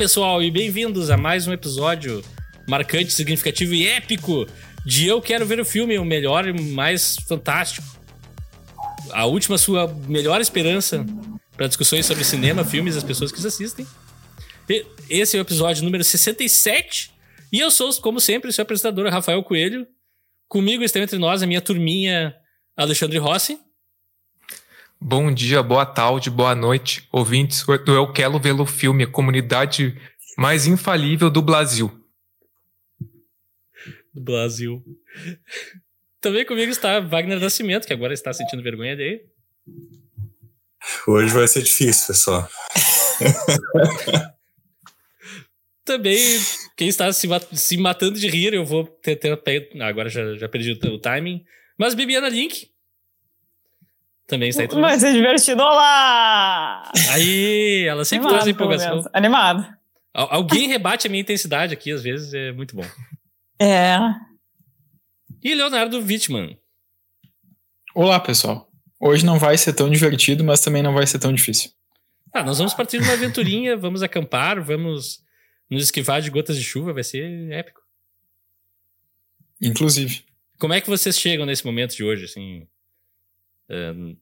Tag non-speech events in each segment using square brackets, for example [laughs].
Pessoal, e bem-vindos a mais um episódio marcante, significativo e épico de Eu Quero Ver o Filme, o melhor e mais fantástico. A última sua melhor esperança para discussões sobre cinema, filmes e as pessoas que os assistem. E esse é o episódio número 67. E eu sou, como sempre, seu apresentador, Rafael Coelho. Comigo estão entre nós a minha turminha Alexandre Rossi. Bom dia, boa tarde, boa noite, ouvintes do Eu Quero Ver o Filme, a comunidade mais infalível do Brasil. Do Brasil. Também comigo está Wagner Nascimento, que agora está sentindo vergonha dele. Hoje vai ser difícil, pessoal. Também, quem está se, se, matando de rir, eu vou ter. ter agora já, já perdi o, o timing. Mas Bibiana Link, também está aí. Vai ser divertido. Olá! Aí, ela sempre Animado, traz empolgação. Animado. Alguém rebate a minha intensidade aqui, às vezes, é muito bom. É. E Leonardo Wittmann. Olá, pessoal. Hoje não vai ser tão divertido, mas também não vai ser tão difícil. Ah, nós vamos partir de uma aventurinha, [laughs] vamos acampar, vamos nos esquivar de gotas de chuva, vai ser épico. Inclusive. Como é que vocês chegam nesse momento de hoje, assim? Uh,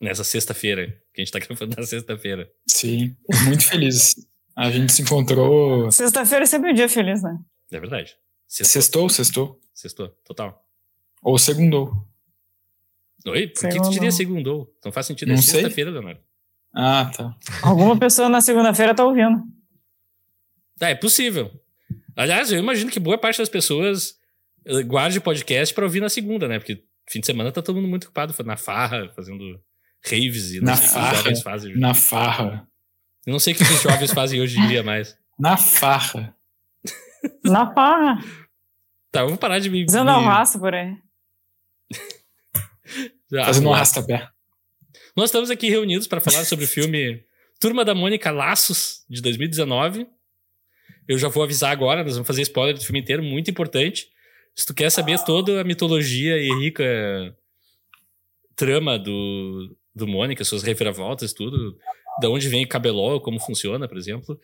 nessa sexta-feira, que a gente tá [laughs] gravando na sexta-feira. Sim, muito feliz. A gente se encontrou. Sexta-feira é sempre um dia feliz, né? É verdade. Sextou, sextou. Sextou, total. Ou segundou. Oi? Por que tu diria segundou? Não faz sentido. É sexta-feira, Leonardo. Ah, tá. Alguma pessoa na segunda-feira tá ouvindo. Tá, é possível. Aliás, eu imagino que boa parte das pessoas eh, guarde podcast para ouvir na segunda, né? Porque fim de semana tá todo mundo muito ocupado na farra, fazendo raves e na farra, jovens fazem. Na farra. Eu não sei o que os jovens fazem hoje em dia mais. [laughs] Na farra. Na farra. Tá, vamos parar de me. Fazendo me... raça por aí. [laughs] Já, Fazendo um arrasta-pé. Nós estamos aqui reunidos para falar sobre o filme Turma da Mônica Laços, de 2019. Eu já vou avisar agora, nós vamos fazer spoiler do filme inteiro, muito importante. Se tu quer saber toda a mitologia e rica trama do, do Mônica, suas reviravoltas, tudo, da onde vem o cabelol, como funciona, por exemplo,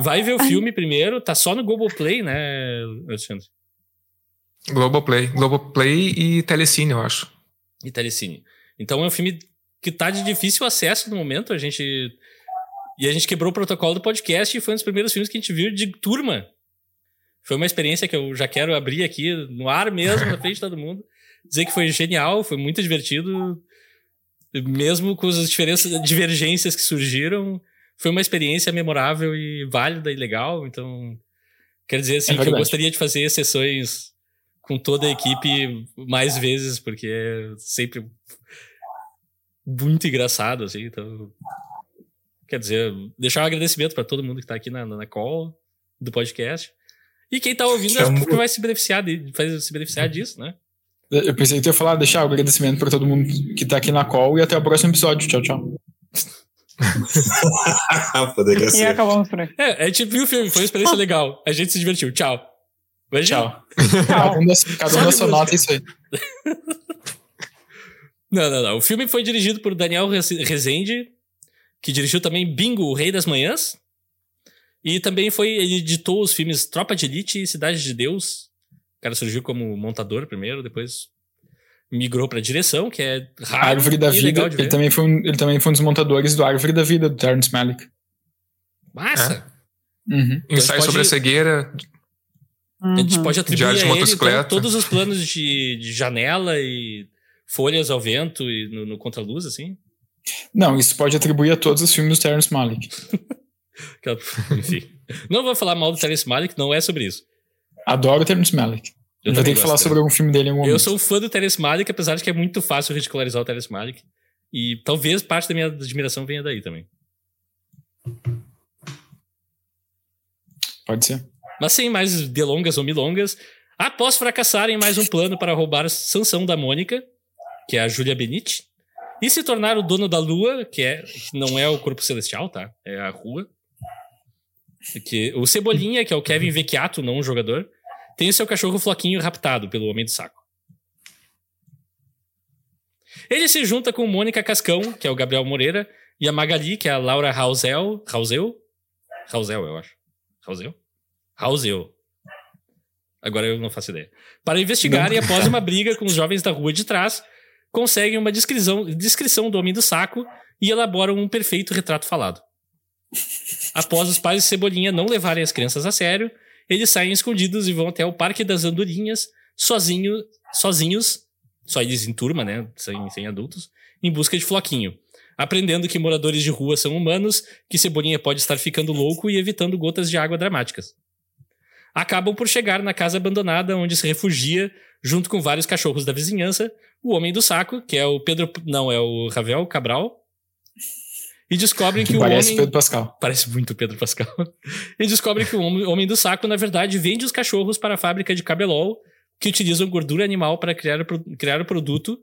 vai ver o filme primeiro, tá só no Globoplay, né, Alexandre? Globoplay. Globoplay e Telecine, eu acho. E Telecine. Então é um filme que tá de difícil acesso no momento, a gente... E a gente quebrou o protocolo do podcast e foi um dos primeiros filmes que a gente viu de turma. Foi uma experiência que eu já quero abrir aqui no ar mesmo, na frente de todo mundo. Dizer que foi genial, foi muito divertido. Mesmo com as diferenças, divergências que surgiram, foi uma experiência memorável e válida e legal. Então, quero dizer assim, é que eu gostaria de fazer sessões com toda a equipe mais vezes, porque é sempre muito engraçado, assim. Então, quer dizer, deixar um agradecimento para todo mundo que está aqui na, na call do podcast. E quem tá ouvindo é vai se beneficiar, de, vai se beneficiar disso, né? Eu pensei que tu ia falar, deixar o agradecimento para todo mundo que tá aqui na call e até o próximo episódio. Tchau, tchau. [laughs] Poderia ser. E acabamos por aí. É, a gente viu o filme, foi uma experiência legal. A gente se divertiu. Tchau. Tchau. Cada um, cada um da sua nota, é isso aí. [laughs] Não, não, não. O filme foi dirigido por Daniel Rezende, que dirigiu também Bingo, o Rei das Manhãs. E também foi, ele editou os filmes Tropa de Elite e Cidade de Deus. O cara surgiu como montador primeiro, depois migrou pra direção, que é raro Árvore da Vida. Ele também, foi um, ele também foi um dos montadores do Árvore da Vida, do Terrence Malick. Massa! É. Uhum. Então Ensaio pode... sobre a cegueira. Uhum. A gente pode atribuir a ele então, todos os planos de, de, janela e folhas ao vento e no, no contraluz, assim? Não, isso pode atribuir a todos os filmes do Terrence Malick. [laughs] [laughs] Enfim. não vou falar mal do Terence Malick, não é sobre isso. Adoro o Terence Malick. Eu vou ter que falar sobre algum filme dele em algum Eu momento. sou fã do Terence Malick, apesar de que é muito fácil ridicularizar o Terence Malick. E talvez parte da minha admiração venha daí também. Pode ser. Mas sem mais delongas ou milongas, após fracassar em mais um plano para roubar Sansão da Mônica, que é a Julia Benite, e se tornar o dono da lua, que é não é o corpo celestial, tá? É a rua. Que, o Cebolinha, que é o Kevin Vecchiato, não um jogador, tem o seu cachorro Floquinho raptado pelo Homem do Saco. Ele se junta com Mônica Cascão, que é o Gabriel Moreira, e a Magali, que é a Laura Rausel, Rausel Rausel, eu acho. Rausel? Rausel. Agora eu não faço ideia. Para investigar e após uma briga com os jovens da rua de trás, conseguem uma descrição, descrição do homem do saco e elaboram um perfeito retrato falado. Após os pais de Cebolinha não levarem as crianças a sério, eles saem escondidos e vão até o Parque das Andorinhas, sozinho, sozinhos, só eles em turma, né, sem, sem adultos, em busca de Floquinho, aprendendo que moradores de rua são humanos, que Cebolinha pode estar ficando louco e evitando gotas de água dramáticas. Acabam por chegar na casa abandonada onde se refugia, junto com vários cachorros da vizinhança, o homem do saco, que é o Pedro, não, é o Ravel Cabral, e descobrem que, que o parece homem. Pedro Pascal. Parece muito Pedro Pascal. [laughs] e descobrem que o homem do saco, na verdade, vende os cachorros para a fábrica de cabelol, que utilizam gordura animal para criar, criar o produto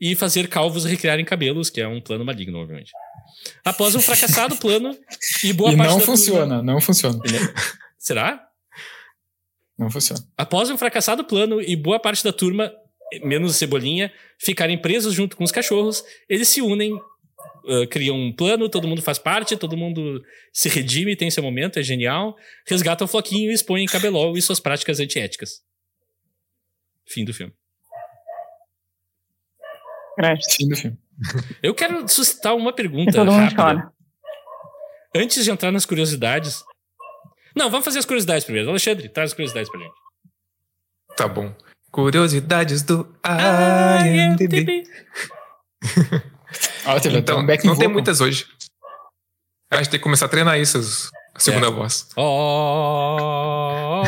e fazer calvos recriarem cabelos, que é um plano maligno, obviamente. Após um fracassado [laughs] plano e boa e parte não funciona, turma... não funciona. Será? Não funciona. Após um fracassado plano e boa parte da turma, menos Cebolinha, ficarem presos junto com os cachorros, eles se unem Uh, criam um plano, todo mundo faz parte, todo mundo se redime, tem seu momento, é genial. Resgata o Floquinho e expõe Cabelol e suas práticas antiéticas. Fim do filme. Fim do filme. [laughs] Eu quero suscitar uma pergunta todo mundo rápida. chora. Antes de entrar nas curiosidades. Não, vamos fazer as curiosidades primeiro. Alexandre, traz as curiosidades pra gente. Tá bom. Curiosidades do Ah, IMDb. [laughs] Ó, teve Então, um back não tem vocal. muitas hoje. A gente tem que começar a treinar isso, a segunda É. voz. [laughs] Oh,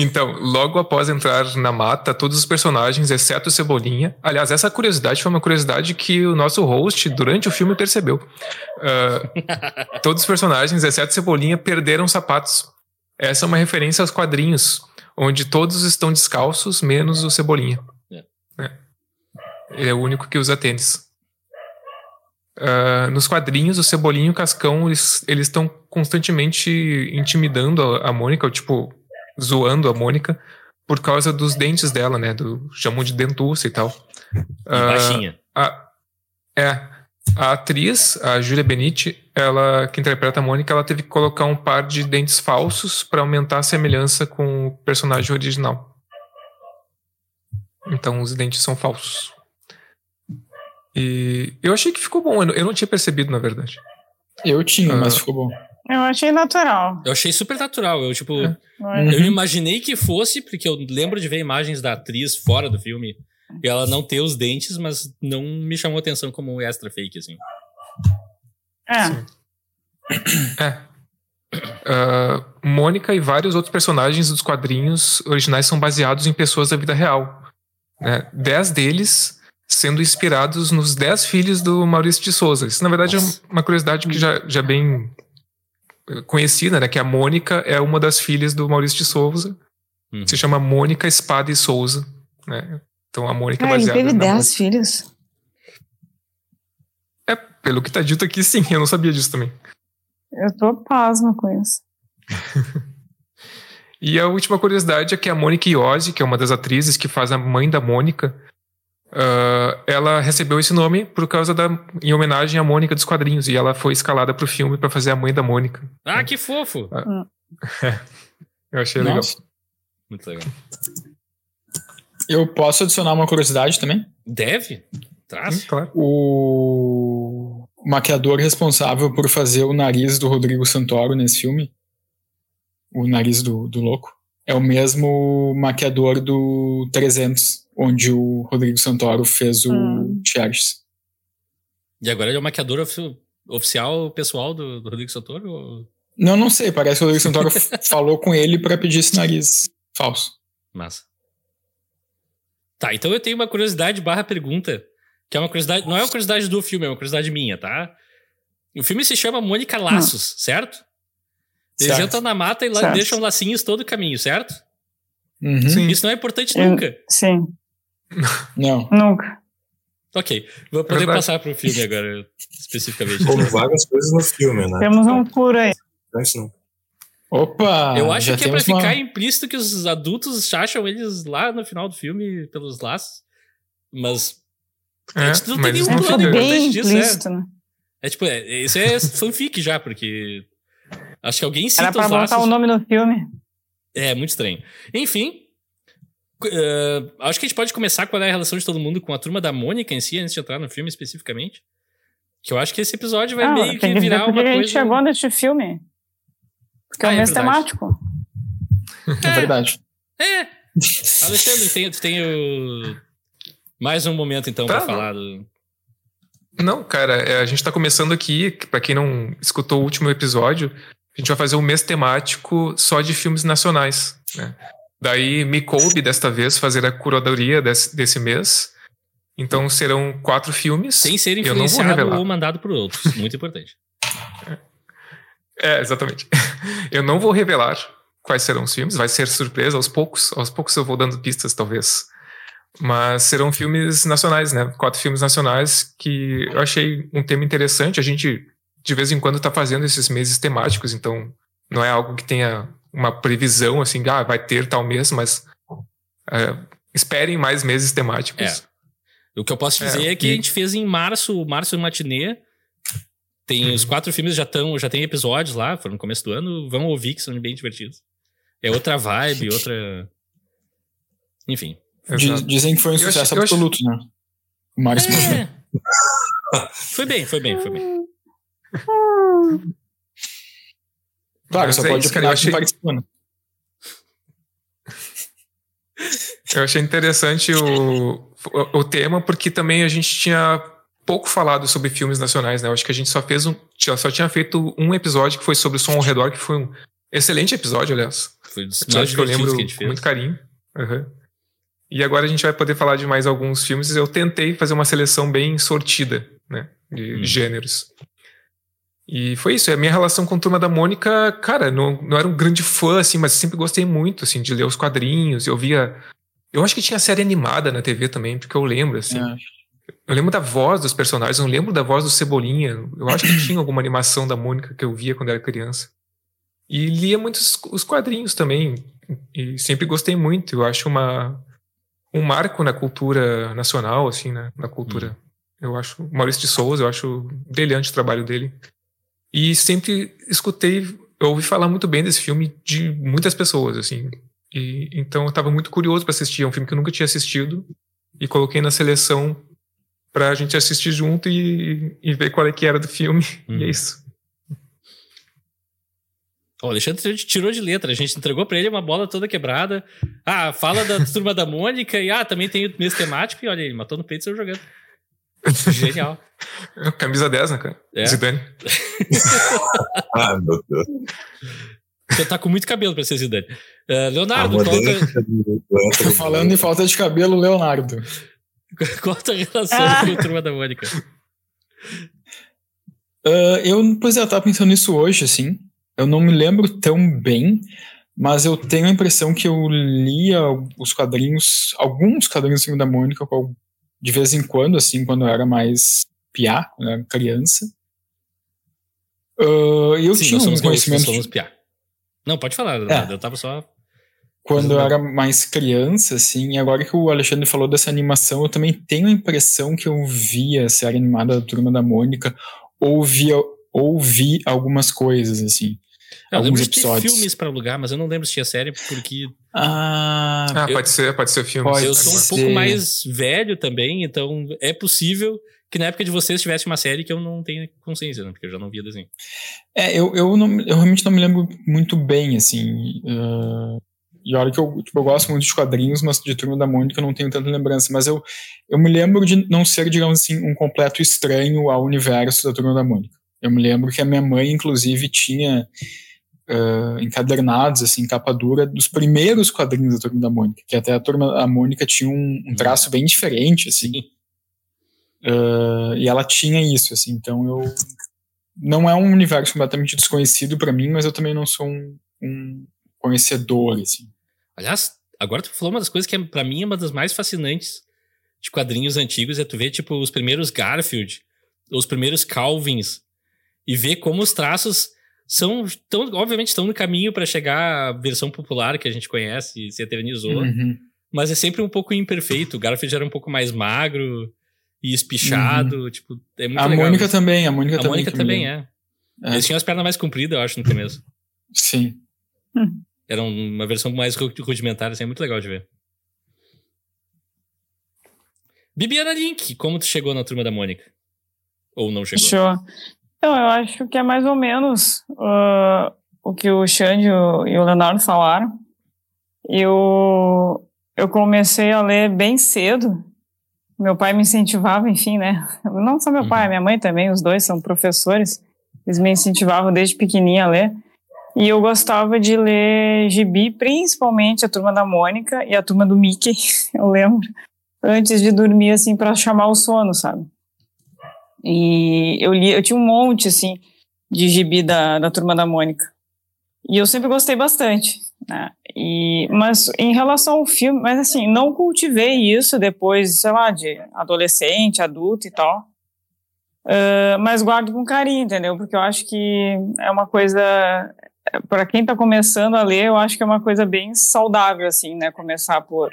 Então, logo após entrar na mata, todos os personagens, exceto Cebolinha. Aliás, essa curiosidade foi uma curiosidade que o nosso host, durante o filme, percebeu. Ah, todos os personagens, exceto Cebolinha, perderam sapatos. Essa é uma referência aos quadrinhos, onde todos estão descalços, menos o Cebolinha. Ele é o único que usa tênis. Ah, nos quadrinhos, o Cebolinha e o Cascão, eles estão constantemente intimidando a, a Mônica, tipo, zoando a Mônica por causa dos dentes dela, né? Do, chamam de dentuça e tal. e Ah, baixinha. a, é, a atriz, a Julia Benite, ela que interpreta a Mônica, ela teve que colocar um par de dentes falsos para aumentar a semelhança com o personagem original. Então os dentes são falsos. E eu achei que ficou bom, eu não- eu não tinha percebido, na verdade. Eu tinha, Ah. mas ficou bom. Eu achei natural. Eu achei super natural. Eu, tipo, É. Mas- eu imaginei que fosse, porque eu lembro de ver imagens da atriz fora do filme e ela não ter os dentes, mas não me chamou atenção como um extra fake, assim. É. É. Ah, Mônica e vários outros personagens dos quadrinhos originais são baseados em pessoas da vida real. Né? Dez deles sendo inspirados nos dez filhos do Maurício de Souza. Isso, na verdade, Nossa. é uma curiosidade que já, já bem eh, conhecida, né? Que a Mônica é uma das filhas do Maurício de Souza. Uhum. Se chama Mônica Espada e Souza. Né? Então a Mônica é Ah, ele baseada teve na 10 filhos. É, pelo que tá dito aqui, sim. Eu não sabia disso também. Eu tô pasma com isso. [laughs] E a última curiosidade é que a Mônica Iose, que é uma das atrizes que faz a mãe da Mônica, ah, ela recebeu esse nome por causa da em homenagem à Mônica dos quadrinhos e ela foi escalada pro filme para fazer a mãe da Mônica. Ah, que fofo! [laughs] Eu achei legal. Nossa. Muito legal. Eu posso adicionar uma curiosidade também? Deve? Traz? Hum, claro. O maquiador responsável por fazer o nariz do Rodrigo Santoro nesse filme, o nariz do, do louco, é o mesmo maquiador do 300, onde o Rodrigo Santoro fez o Hum. E agora ele é o maquiador ofi- oficial pessoal do, do Rodrigo Santoro? ou- Não, não sei, parece que o Rodrigo Santoro [laughs] falou com ele pra pedir esse nariz falso. Massa. Tá, então eu tenho uma curiosidade barra pergunta, que é uma curiosidade, não é uma curiosidade do filme, é uma curiosidade minha, tá? O filme se chama Mônica Laços, certo? Eles Certo. entram na mata e lá Certo. deixam lacinhos todo o caminho, certo? Uhum. Sim. Isso não é importante Eu- nunca. Sim, Não. nunca. Ok, vou poder Verdade. passar pro filme agora, especificamente. Como várias coisas no filme, né? Temos um furo aí. Não é isso não. Opa! Eu acho que é pra temos uma- ficar implícito que os adultos acham eles lá no final do filme pelos laços. Mas. É, gente não tem nenhum É plano importante bem disso, é. implícito, né? É tipo, é, isso é fanfic já, porque. Acho que alguém cita Era pra os botar laços. o nome no filme. É, muito estranho. Enfim. Eh, acho que a gente pode começar qual é a relação de todo mundo com a turma da Mônica em si, antes de entrar no filme especificamente. Que eu acho que esse episódio vai Não, meio que que virar uma que a gente coisa. chegou neste filme. Porque Ah, é é um mês verdade. temático. [laughs] É verdade. É! Alexandre, tem, tu tem o... mais um momento então Tá, pra não. falar do. Não, cara, é, a gente tá começando aqui, que pra quem não escutou o último episódio, a gente vai fazer um mês temático só de filmes nacionais, né? Daí me coube desta vez fazer a curadoria desse, desse mês. Então serão quatro filmes. Sem ser influenciado ou mandado por outros. Muito importante. [laughs] É, exatamente. [laughs] Eu não vou revelar quais serão os filmes, vai ser surpresa aos poucos. Aos poucos eu vou dando pistas, talvez. Mas serão filmes nacionais, né? Quatro filmes nacionais que eu achei um tema interessante. A gente, de vez em quando, tá fazendo esses meses temáticos, então não é algo que tenha uma previsão, assim, ah, vai ter tal mês, mas é, esperem mais meses temáticos. É. O que eu posso É, dizer é, que e- a gente fez em março, março no matinê. Tem os Uhum. quatro filmes já estão, já tem episódios lá, foram no começo do ano. Vão ouvir que são bem divertidos. É outra vibe, [laughs] outra. Enfim. Exato. Dizem que foi um Eu sucesso achei- absoluto, né? O Mário. É. [laughs] foi bem, foi bem, foi bem. [laughs] Claro, só é pode isso, cara, eu achei- participando. Eu achei interessante o, o, o tema, porque também a gente tinha pouco falado sobre filmes nacionais, né? Eu acho que a gente só fez um. tinha- Só tinha feito um episódio que foi sobre o som ao redor, que foi um excelente episódio, aliás. Foi dos Episódio mais que eu lembro que com muito carinho. Aham. E agora a gente vai poder falar de mais alguns filmes. Eu tentei fazer uma seleção bem sortida, né? De Hum. gêneros. E foi isso. A minha relação com a Turma da Mônica, cara, não, não era um grande fã, assim, mas sempre gostei muito, assim, de ler os quadrinhos. Eu via. Eu acho que tinha série animada na TV também, porque eu lembro, assim. É. Eu lembro da voz dos personagens, eu não lembro da voz do Cebolinha. Eu acho que tinha alguma animação da Mônica que eu via quando era criança. E lia muitos os quadrinhos também. E sempre gostei muito. Eu acho uma um marco na cultura nacional, assim, né? Na cultura. Eu acho. o Maurício de Souza, eu acho brilhante o trabalho dele. E sempre escutei, eu ouvi falar muito bem desse filme de muitas pessoas, assim. E, então eu tava muito curioso para assistir. É um filme que eu nunca tinha assistido. E coloquei na seleção pra gente assistir junto e, e ver qual é que era do filme. [laughs] E Uhum. é isso. O Alexandre tirou de letra. A gente entregou pra ele uma bola toda quebrada. Ah, fala da [laughs] turma da Mônica e ah, também tem o mês temático. E olha, ele matou no peito e saiu jogando. [laughs] Genial. Camisa 10, né, cara? É. Zidane. [laughs] Ah, meu Deus. Você tá com muito cabelo pra ser Zidane. Uh, Leonardo, qual, a tua- modéstia do- do Antônio Falando em falta de cabelo, Leonardo. [laughs] qual a tua relação Ah. com a turma da Mônica? Ah, eu, pois é, eu tava pensando nisso hoje, assim. Eu não me lembro tão bem, mas eu tenho a impressão que eu lia os quadrinhos, alguns quadrinhos do filme da Mônica, qual- de vez em quando, assim, quando eu era mais piá, quando eu era criança. E eu Sim, tinha nós um somos gaúchos, nós conhecimento somos de- piá. Não, pode falar, Leonardo. Eu tava só. quando eu era mais criança, assim, e agora que o Alexandre falou dessa animação, eu também tenho a impressão que eu via a série animada da Turma da Mônica, ou via, ou vi algumas coisas, assim. Eu lembro alguns de ter episódios. filmes pra alugar, mas eu não lembro se tinha série, porque Ah, Ah, Eu- pode ser, pode ser filme. Pode eu sou um ser. pouco mais velho também, então é possível que na época de vocês tivesse uma série que eu não tenha consciência, né? Porque eu já não via desenho. É, eu, eu, não, eu realmente não me lembro muito bem, assim. ah, e olha que eu, tipo, eu gosto muito de quadrinhos, mas de Turma da Mônica eu não tenho tanta lembrança. Mas eu, eu me lembro de não ser, digamos assim, um completo estranho ao universo da Turma da Mônica. Eu me lembro que a minha mãe, inclusive, tinha ah, encadernados, assim, capa dura, dos primeiros quadrinhos da Turma da Mônica. Que até a Turma da Mônica tinha um, um traço bem diferente, assim. Ah, e ela tinha isso, assim. Então eu não é um universo completamente desconhecido pra mim, mas eu também não sou um, um conhecedor, assim. Aliás, agora tu falou uma das coisas que é, pra mim é uma das mais fascinantes de quadrinhos antigos, é tu ver, tipo, os primeiros Garfield, os primeiros Calvins, e ver como os traços são, tão, obviamente, estão no caminho pra chegar à versão popular que a gente conhece e se eternizou. Uhum. mas é sempre um pouco imperfeito. O Garfield era um pouco mais magro. e espichado, tipo, é muito a legal. Mônica isso. também, a Mônica A também. Mônica que me também é. É. Eles tinham as pernas mais compridas, eu acho, no começo. [laughs] Sim. Era uma versão mais ru- rudimentar, assim, é muito legal de ver. Bibiana Link, como tu chegou na turma da Mônica? Ou não chegou? Show. Então, eu acho que é mais ou menos ah, o que o Xande e o e o Leonardo falaram. Eu, eu comecei a ler bem cedo. Meu pai me incentivava, enfim, né? Não só meu Uhum. pai, minha mãe também, os dois são professores. Eles me incentivavam desde pequenininha a ler. E eu gostava de ler gibi, principalmente a Turma da Mônica e a Turma do Mickey, [laughs] eu lembro. Antes de dormir, assim, para chamar o sono, sabe? E eu li, eu tinha um monte, assim, de gibi da, da Turma da Mônica. E eu sempre gostei bastante, né? E, mas em relação ao filme, mas assim, não cultivei isso depois, sei lá, de adolescente, adulto e tal. Ah, mas guardo com carinho, entendeu? Porque eu acho que é uma coisa, para quem tá começando a ler, eu acho que é uma coisa bem saudável, assim, né? Começar por,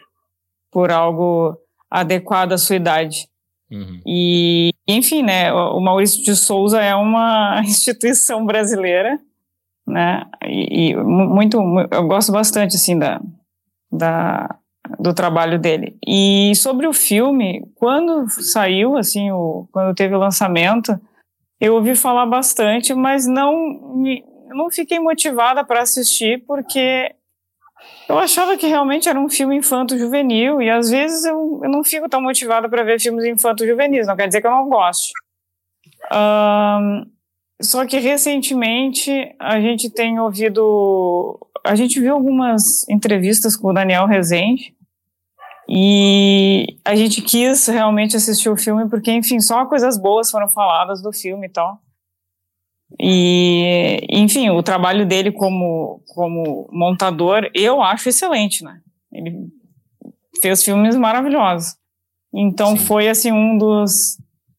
por algo adequado à sua idade. Uhum. E, enfim, né, o Maurício de Souza é uma [laughs] instituição brasileira, né, e, e mu- muito, mu- eu gosto bastante, assim, da, da, do trabalho dele. E sobre o filme, quando saiu, assim, o, quando teve o lançamento, eu ouvi falar bastante, mas não, me, não fiquei motivada para assistir, porque eu achava que realmente era um filme infanto-juvenil e às vezes eu, eu não fico tão motivada para ver filmes infanto-juvenis, não quer dizer que eu não goste. Ahn, só que recentemente a gente tem ouvido. A gente viu algumas entrevistas com o Daniel Rezende e a gente quis realmente assistir o filme porque, enfim, só coisas boas foram faladas do filme e tal. E, enfim, o trabalho dele como, como montador eu acho excelente, né? Ele fez filmes maravilhosos. Então Sim. foi assim um dos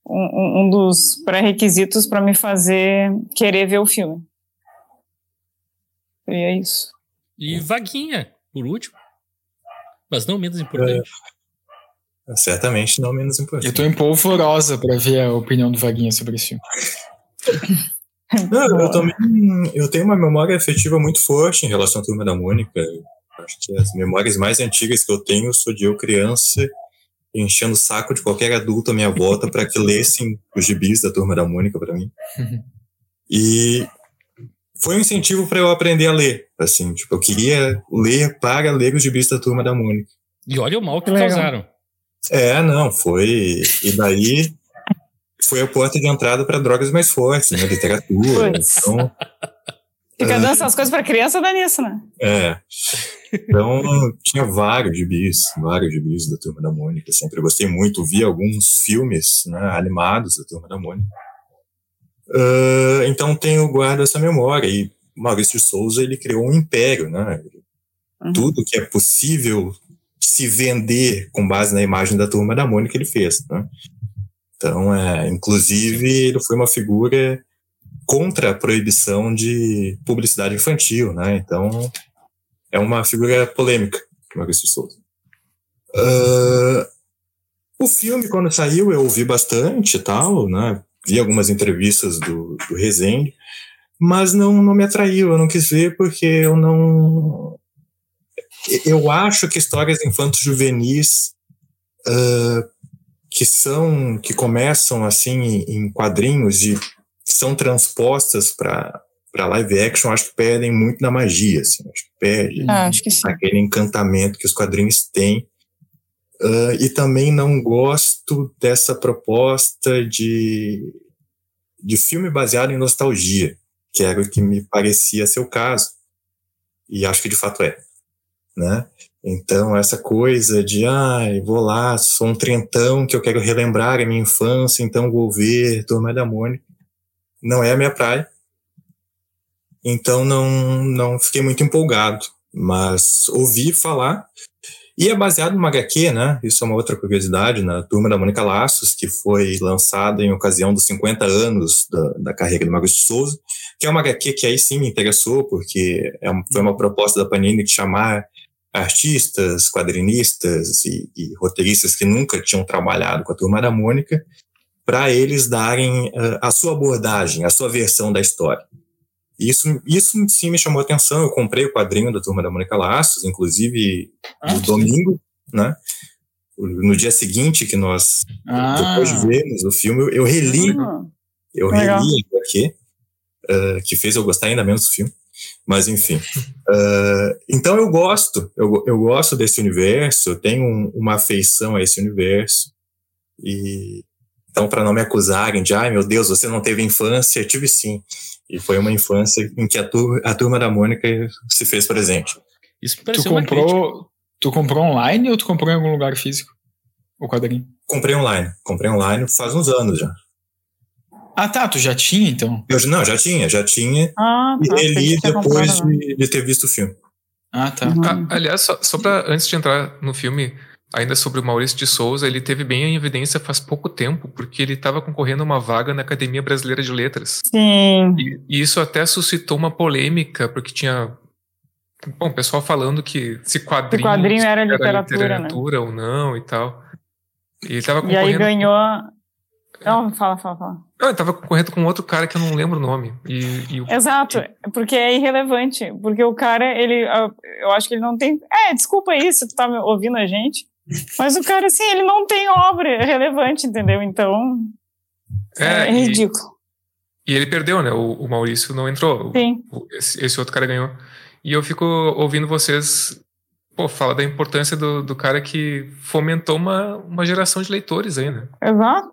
um, um- dos pré-requisitos para me fazer querer ver o filme. E é isso. E Vaguinha, por último. Mas não menos importante. Certamente não menos Eu importante. tô em polvorosa pra ver a opinião do Vaguinha sobre esse filme. [laughs] [laughs] Não, eu também eu tenho uma memória afetiva muito forte em relação à Turma da Mônica. Acho que as memórias mais antigas que eu tenho sou de eu criança enchendo o saco de qualquer adulto à minha volta para que lessem os gibis da Turma da Mônica para mim. E foi um incentivo para eu aprender a ler, assim, tipo, eu queria ler para ler os gibis da Turma da Mônica. E olha o mal que Legal. causaram. É, não, foi. E daí foi a porta de entrada para drogas mais fortes, né? Literatura. Então, Fica dando essas coisas para criança, dá nisso, né? é. Então, tinha vários gibis, vários gibis da Turma da Mônica. Sempre gostei muito, vi alguns filmes né, animados da Turma da Mônica. Ah, então, tenho guardo essa memória. E Maurício de Souza, ele criou um império, né? Uhum. Tudo que é possível se vender com base na imagem da Turma da Mônica, ele fez, né? Então, é, inclusive, ele foi uma figura contra a proibição de publicidade infantil, né? Então, é uma figura polêmica, Maurício Souza. Ah, o filme, quando saiu, eu ouvi bastante e tal, né? Vi algumas entrevistas do, do Rezende, mas não, não me atraiu, eu não quis ver porque eu não... Eu acho que histórias infantos juvenis ah, que são, que começam assim em quadrinhos e são transpostas para para live action, acho que perdem muito na magia, assim, acho que perde Ah, acho que aquele encantamento que os quadrinhos têm. Ah, e também não gosto dessa proposta de, de filme baseado em nostalgia, que era o que me parecia ser o caso. E acho que de fato é. Né? Então, essa coisa de, ai, vou lá, sou um trentão que eu quero relembrar a minha infância, então vou ver Turma da Mônica, não é a minha praia. Então, não, não fiquei muito empolgado, mas ouvi falar. E é baseado numa HQ, né? Isso é uma outra curiosidade, na Turma da Mônica Laços, que foi lançada em ocasião dos 50 anos da, da carreira do Maurício de Souza, que é uma HQ que aí sim me interessou, porque é um- foi uma proposta da Panini de chamar artistas, quadrinistas e, e, roteiristas que nunca tinham trabalhado com a Turma da Mônica, para eles darem uh, a sua abordagem, a sua versão da história. Isso, isso sim me chamou a atenção. Eu comprei o quadrinho da Turma da Mônica Laços, inclusive ah, no domingo, né? No dia seguinte que nós ah. depois vemos o filme, eu, reli, ah, eu reli aqui, uh, que fez eu gostar ainda menos do filme. Mas enfim. Uh, então eu gosto, eu, eu gosto desse universo, eu tenho um, uma afeição a esse universo. E então, para não me acusarem de, ai meu Deus, você não teve infância, eu tive sim. E foi uma infância em que a, tur a turma da Mônica se fez presente. Isso tu comprou, tu comprou online ou tu comprou em algum lugar físico? O quadrinho? Comprei online. Comprei online faz uns anos já. Ah, tá. Tu já tinha, então? Eu, não, já tinha, já tinha. Ah, tá. E ele depois de, de, ter visto o filme. Ah, tá. Uhum. Ah, aliás, só, só pra, antes de entrar no filme, ainda sobre o Maurício de Souza, ele teve bem em evidência faz pouco tempo, porque ele estava concorrendo a uma vaga na Academia Brasileira de Letras. Sim. E, e isso até suscitou uma polêmica, porque tinha bom, pessoal falando que se quadrinho, quadrinho era, era literatura, literatura né? ou não e tal. E ele tava concorrendo. E aí ganhou. Não, fala, fala, fala. Não, ele tava concorrendo com outro cara que eu não lembro o nome. E, e. Exato, porque é irrelevante. Porque o cara, ele. Eu acho que ele não tem. É, desculpa aí se tu tá ouvindo a gente. Mas o cara, assim, ele não tem obra relevante, entendeu? Então. É, é ridículo. E, e, ele perdeu, né? O, o Maurício não entrou. Sim. O, esse, esse outro cara ganhou. E eu fico ouvindo vocês pô, fala da importância do, do cara que fomentou uma, uma geração de leitores aí, né? Exato.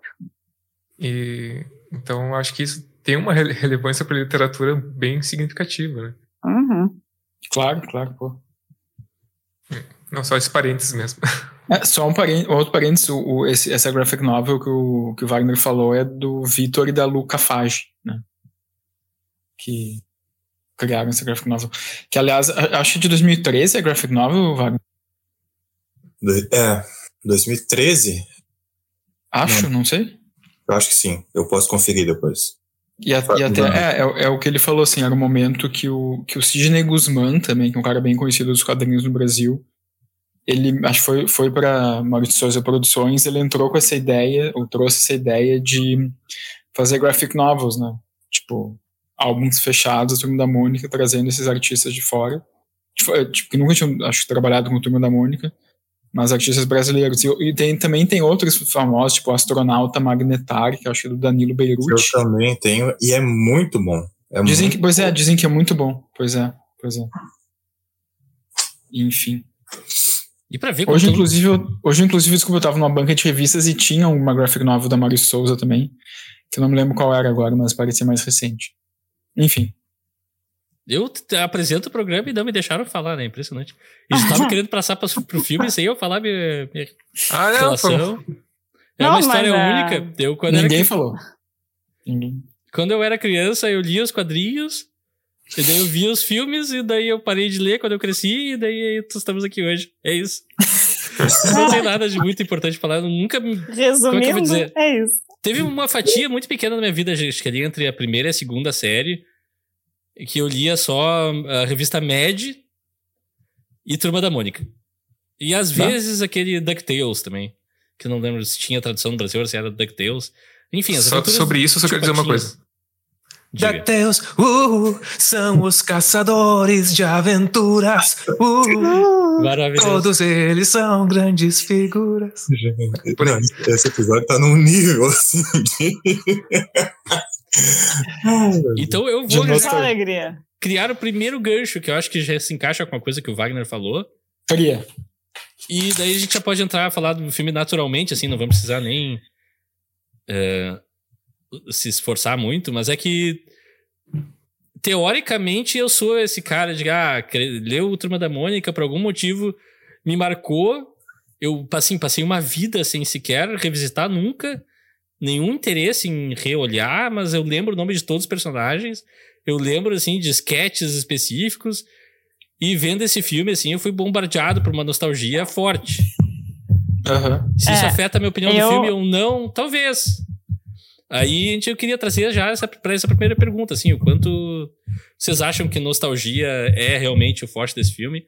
E então acho que isso tem uma relevância para a literatura bem significativa, né? Uhum. Claro, claro, pô. Não só esses parênteses mesmo. [laughs] É, só um parênteses, outro parênteses, o, o, esse, essa graphic novel que o, que o Wagner falou é do Vitor e da Luca Fage, né? Que criaram essa graphic novel. Que, aliás, acho que de 2013 é graphic novel, Wagner? É, 2013? Acho, não, não sei. Eu acho que sim. Eu posso conferir depois. E, a, e até é, é, é, o que ele falou, assim, era o momento que o, que o Sidney Guzman também, que é um cara bem conhecido dos quadrinhos no Brasil, ele, acho que foi, foi para Maurício Souza Produções, ele entrou com essa ideia, ou trouxe essa ideia de fazer graphic novels, né? Tipo, álbuns fechados, Turma da Mônica, trazendo esses artistas de fora. Tipo, tipo que nunca tinham, acho, trabalhado com Turma da Mônica, mas artistas brasileiros. E, e tem, também tem outros famosos, tipo o Astronauta Magnetar, que acho que é do Danilo Beirute. Eu também tenho, e é muito bom. É dizem muito que, pois é, dizem que é muito bom. Pois é, pois é. Enfim. E pra ver hoje, inclusive, eu, hoje, inclusive, desculpa, eu tava numa banca de revistas e tinha uma graphic novel da Maurício Souza também, que eu não me lembro qual era agora, mas parecia mais recente. Enfim. Eu apresento o programa e não me deixaram falar, né? Impressionante. Eles estavam [laughs] querendo passar pra, pro filme sem eu falar minha, minha ah, não, relação. É não, uma história é- única. Eu, quando Ninguém era... falou. Ninguém. Quando eu era criança, eu lia os quadrinhos, e daí eu via os filmes, e daí eu parei de ler quando eu cresci, e daí estamos aqui hoje. É isso. [laughs] não tem nada de muito importante falar. Eu nunca me. Resumindo, é, é isso. Teve uma fatia muito pequena na minha vida, gente, que ali entre a primeira e a segunda série, que eu lia só a revista Mad e Turma da Mônica. E às tá. vezes aquele DuckTales também, que eu não lembro se tinha tradução no Brasil ou se era DuckTales. Enfim, as só, Sobre isso, eu só quero dizer uma coisa. DuckTales, uh, são os caçadores de aventuras. Uh, Maravilhoso. Todos eles são grandes figuras. Gente, esse episódio tá num nível assim de... [laughs] então eu vou alegria. criar o primeiro gancho, que eu acho que já se encaixa com a coisa que o Wagner falou. Cria. E daí a gente já pode entrar a falar do filme naturalmente, assim, não vamos precisar nem. É, se esforçar muito, mas é que teoricamente eu sou esse cara de ah, leu o Turma da Mônica por algum motivo me marcou. Eu assim, passei uma vida sem sequer revisitar nunca, nenhum interesse em reolhar, mas eu lembro o nome de todos os personagens. Eu lembro assim de sketches específicos. E vendo esse filme assim, eu fui bombardeado por uma nostalgia forte. Uhum. Se isso é, afeta a minha opinião eu... do filme ou não, talvez. Aí a gente, eu queria trazer já essa, para essa primeira pergunta, assim, o quanto vocês acham que nostalgia é realmente o forte desse filme?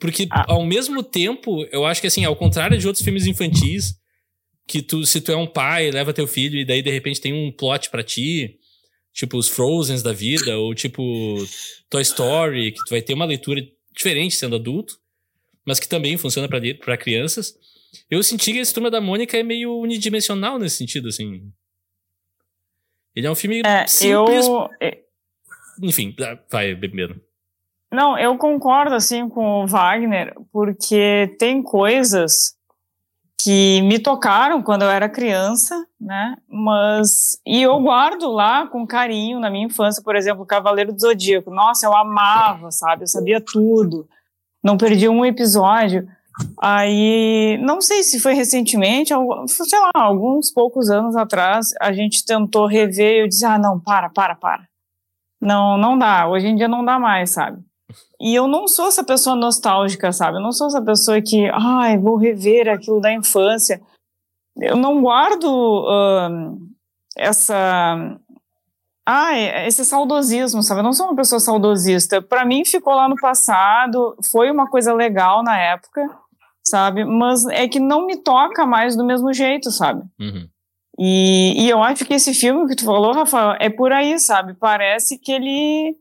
Porque, Ah. ao mesmo tempo, eu acho que, assim, ao contrário de outros filmes infantis, que tu, se tu é um pai, leva teu filho e daí, de repente, tem um plot pra ti, tipo os Frozens da vida, ou tipo Toy Story, que tu vai ter uma leitura diferente sendo adulto, mas que também funciona pra crianças. Eu senti que esse Turma da Mônica é meio unidimensional nesse sentido, assim. Ele é um filme É, simples. eu. é, Enfim, ah, vai, bebendo. Não, eu concordo assim com o Wagner, porque tem coisas que me tocaram quando eu era criança, né? Mas e eu guardo lá com carinho na minha infância, por exemplo, Cavaleiro do Zodíaco. Nossa, eu amava, sabe? Eu sabia tudo. Não perdi um episódio. Aí, não sei se foi recentemente, sei lá, alguns poucos anos atrás, a gente tentou rever e eu disse: "Ah, não, para, para, para. Não, não dá. Hoje em dia não dá mais, sabe? E eu não sou essa pessoa nostálgica, sabe? Eu não sou essa pessoa que, ai, vou rever aquilo da infância. Eu não guardo ahn, essa. Ai, esse saudosismo, sabe? Eu não sou uma pessoa saudosista. Para mim, ficou lá no passado, foi uma coisa legal na época, sabe? Mas é que não me toca mais do mesmo jeito, sabe? Uhum. E, e eu acho que esse filme que tu falou, Rafael, é por aí, sabe? Parece que ele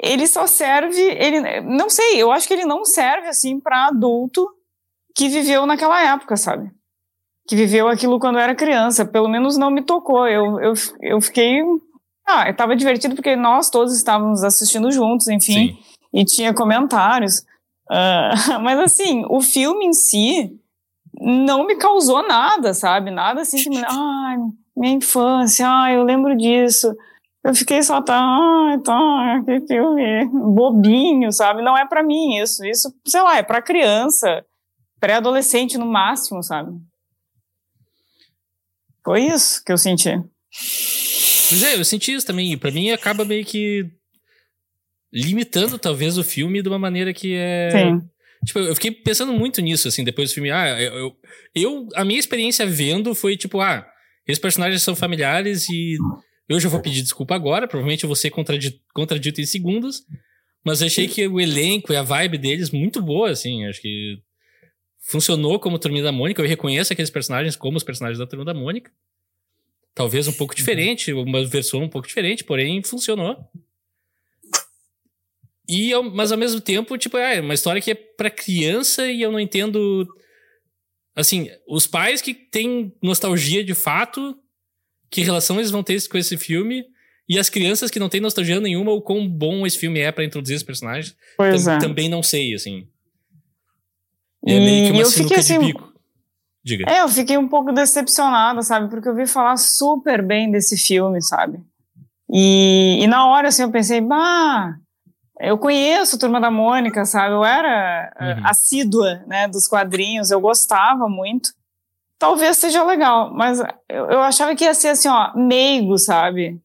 ele só serve, ele não sei, eu acho que ele não serve assim para adulto que viveu naquela época, sabe? Que viveu aquilo quando era criança, pelo menos não me tocou. Eu eu, eu fiquei ah, estava divertido porque nós todos estávamos assistindo juntos, enfim Sim. e tinha comentários. Ah, [laughs] mas assim, o filme em si não me causou nada, sabe? Nada assim que me. [laughs] Ai, minha infância, ai, eu lembro disso. Eu fiquei só, tá, ai, tá, que filme bobinho, sabe? Não é pra mim isso. Isso, sei lá, é pra criança, pré-adolescente no máximo, sabe? Foi isso que eu senti. Pois é, eu senti isso também. Pra mim acaba meio que limitando, talvez, o filme de uma maneira que é. Sim. Tipo, eu fiquei pensando muito nisso, assim, depois do filme. Ah, eu, eu- A minha experiência vendo foi tipo, ah, esses personagens são familiares e eu já vou pedir desculpa agora. Provavelmente eu vou ser contradi- contradito em segundos. Mas eu achei que o elenco e a vibe deles muito boa, assim. Acho que funcionou como Turminha da Mônica. Eu reconheço aqueles personagens como os personagens da Turma da Mônica. Talvez um pouco diferente, uma versão um pouco diferente, porém funcionou. E mas ao mesmo tempo, tipo, é uma história que é pra criança e eu não entendo. Assim, os pais que têm nostalgia de fato, que relação eles vão ter com esse filme, e as crianças que não têm nostalgia nenhuma, o quão bom esse filme é pra introduzir os personagens, tam- é. também não sei, assim. É meio que uma eu sinuca fiquei de assim- bico. Diga. É, eu fiquei um pouco decepcionada, sabe? Porque eu vi falar super bem desse filme, sabe? E, e na hora, assim, eu pensei, bah, eu conheço Turma da Mônica, sabe? Eu era eh, Uhum. assídua, né, dos quadrinhos, eu gostava muito. Talvez seja legal, mas eu, eu achava que ia ser, assim, ó, meigo, sabe?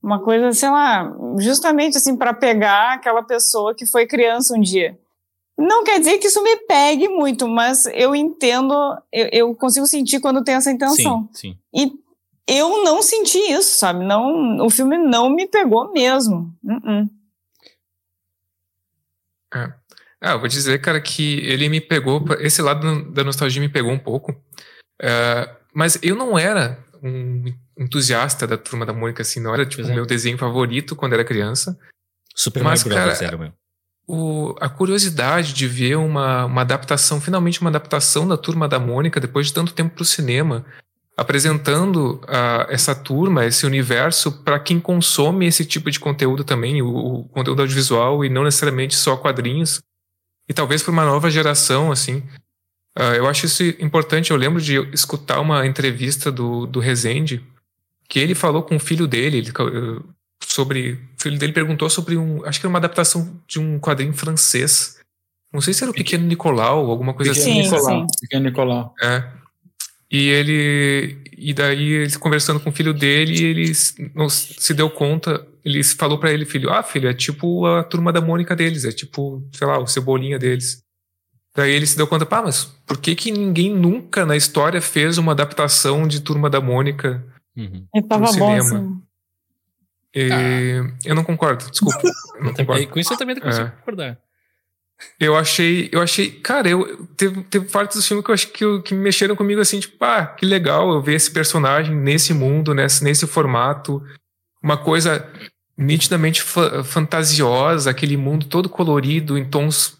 Uma coisa, sei lá, justamente, assim, para pegar aquela pessoa que foi criança um dia. Não quer dizer que isso me pegue muito, mas eu entendo, eu, eu consigo sentir quando tem essa intenção. Sim, sim. E eu não senti isso, sabe? Não, o filme não me pegou mesmo. Uh-uh. Ah, eu vou dizer, cara, que ele me pegou. Esse lado da nostalgia me pegou um pouco. É, mas eu não era um entusiasta da Turma da Mônica, assim, não era tipo o é. meu desenho favorito quando era criança. Super Mas, Mario Bros. cara, era, meu. O, a curiosidade de ver uma, uma adaptação, finalmente uma adaptação da Turma da Mônica, depois de tanto tempo para o cinema, apresentando ah, essa turma, esse universo, para quem consome esse tipo de conteúdo também, o, o conteúdo audiovisual e não necessariamente só quadrinhos, e talvez para uma nova geração, assim. Ah, eu acho isso importante. Eu lembro de escutar uma entrevista do, do Rezende, que ele falou com o filho dele, ele, eh, sobre. O filho dele perguntou sobre um. Acho que era uma adaptação de um quadrinho francês. Não sei se era o Pequeno Nicolau, alguma coisa Pequeno Sim, assim. Nicolau. sim. Pequeno Nicolau. É. E ele. E daí, ele conversando com o filho dele, ele se- não se deu conta. Ele falou pra ele, filho: Ah, filho, é tipo a turma da Mônica deles, é tipo, sei lá, o cebolinha deles. Daí ele se deu conta, pá, mas por que que ninguém nunca na história fez uma adaptação de Turma da Mônica? Uhum. Tava No bom, cinema. assim. E Eu não concordo, desculpa. Eu não concordo. com isso eu também consigo É. concordar. Eu achei, eu achei, cara, eu teve, teve partes do filme que eu acho que, eu, que mexeram comigo assim, tipo, ah, que legal eu ver esse personagem nesse mundo, nesse, nesse formato, uma coisa nitidamente fa fantasiosa, aquele mundo todo colorido em tons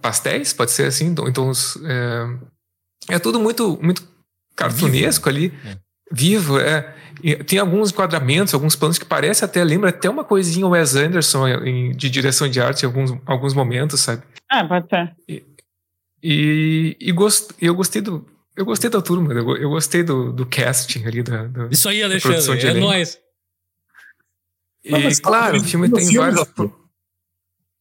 pastéis, pode ser assim, em tons é, é tudo muito muito cartunesco ali, é. vivo, é. E tem alguns enquadramentos, alguns planos que parece até, lembra até uma coisinha Wes Anderson em, de direção de arte em alguns, alguns momentos, sabe? Ah, pode ser. E, e, e gost, eu gostei do. Eu gostei da turma, eu, eu gostei do, do casting ali da, da Isso aí, Alexandre, é nóis. E, Não, claro, o filme tem filme, vários.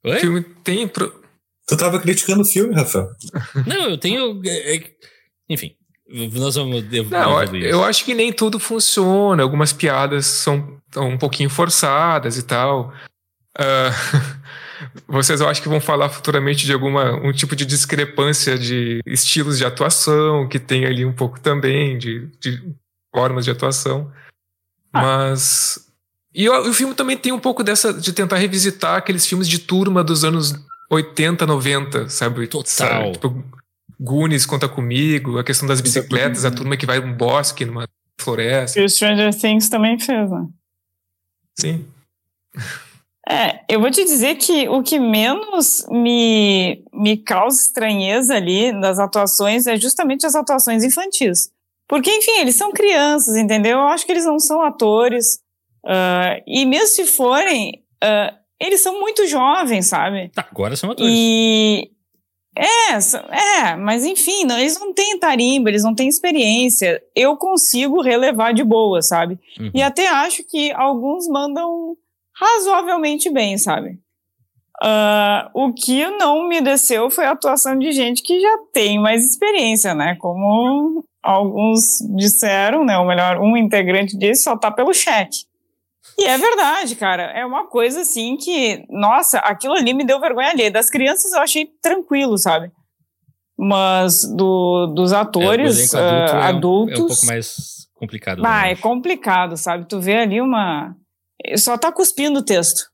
Oi? O filme tem. Pro... Tu tava criticando o filme, Rafael. [laughs] Não, eu tenho. É, é, enfim, nós vamos. Não, eu acho que nem tudo funciona. Algumas piadas são, são um pouquinho forçadas e tal. Uh, [laughs] vocês eu acho que vão falar futuramente de alguma um tipo de discrepância de estilos de atuação que tem ali um pouco também de, de formas de atuação. Ah. Mas e o, o filme também tem um pouco dessa de tentar revisitar aqueles filmes de turma dos anos 80, 90, sabe? Total. Sabe? Tipo, Goonies conta comigo, a questão das bicicletas, a turma que vai num bosque, numa floresta. E o Stranger Things também fez, né? Sim. É, eu vou te dizer que o que menos me, me causa estranheza ali das atuações é justamente as atuações infantis. Porque, enfim, eles são crianças, entendeu? Eu acho que eles não são atores. Uh, e mesmo se forem, uh, eles são muito jovens, sabe? Tá, agora são atores. E, é, é, mas enfim, não, eles não têm tarimba, eles não têm experiência. Eu consigo relevar de boa, sabe? Uhum. E até acho que alguns mandam razoavelmente bem, sabe? Uh, o que não me desceu foi a atuação de gente que já tem mais experiência, né? Como alguns disseram, né? Ou melhor, um integrante disse, só tá pelo cheque. E é verdade, cara. É uma coisa assim que, nossa, aquilo ali me deu vergonha alheia. Das crianças eu achei tranquilo, sabe? Mas do, dos atores é, adulto uh, é adultos. Um, é um pouco mais complicado. Ah, é complicado, sabe? Tu vê ali uma. Só tá cuspindo o texto.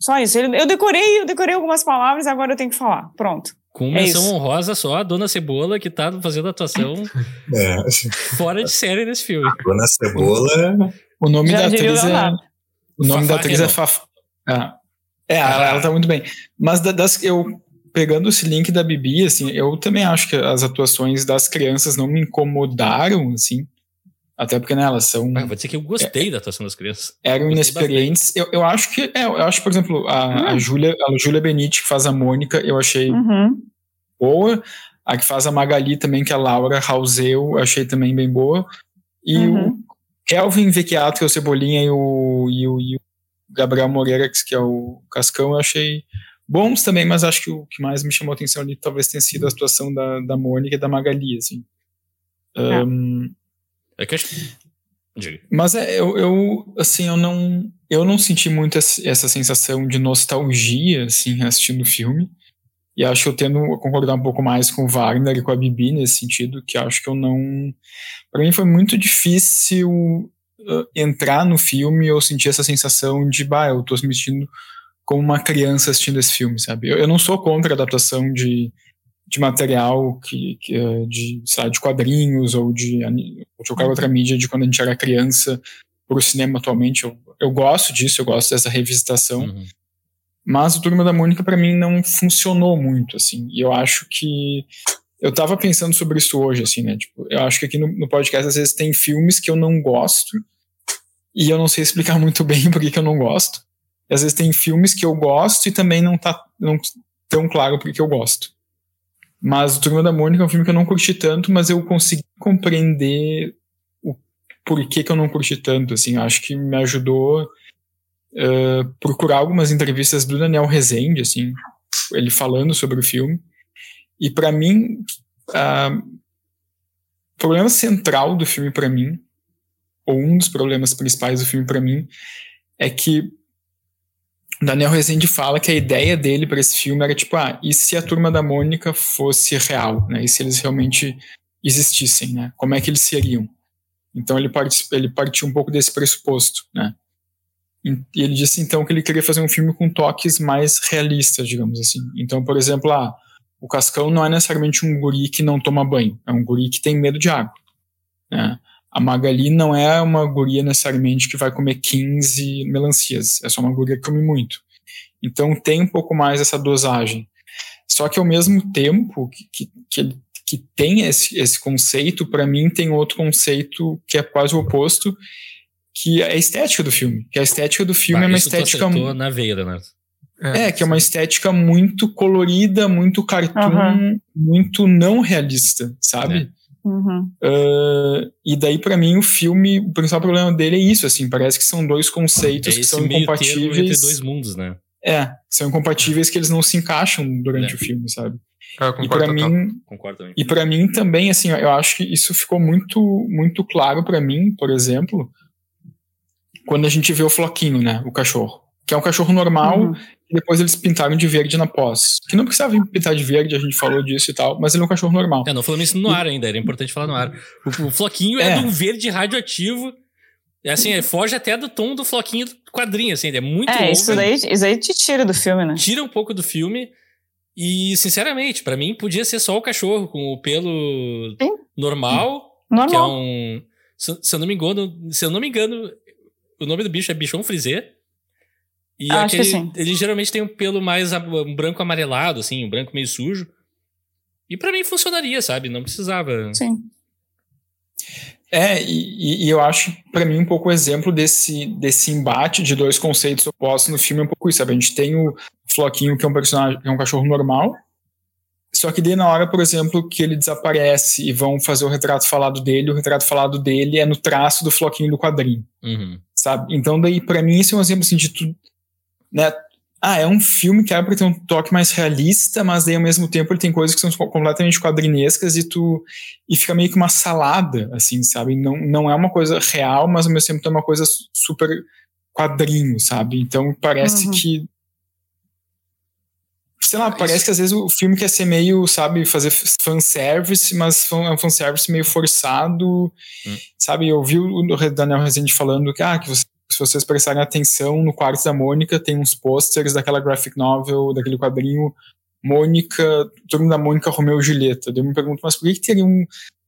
Só isso. Eu decorei, eu decorei algumas palavras, agora eu tenho que falar. Pronto. Com é menção é honrosa só a Dona Cebola, que tá fazendo atuação [laughs] é. fora de série nesse filme. A Dona Cebola o nome Já da atriz é. O nome da atriz é Faf. Ah. É, ela, ela tá muito bem. Mas das, eu pegando esse link da Bibi, assim, eu também acho que as atuações das crianças não me incomodaram, assim. Até porque, né, elas são. Ah, vou dizer que eu gostei é, da atuação das crianças. Eram inexperientes. Eu, eu acho que. É, eu acho, por exemplo, a, hum. a Júlia a Julia Benite, que faz a Mônica, eu achei uhum. Boa. A que faz a Magali também, que é a Laura Rauseu, achei também bem boa. E uhum. o Kelvin Vecchiato, que é o Cebolinha, e o, e o, e o Gabriel Moreira, que é o Cascão, eu achei bons também, mas acho que o que mais me chamou a atenção ali talvez tenha sido a atuação da, da Mônica e da Magali, assim. É. Um, é que acho... Mas é, eu, eu, assim, eu não, eu não senti muito essa sensação de nostalgia, assim, assistindo o filme. E acho que eu tendo a concordar um pouco mais com o Wagner e com a Bibi nesse sentido, que acho que eu não. Para mim foi muito difícil uh, entrar no filme ou sentir essa sensação de, bah, eu tô me sentindo como uma criança assistindo esse filme, sabe? Eu, eu não sou contra a adaptação de, de material que, que uh, de, sabe, de quadrinhos ou de, de qualquer outra mídia de quando a gente era criança para o cinema atualmente. Eu, eu gosto disso, eu gosto dessa revisitação. Uhum. Mas o Turma da Mônica para mim não funcionou muito, assim. E eu acho que eu tava pensando sobre isso hoje, assim, né? Tipo, eu acho que aqui no, no, podcast às vezes tem filmes que eu não gosto e eu não sei [laughs] explicar muito bem por que eu não gosto. E às vezes tem filmes que eu gosto e também não tá não tão claro por que eu gosto. Mas o Turma da Mônica é um filme que eu não curti tanto, mas eu consegui compreender o porquê que eu não curti tanto, assim. Acho que me ajudou uh, procurar algumas entrevistas do Daniel Rezende, assim, ele falando sobre o filme. E para mim, uh, o problema central do filme para mim, ou um dos problemas principais do filme para mim, é que Daniel Rezende fala que a ideia dele para esse filme era tipo, ah, e se a turma da Mônica fosse real, né? E se eles realmente existissem, né? Como é que eles seriam? Então ele, ele partiu um pouco desse pressuposto, né? E ele disse então que ele queria fazer um filme com toques mais realistas, digamos assim. Então, por exemplo, ah, o Cascão não é necessariamente um guri que não toma banho, é um guri que tem medo de água. Né? A Magali não é uma guria necessariamente que vai comer 15 melancias, é só uma guria que come muito. Então tem um pouco mais essa dosagem. Só que ao mesmo tempo que, que, que tem esse, esse conceito, para mim tem outro conceito que é quase o oposto, que é a estética do filme. Que a estética do filme Bah, é uma estética. na veia, Leonardo. É, que é uma estética muito colorida, muito cartoon, Aham. muito não realista, sabe? Uhum. Ah, e daí, pra mim, o filme, o principal problema dele é isso, assim, parece que são dois É conceitos que esse são termo entre incompatíveis. dois mundos, né? É, são incompatíveis que eles não se encaixam durante É. o filme, sabe? Eu E concordo total. mim, Concordo também. e para mim também, assim, eu acho que isso ficou muito, muito claro pra mim, por exemplo, quando a gente vê o Floquinho, né, o cachorro, que é um cachorro normal, Uhum. e depois eles pintaram de verde na pós. Que não precisava pintar de verde, a gente falou disso e tal, mas ele é um cachorro normal. É, não falamos isso no ar ainda, era importante falar no ar. O, o floquinho é. É. de um verde radioativo. É assim, é, foge até do tom do floquinho do quadrinho, assim, ele é muito É, isso daí, isso daí te tira do filme, né? tira um pouco do filme. E, sinceramente, pra mim podia ser só o cachorro com o pelo Sim. normal, que é Normal. um. Se, se eu não me engano, se eu não me engano, o nome do bicho é bichão frisé. E Acho que aquele, sim. ele geralmente tem um pelo mais um branco amarelado, assim, um branco meio sujo. E pra mim funcionaria, sabe? Não precisava. Sim. É, e, e eu acho, pra mim, um pouco o exemplo desse, desse embate de dois conceitos opostos no filme é um pouco isso, sabe? A gente tem o Floquinho, que é um personagem, que é um cachorro normal, só que daí na hora, por exemplo, que ele desaparece e vão fazer o retrato falado dele, o retrato falado dele é no traço do Floquinho do quadrinho, Uhum. Sabe? Então daí, pra mim, isso é um exemplo assim de tu, né? Ah, é um filme que era pra ter um toque mais realista, mas daí ao mesmo tempo ele tem coisas que são completamente quadrinescas e tu e fica meio que uma salada, assim, sabe? Não, não é uma coisa real, mas ao mesmo tempo é uma coisa su- super quadrinho, sabe? Então parece Uhum. que sei lá, parece Isso. que às vezes o filme quer ser meio, sabe, fazer fanservice, mas é um fanservice meio forçado, Hum. sabe? Eu vi o Daniel Rezende falando que, ah, que você- se vocês prestarem atenção, no quarto da Mônica tem uns posters daquela graphic novel, daquele quadrinho Mônica, Turma da Mônica Romeu e Julieta. Eu me pergunto, mas por que, que teria um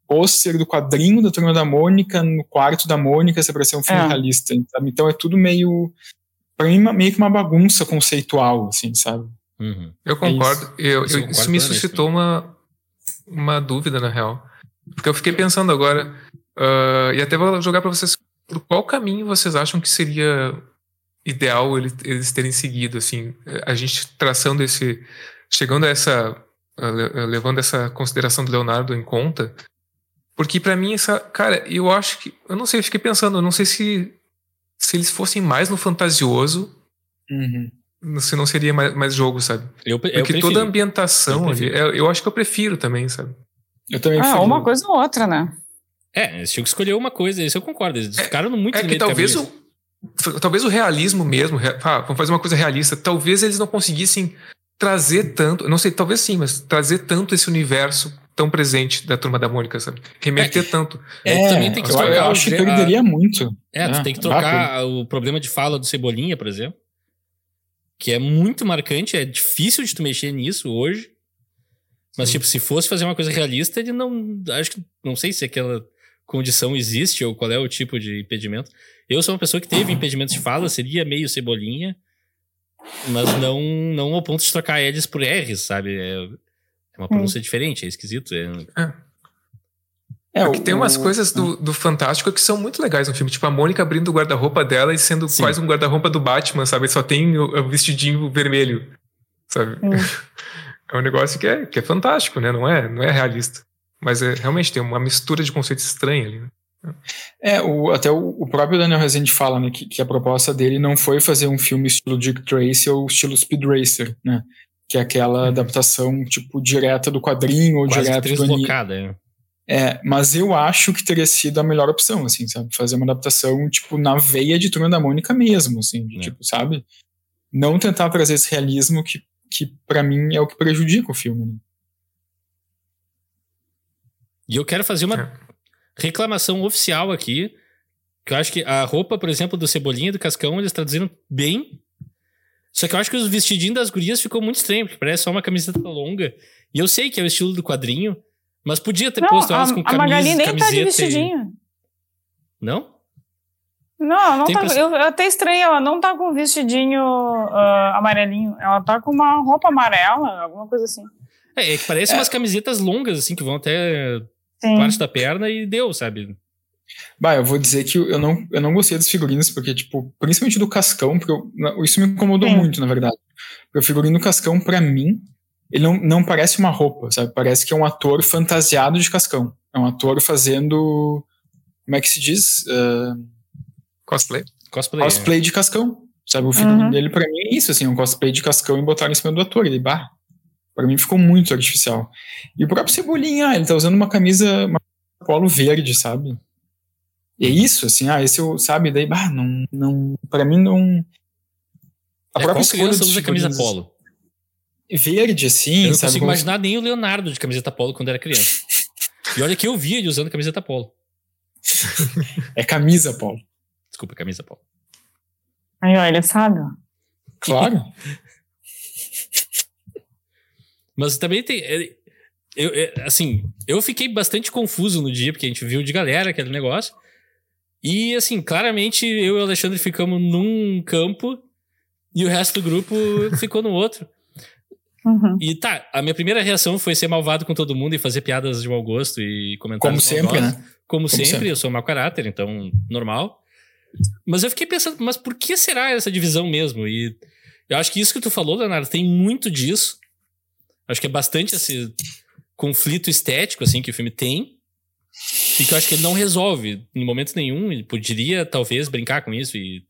pôster do quadrinho da Turma da Mônica no quarto da Mônica se é pra ser um filme É. realista, sabe? Então é tudo meio, pra mim, meio que uma bagunça conceitual, assim, sabe? Uhum. Eu concordo. Eu- Isso eu eu- isso me suscitou uma, uma dúvida, na real. Porque eu fiquei pensando agora, ah, e até vou jogar pra vocês, por qual caminho vocês acham que seria ideal ele- eles terem seguido, assim, a gente traçando esse, chegando a essa, levando essa consideração do Leonardo em conta, porque pra mim essa, cara, eu acho que, eu não sei, eu fiquei pensando, eu não sei se se eles fossem mais no fantasioso, Uhum. Se não seria mais, mais jogo, sabe? Eu, eu Porque prefiro. toda a ambientação Eu ali, prefiro. eu, acho que eu prefiro também, sabe? Eu também Ah, prefiro. uma coisa ou outra, né? É, eles tinham que escolher uma coisa, isso eu concordo. Eles ficaram no muito É que talvez o, talvez o realismo mesmo, rea- ah, vamos fazer uma coisa realista, talvez eles não conseguissem trazer tanto, não sei, talvez sim, mas trazer tanto esse universo tão presente da Turma da Mônica, sabe? Remeter tanto. É, É, também tem que eu, trocar eu acho que perderia muito. É, tu É, tem que trocar o problema de fala do Cebolinha, por exemplo. Que é muito marcante, é difícil de tu mexer nisso hoje. Mas, Sim. tipo, se fosse fazer uma coisa realista, ele não. Acho que. Não sei se aquela condição existe ou qual é o tipo de impedimento. Eu sou uma pessoa que teve impedimentos de fala, seria meio Cebolinha. Mas não, não ao ponto de trocar L's por R's, sabe? É, é uma pronúncia diferente, é esquisito. É, É, Porque o- tem umas o- coisas do, do Fantástico que são muito legais no filme. Tipo, a Mônica abrindo o guarda-roupa dela e sendo Sim. quase um guarda-roupa do Batman, sabe? Só tem o, o vestidinho vermelho, sabe? Hum. [laughs] É um negócio que é, que é fantástico, né? Não é, não é realista. Mas é, realmente tem uma mistura de conceitos estranha ali. né? É, o, até o, o próprio Daniel Rezende fala né, que, que a proposta dele não foi fazer um filme estilo Dick Tracy ou estilo Speed Racer, né? Que é aquela adaptação, tipo, direta do quadrinho ou quase que direto do anime. É. É, mas eu acho que teria sido a melhor opção, assim, sabe? Fazer uma adaptação, tipo, na veia de Turma da Mônica mesmo, assim, de, É. tipo, sabe? Não tentar trazer esse realismo que, que para mim é o que prejudica o filme. Né? E eu quero fazer uma É. reclamação oficial aqui. Que eu acho que a roupa, por exemplo, do Cebolinha e do Cascão, eles traduziram bem. Só que eu acho que os vestidinhos das gurias ficou muito estranho, porque parece só uma camiseta longa. E eu sei que é o estilo do quadrinho, mas podia ter Não, posto a, elas com a camisa, Magali nem camiseta tá de e- vestidinho. Não? Não, ela não Tem tá, eu, eu até estranho, ela não tá com vestidinho ah, amarelinho. Ela tá com uma roupa amarela, alguma coisa assim. É, é que parece umas camisetas longas, assim, que vão até Sim. parte da perna e deu, sabe? Bah, eu vou dizer que eu não, eu não gostei dos figurinos, porque, tipo, principalmente do Cascão, porque eu- isso me incomodou Sim. muito, na verdade. Porque o figurino Cascão, pra mim, ele não, não parece uma roupa, sabe? Parece que é um ator fantasiado de Cascão. É um ator fazendo. Como é que se diz? Ah, Cosplay. Cosplay. cosplay de Cascão. Sabe? O figurino Uhum. dele, pra mim, é isso, assim, um cosplay de Cascão e botaram em cima do ator. Ele, bah, pra mim ficou muito artificial. E o próprio Cebolinha, ah, ele tá usando uma camisa, uma polo verde, sabe? E é isso, assim, ah, esse eu, sabe, daí, bah, não, não, pra mim não... A É, própria qual criança dos usa camisa polo? Verde, assim, Eu não sabe? consigo como- imaginar nem o Leonardo de camiseta polo quando era criança. [laughs] e olha que eu via ele usando camiseta polo. É camisa, Paulo. Desculpa, camisa polo. Aí, ele sabe. Claro. [laughs] Mas também tem. é, Eu, é, assim, eu fiquei bastante confuso no dia, porque a gente viu de galera aquele negócio. E, assim, claramente eu e o Alexandre ficamos num campo e o resto do grupo ficou no outro. Uhum. E tá, a minha primeira reação foi ser malvado com todo mundo e fazer piadas de mau gosto e Como comentários sempre, né? Como, sempre, sempre. eu sou mau caráter, então normal. Mas eu fiquei pensando, mas por que será essa divisão mesmo? E eu acho que isso que tu falou, Leonardo, tem muito disso. Acho que é bastante esse conflito estético, assim, que o filme tem. E que eu acho que ele não resolve em momento nenhum. Ele poderia, talvez, brincar com isso e,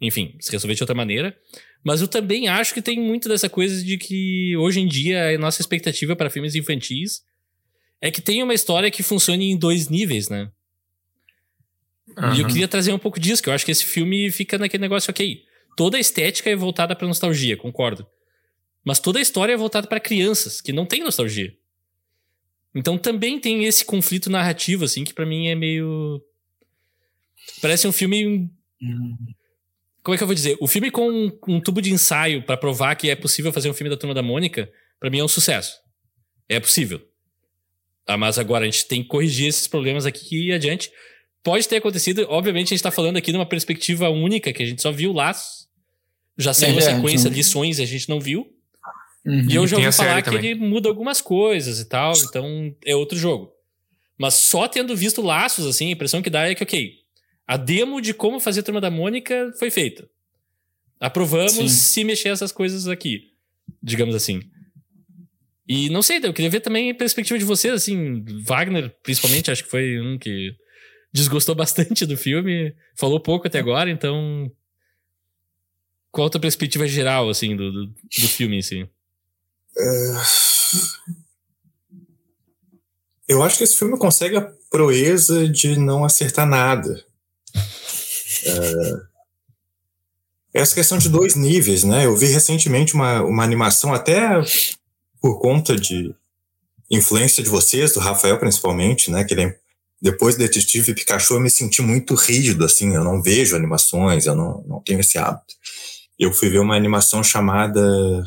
enfim, se resolver de outra maneira. Mas eu também acho que tem muito dessa coisa de que hoje em dia a nossa expectativa para filmes infantis é que tenha uma história que funcione em dois níveis, né? E eu queria trazer um pouco disso, que eu acho que esse filme fica naquele negócio, ok. Toda a estética é voltada pra nostalgia, concordo. Mas toda a história é voltada pra crianças, que não tem nostalgia. Então também tem esse conflito narrativo, assim, que pra mim é meio. Parece um filme. Como é que eu vou dizer? O filme com um, um tubo de ensaio pra provar que é possível fazer um filme da Turma da Mônica, pra mim é um sucesso. É possível. Ah, mas agora a gente tem que corrigir esses problemas aqui e adiante. Pode ter acontecido, obviamente a gente tá falando aqui numa perspectiva única, que a gente só viu laços. Já saiu É, a sequência de lições e a gente não viu. Uhum. E eu já ouvi falar que ele muda algumas coisas e tal, então é outro jogo. Mas só tendo visto laços, assim, a impressão que dá é que, ok, a demo de como fazer Turma da Mônica foi feita. Aprovamos Sim. se mexer essas coisas aqui, digamos assim. E não sei, eu queria ver também a perspectiva de vocês, assim, Wagner, principalmente, acho que foi um que desgostou [laughs] bastante do filme, falou pouco até agora, então. Qual a tua perspectiva geral, assim, do, do, do filme em si? Eu acho que esse filme consegue a proeza de não acertar nada. É, Essa questão de dois níveis, né? Eu vi recentemente uma, uma animação, até por conta de influência de vocês, do Rafael principalmente, né? Que ele, é- depois do Detetive Pikachu eu me senti muito rígido, assim. Eu não vejo animações, eu não, não tenho esse hábito. Eu fui ver uma animação chamada.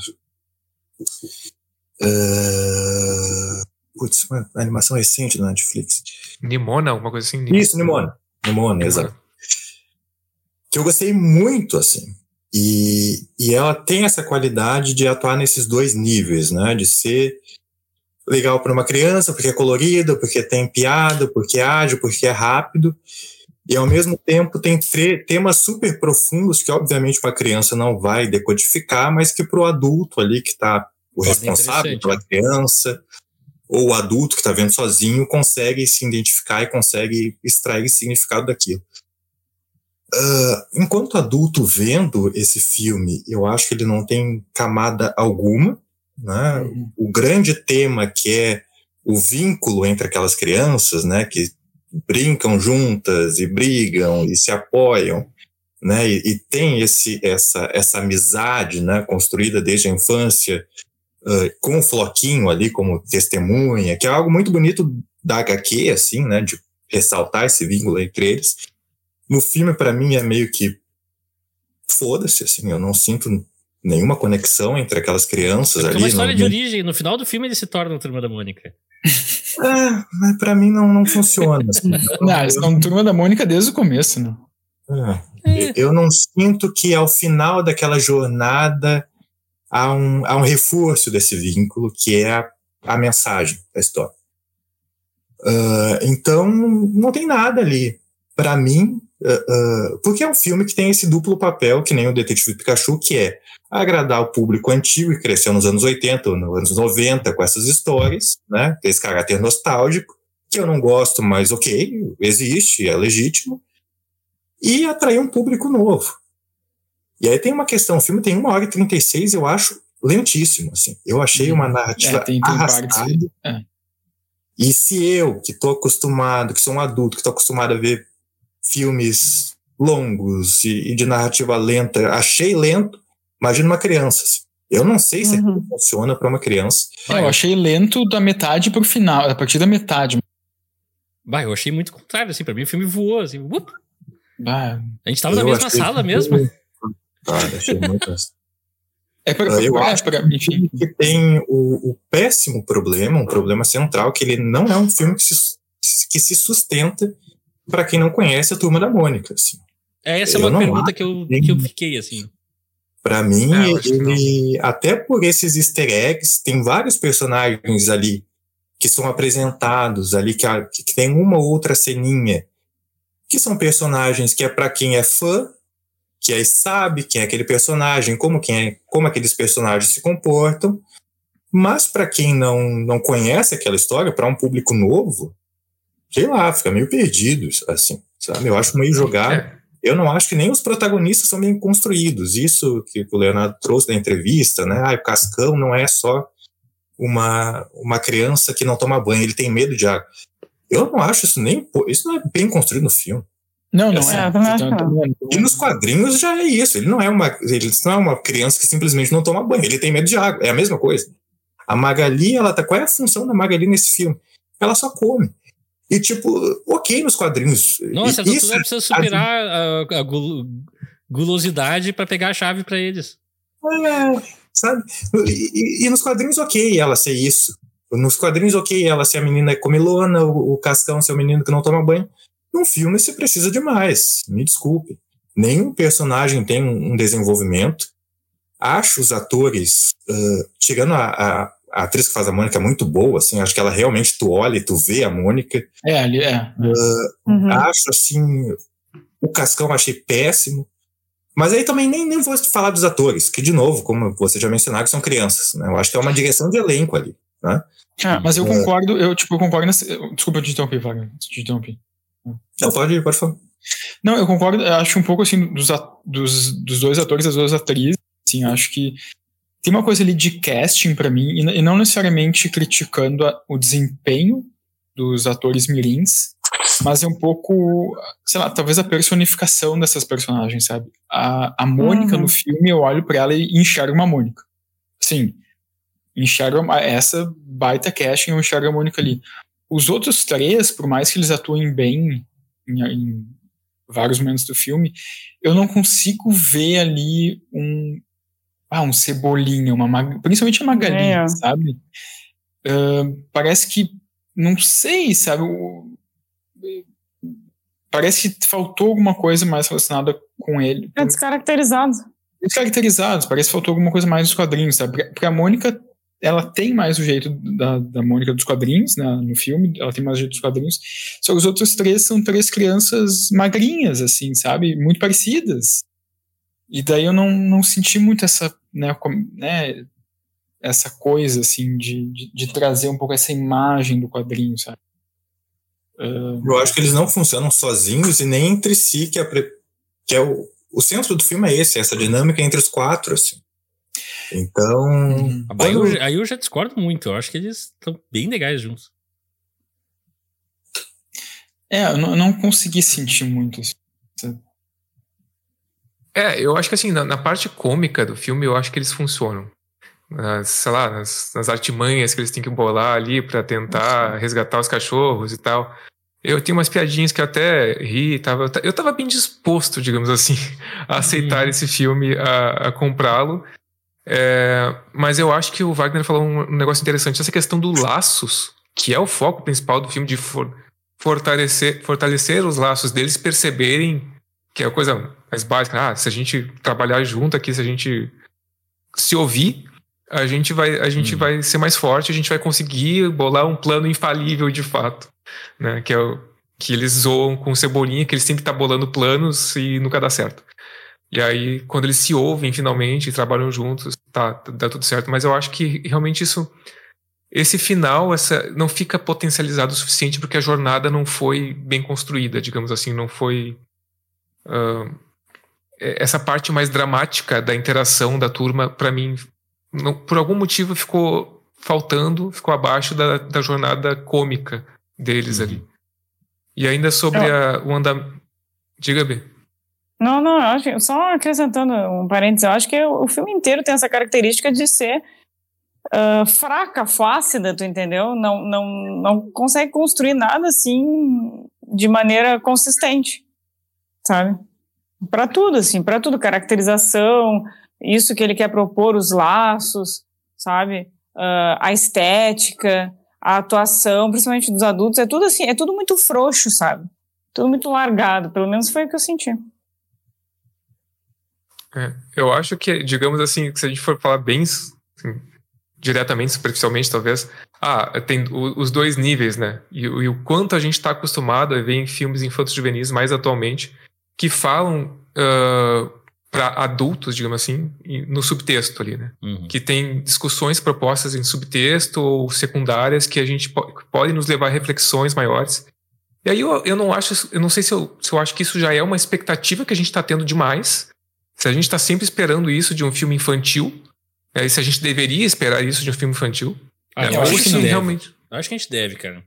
ah, Putz, uma animação recente da Netflix. Nimona, alguma coisa assim? Isso, Nimona. Nimona, exato. Que eu gostei muito, assim. E, e ela tem essa qualidade de atuar nesses dois níveis, né? De ser legal para uma criança, porque é colorido, porque tem piada, porque é ágil, porque é rápido. E ao mesmo tempo tem temas super profundos que, obviamente, uma criança não vai decodificar, mas que para o adulto ali que está o responsável pela né? criança, ou o adulto que está vendo sozinho, consegue se identificar e consegue extrair significado daquilo. Ah, enquanto adulto vendo esse filme, eu acho que ele não tem camada alguma, né? Uhum. O grande tema que é o vínculo entre aquelas crianças, né? Que brincam juntas e brigam e se apoiam, né? E, e tem esse essa essa amizade, né? Construída desde a infância ah, com o Floquinho ali como testemunha, que é algo muito bonito da HQ, assim, né? De ressaltar esse vínculo entre eles. No filme, para mim, é meio que foda-se, assim, eu não sinto nenhuma conexão entre aquelas crianças é ali. É uma história não, de origem. No final do filme ele se torna a Turma da Mônica. É, mas pra mim não, não funciona. Assim. [laughs] não, eles são Turma da Mônica desde o começo, né? É. É. Eu não sinto que ao final daquela jornada há um, há um reforço desse vínculo, que é a, a mensagem da história. Uh, então, não tem nada ali. Para mim, uh, uh, porque é um filme que tem esse duplo papel, que nem o Detetive Pikachu, que é agradar o público antigo e cresceu nos anos 80 ou nos anos 90 com essas histórias, né? Esse caráter nostálgico, que eu não gosto, mas ok, existe, é legítimo, e atrair um público novo. E aí tem uma questão, o filme tem 1 hora e 36, eu acho lentíssimo, assim. Eu achei uma uhum. narrativa é, tem, tem arrastada. É. E se eu, que estou acostumado, que sou um adulto, que estou acostumado a ver filmes longos e, e, de narrativa lenta, achei lento, imagina uma criança. Assim. Eu não sei se uhum. funciona para uma criança. É, eu achei lento da metade pro final, a partir da metade. Bah, eu achei muito contrário, assim, pra mim o filme voou, assim, up. Bah. A gente tava eu na mesma sala mesmo. Ah, achei muito É pra, eu pra, acho pra, enfim. que tem o, o, péssimo problema, um problema central, que ele não é um filme que se, que se sustenta para quem não conhece a Turma da Mônica. Assim. É, essa é uma pergunta que eu, que eu fiquei, assim. Para mim, é, ele, até por esses easter eggs, tem vários personagens ali que são apresentados ali, que, que tem uma ou outra ceninha, que são personagens que é para quem é fã, que aí sabe quem é aquele personagem, como, quem é, como aqueles personagens se comportam. Mas para quem não, não conhece aquela história, para um público novo, sei lá, fica meio perdido, assim, sabe? Eu acho meio jogado. É. Eu não acho que nem os protagonistas são bem construídos. Isso que o Leonardo trouxe da entrevista, né? Ah, o Cascão não é só uma, uma criança que não toma banho, ele tem medo de água. Eu não acho isso nem. Isso não é bem construído no filme. Não, não é. é. E nos quadrinhos já é isso. Ele não é uma, ele não é uma criança que simplesmente não toma banho. Ele tem medo de água. É a mesma coisa. A Magali, ela tá. Qual é a função da Magali nesse filme? Ela só come. E, tipo, ok nos quadrinhos. Nossa, e, isso, precisa superar a, a gulosidade para pegar a chave para eles. É, sabe? E, e, nos quadrinhos, ok ela ser isso. Nos quadrinhos, ok ela ser a menina comilona, o, o Cascão ser o menino que não toma banho. Num filme você precisa de mais, me desculpe. Nenhum personagem tem um desenvolvimento. Acho os atores, uh, tirando a, a, a, atriz que faz a Mônica muito boa, assim, acho que ela realmente, tu olha e tu vê a Mônica. É, ali é. Uh, uhum. Acho, assim, o Cascão achei péssimo. Mas aí também nem, nem vou falar dos atores, que, de novo, como você já mencionou, que são crianças. Né? Eu acho que é uma direção de elenco ali. Né? É, mas eu concordo, eu, tipo, eu concordo nessa. Desculpa te interromper, Wagner. Te interromper. Não, pode, pode falar. Não, eu concordo, eu acho um pouco assim dos, dos, dos dois atores, das duas atrizes, assim, acho que tem uma coisa ali de casting para mim, e, não necessariamente criticando a, o desempenho dos atores mirins, mas é um pouco, sei lá, talvez a personificação dessas personagens, sabe? A, a Mônica uhum. no filme, eu olho para ela e enxergo uma Mônica. Sim, enxergo essa baita casting, eu enxergo a Mônica ali. Os outros três, por mais que eles atuem bem em, em vários momentos do filme, eu não consigo ver ali um ah, um cebolinha, uma principalmente a Magali, é. sabe? Uh, parece que não sei, sabe? Parece que faltou alguma coisa mais relacionada com ele. É descaracterizado. Descaracterizado, parece que faltou alguma coisa mais nos quadrinhos, sabe? Porque a Mônica ela tem mais o jeito da, da Mônica dos quadrinhos, né, no filme, ela tem mais o jeito dos quadrinhos, só que os outros três são três crianças magrinhas, assim, sabe, muito parecidas. E daí eu não, não senti muito essa, né, né essa coisa, assim, de, de, de, trazer um pouco essa imagem do quadrinho, sabe. Uh, eu acho que eles não funcionam sozinhos e nem entre si, que é, que é o, o centro do filme é esse, essa dinâmica entre os quatro, assim. Então. Uhum. Aí, eu, aí eu já discordo muito. Eu acho que eles estão bem legais juntos. É, eu não, eu não consegui sentir muito isso. É, eu acho que assim, na, na, parte cômica do filme, eu acho que eles funcionam. Nas, sei lá, nas, nas artimanhas que eles têm que bolar ali para tentar resgatar os cachorros e tal. Eu tenho umas piadinhas que eu até ri, tava, eu tava bem disposto, digamos assim, [laughs] a aceitar esse filme, a, a comprá-lo. É, mas eu acho que o Wagner falou um, um, negócio interessante, essa questão do laços, que é o foco principal do filme, de for, fortalecer, fortalecer os laços deles, perceberem que é a coisa mais básica. Ah, se a gente trabalhar junto aqui, se a gente se ouvir, a gente vai, a gente uhum. vai ser mais forte, a gente vai conseguir bolar um plano infalível de fato, né? Que é o que eles zoam com cebolinha, que eles sempre tá bolando planos e nunca dá certo. E aí, quando eles se ouvem finalmente e trabalham juntos, tá, dá tudo certo. Mas eu acho que realmente isso, esse final, essa, não fica potencializado o suficiente porque a jornada não foi bem construída, digamos assim, não foi uh, essa parte mais dramática da interação da turma, para mim, não, por algum motivo ficou faltando, ficou abaixo da, da jornada cômica deles uhum. ali. E ainda sobre a, o andamento. Diga, B. Não, não, acho, só acrescentando um parênteses, eu acho que o filme inteiro tem essa característica de ser uh, fraca, flácida, tu entendeu? Não, não, não consegue construir nada assim de maneira consistente, sabe? Para tudo, assim, para tudo, caracterização, isso que ele quer propor, os laços, sabe? Uh, a estética, a atuação, principalmente dos adultos, é tudo assim, é tudo muito frouxo, sabe? Tudo muito largado, pelo menos foi o que eu senti. É, eu acho que, digamos assim, se a gente for falar bem assim, diretamente, superficialmente, talvez, ah, tem os dois níveis, né? E, e o quanto a gente está acostumado a ver em filmes infantos juvenis mais atualmente, que falam uh, para adultos, digamos assim, no subtexto ali, né? Uhum. Que tem discussões propostas em subtexto ou secundárias que a gente po pode nos levar a reflexões maiores. E aí eu, eu não acho, eu não sei se eu, se eu acho que isso já é uma expectativa que a gente está tendo demais. Se a gente está sempre esperando isso de um filme infantil, é, se a gente deveria esperar isso de um filme infantil. Ah, é, eu acho que não, realmente. Eu acho que a gente deve, cara.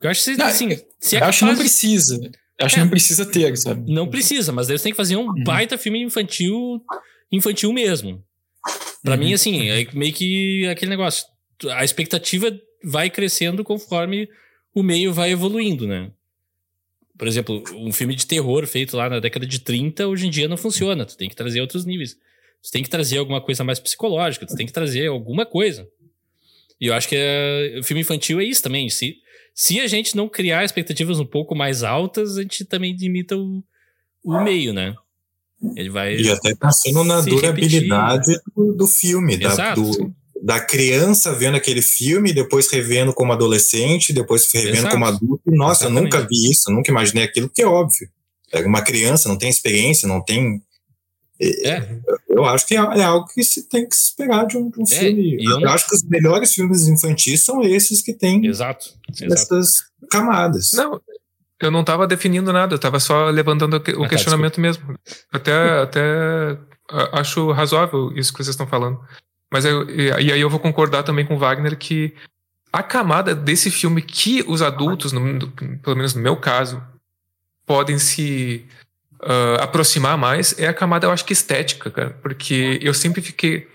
Eu acho que se, não, assim, se é eu acho que não precisa. Acho que não precisa ter, sabe? Não precisa, mas eles têm que fazer um uhum. baita filme infantil, infantil mesmo. Pra uhum. mim, assim, é meio que aquele negócio. A expectativa vai crescendo conforme o meio vai evoluindo, né? Por exemplo, um filme de terror feito lá na década de 30, hoje em dia não funciona. Tu tem que trazer outros níveis. Tu tem que trazer alguma coisa mais psicológica, tu tem que trazer alguma coisa. E eu acho que é, o filme infantil é isso também. Se, se a gente não criar expectativas um pouco mais altas, a gente também limita o, o meio, né? Ele vai. E até pensando na durabilidade do, do, filme, da, do, da criança vendo aquele filme, depois revendo como adolescente, depois revendo Exato. como adulto. Nossa, Exatamente. eu nunca vi isso, nunca imaginei aquilo, que é óbvio. É uma criança, não tem experiência, não tem. É. Eu acho que é, é algo que se tem que se esperar de um, de um é, filme. Eu, eu não... acho que os melhores filmes infantis são esses que têm Exato. essas camadas. Não, eu não estava definindo nada, eu estava só levantando o ah, tá, questionamento tá, mesmo. Até, até acho razoável isso que vocês estão falando. Mas eu, e aí eu vou concordar também com o Wagner que a camada desse filme que os adultos, no, pelo menos no meu caso, podem se uh, aproximar mais é a camada, eu acho que estética, cara. Porque eu sempre fiquei.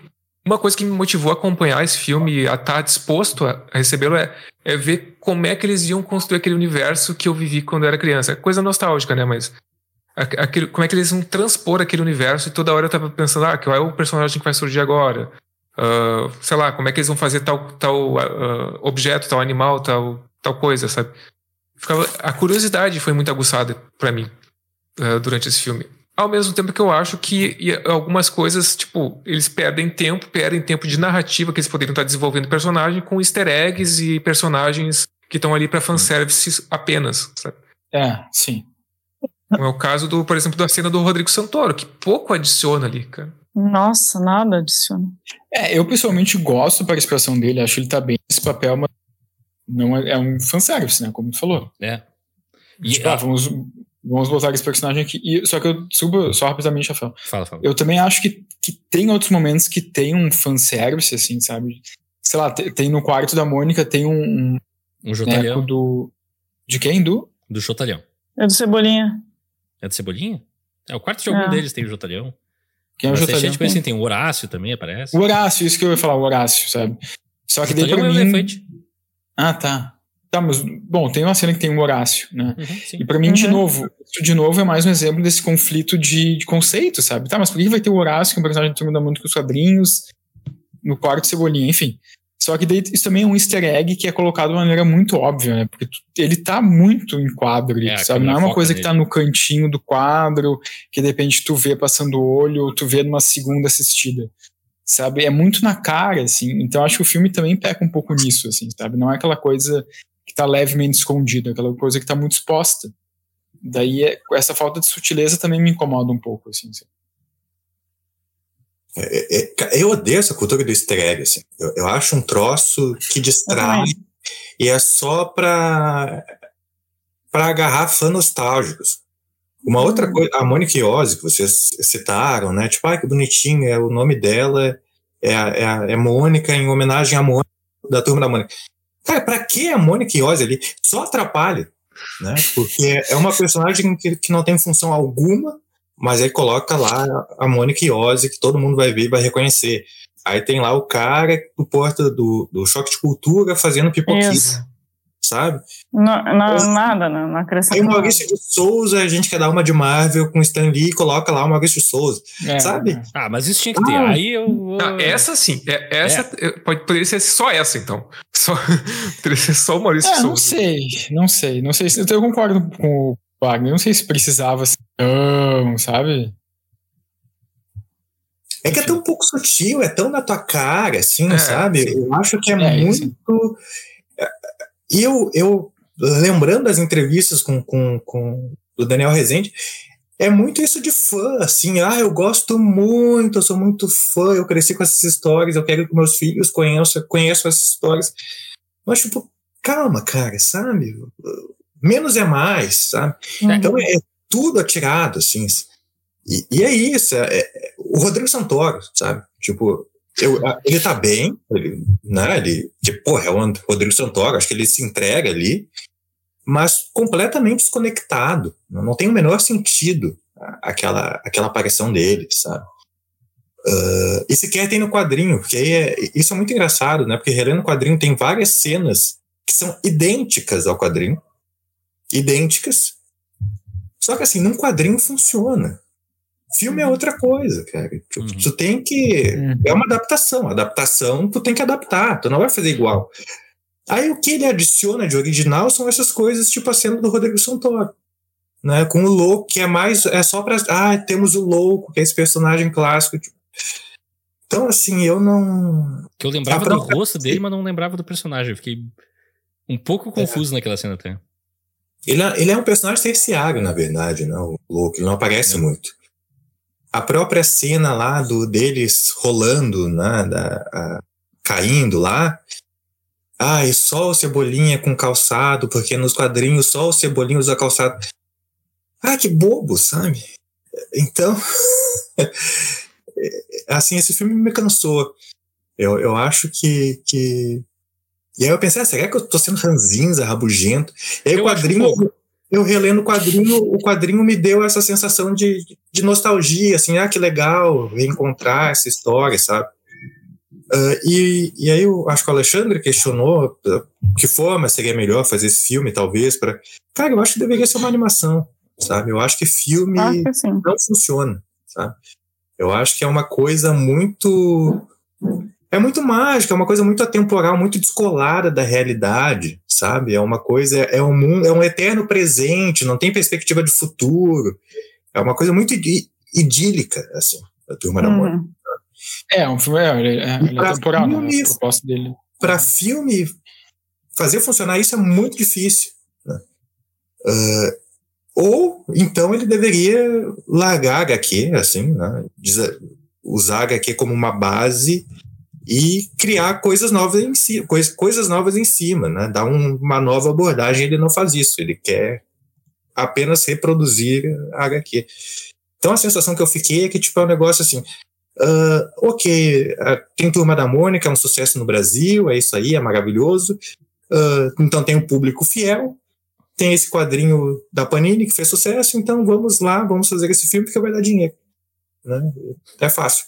Uma coisa que me motivou a acompanhar esse filme, a estar tá disposto a recebê-lo, é, é ver como é que eles iam construir aquele universo que eu vivi quando eu era criança. É coisa nostálgica, né? Mas aquele, como é que eles vão transpor aquele universo e toda hora eu tava pensando, ah, qual é o personagem que vai surgir agora? Uh, sei lá, como é que eles vão fazer tal, tal uh, objeto, tal animal, tal, tal coisa, sabe? Ficava, a curiosidade foi muito aguçada para mim uh, durante esse filme. Ao mesmo tempo que eu acho que algumas coisas, tipo, eles perdem tempo, perdem tempo de narrativa que eles poderiam estar desenvolvendo personagem com easter eggs e personagens que estão ali para fanservice apenas, sabe? É, sim. É o caso, do, por exemplo, da cena do Rodrigo Santoro, que pouco adiciona ali, cara. Nossa, nada adiciona. É, eu pessoalmente gosto da participação dele, acho que ele tá bem nesse papel, mas não é, é um fanservice, né? Como tu falou. É. E, tipo, ah, vamos, vamos botar esse personagem aqui. E, só que eu subo só rapidamente, Rafael. Fala, fala. Eu também acho que, que tem outros momentos que tem um fanservice, assim, sabe? Sei lá, tem, tem no quarto da Mônica, tem um. Um, um do. De quem? Do? Do Jotalhão. É do Cebolinha. É do Cebolinha? É, o quarto de algum é. deles tem o Jotalhão. Quem é o Jotalhão? Tipo assim, tem o Horácio também, aparece. O Horácio, isso que eu ia falar, o Horácio, sabe? Só que daí pra é mim... elefante. Ah, tá. Tá, mas, bom, tem uma cena que tem o Horácio, né? Uhum, e para mim, de Uhum. novo, isso de novo é mais um exemplo desse conflito de, de conceito, sabe? Tá, mas por que vai ter o Horácio, que é um personagem do Turma da Mônica com os quadrinhos, no quarto Cebolinha, enfim. Só que daí isso também é um easter egg que é colocado de uma maneira muito óbvia, né? Porque tu- ele tá muito em quadro É, a sabe? Não é uma coisa que nele. tá no cantinho do quadro, que de repente tu vê passando o olho, ou tu vê numa segunda assistida. Sabe? É muito na cara, assim. Então acho que o filme também peca um pouco nisso, assim, sabe? Não é aquela coisa que tá levemente escondida, aquela coisa que tá muito exposta. Daí é- essa falta de sutileza também me incomoda um pouco, assim. sabe? É, é, ca- eu odeio essa cultura do easter egg, assim. Eu, eu acho um troço que distrai e é só pra, pra agarrar fãs nostálgicos. Uma outra coisa, a Mônica Iose, que vocês citaram, né? Tipo, ai, que bonitinho, é, o nome dela é, a- é, é Mônica em homenagem à Mônica, da turma da Mônica. Cara, pra que a Mônica Iose ali? Só atrapalha, né? Porque é uma personagem que, que não tem função alguma, mas aí coloca lá a Mônica Iose, que todo mundo vai ver e vai reconhecer. Aí tem lá o cara do porta do, do choque de cultura fazendo pipoquinha, Isso. Sabe? Não, não, nada, não, não acrescenta Aí o. Maurício de Souza, a gente quer dar uma de Marvel com Stan Lee e coloca lá o Maurício de Souza. É, Sabe? é. Ah, mas isso tinha que ter. Ah. Aí eu. Ah, essa sim. É, essa eh, Pode, poderia ser só essa, então. Só, [laughs] poderia ser só o Maurício É, não Souza. sei, não sei, não sei. se- Eu concordo com o Wagner, não sei se precisava ser tão, sabe? É que é tão pouco sutil, é tão na tua cara, assim, É, sabe? sim. Eu acho que é, É, muito. E eu, eu, lembrando das entrevistas com, com, com o Daniel Rezende, é muito isso de fã, assim, ah, eu gosto muito, eu sou muito fã, eu cresci com essas histórias, eu quero que meus filhos conheçam, conheçam essas histórias. Mas, tipo, calma, cara, sabe? Menos é mais, sabe? Uhum. Então é, é tudo atirado, assim. E, e é isso. É, é- o Rodrigo Santoro, sabe? Tipo, eu, a- ele tá bem, ele, né? Ele, que, porra, é o Rodrigo Santoro, acho que ele se entrega ali, mas completamente desconectado. Não, não tem o menor sentido aquela, aquela aparição dele, sabe? Ah, e sequer tem no quadrinho, porque é, isso é muito engraçado, né? Porque relendo o quadrinho tem várias cenas que são idênticas ao quadrinho. Idênticas. Só que assim, num quadrinho funciona. Filme é outra coisa, cara. Tu, Uhum. tu tem que. Uhum. É uma adaptação. Adaptação, tu tem que adaptar. Tu não vai fazer igual. Aí o que ele adiciona de original são essas coisas, tipo a cena do Rodrigo Santoro. Né, com o louco, que é mais. É só pra. Ah, temos o louco, que é esse personagem clássico. tipo. Então, assim, eu não. Que eu lembrava do rosto dele, mas não lembrava do personagem. Eu fiquei um pouco confuso naquela cena até. Ele é, ele é um personagem terciário, na verdade, né? O louco, ele não aparece muito. A própria cena lá do deles rolando, né? Da, a- caindo lá. Ah, e só o Cebolinha com calçado, porque nos quadrinhos só o Cebolinha usa calçado. Ah, que bobo, sabe? Então, [laughs] assim, esse filme me cansou. Eu, eu acho que, que. E aí eu pensei, ah, será que eu tô sendo ranzinza, rabugento? E aí Eu o quadrinho. Eu relendo o quadrinho, o quadrinho me deu essa sensação de, de nostalgia, assim, ah, que legal reencontrar essa história, sabe? Ah, e, e aí eu acho que o Alexandre questionou ah, que forma seria melhor fazer esse filme, talvez, para Cara, eu acho que deveria ser uma animação, sabe? Eu acho que filme Acho que não funciona, sabe? Eu acho que é uma coisa muito é muito mágica, é uma coisa muito atemporal, muito descolada da realidade, sabe? É uma coisa, é um mundo, é um eterno presente, não tem perspectiva de futuro. É uma coisa muito idílica, assim, a Turma da Mônica. Uhum. É, um filme, é, é, é temporal, né? A proposta dele. Para filme fazer funcionar isso é muito difícil. né? Ah, ou então ele deveria largar HQ, assim, né? Usar HQ como uma base e criar coisas novas em cima, coisa, coisas novas em cima, né? Dar um- uma nova abordagem. Ele não faz isso, ele quer apenas reproduzir a HQ. Então a sensação que eu fiquei é que tipo é um negócio assim, ah, ok, ah, tem Turma da Mônica, é um sucesso no Brasil, é isso aí, é maravilhoso. Ah, então tem um público fiel, tem esse quadrinho da Panini que fez sucesso, então vamos lá, vamos fazer esse filme porque vai dar dinheiro. Né? É fácil.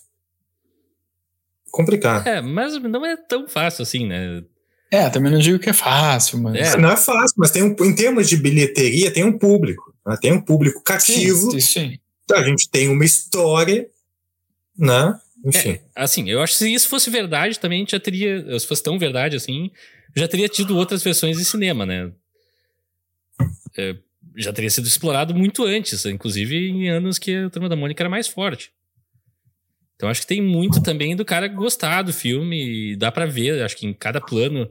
Complicado. É, mas não é tão fácil assim, né? É, também não digo que é fácil, mas. É. Não é fácil, mas tem um, em termos de bilheteria, tem um público. né? Tem um público cativo. Sim, sim. A gente tem uma história, né? Enfim. É, assim, eu acho que se isso fosse verdade, também a gente já teria. Se fosse tão verdade assim, já teria tido outras versões de cinema, né? É, já teria sido explorado muito antes, inclusive em anos que a Turma da Mônica era mais forte. Então acho que tem muito também do cara gostar do filme dá pra ver, acho que em cada plano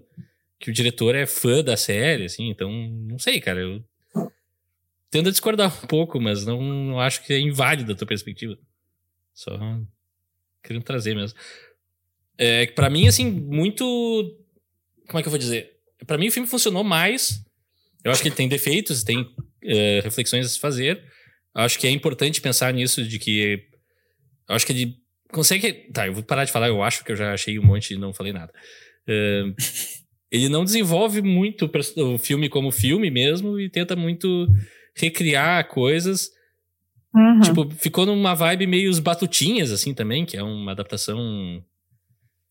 que o diretor é fã da série, assim, então não sei, cara, eu tendo a discordar um pouco, mas não, não acho que é inválido a tua perspectiva. Só querendo trazer mesmo. É, pra mim, assim, muito. Como é que eu vou dizer? Pra mim, o filme funcionou mais. Eu acho que ele tem defeitos, tem é, reflexões a se fazer. Eu acho que é importante pensar nisso, de que. Eu acho que ele consegue. Tá, eu vou parar de falar, eu acho que eu já achei um monte e não falei nada. É, [laughs] ele não desenvolve muito o filme como filme mesmo e tenta muito recriar coisas. Uhum. Tipo, ficou numa vibe meio os Batutinhas, assim, também, que é uma adaptação.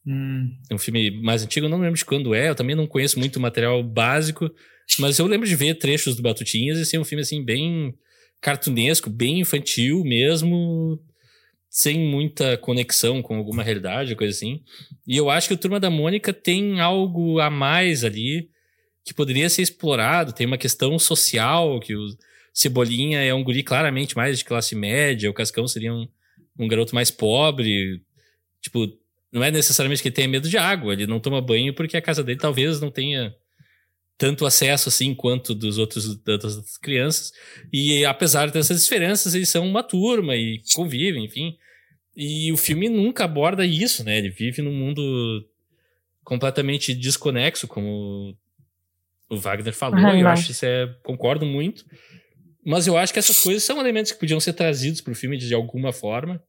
Hum, É um filme mais antigo, eu não lembro de quando é, eu também não conheço muito o material básico, mas eu lembro de ver trechos do Batutinhas e ser um filme, assim, bem cartunesco, bem infantil mesmo, sem muita conexão com alguma realidade, coisa assim. E eu acho que o Turma da Mônica tem algo a mais ali que poderia ser explorado, tem uma questão social, que o Cebolinha é um guri claramente mais de classe média, o Cascão seria um, um garoto mais pobre, tipo, não é necessariamente que ele tenha medo de água, ele não toma banho porque a casa dele talvez não tenha tanto acesso assim quanto dos outros das outras crianças. E apesar dessas diferenças, eles são uma turma e convivem, enfim. E o filme nunca aborda isso, né? Ele vive num mundo completamente desconexo, como o Wagner falou. Uhum, eu né? acho isso é concordo muito. Mas eu acho que essas coisas são elementos que podiam ser trazidos para o filme de alguma forma.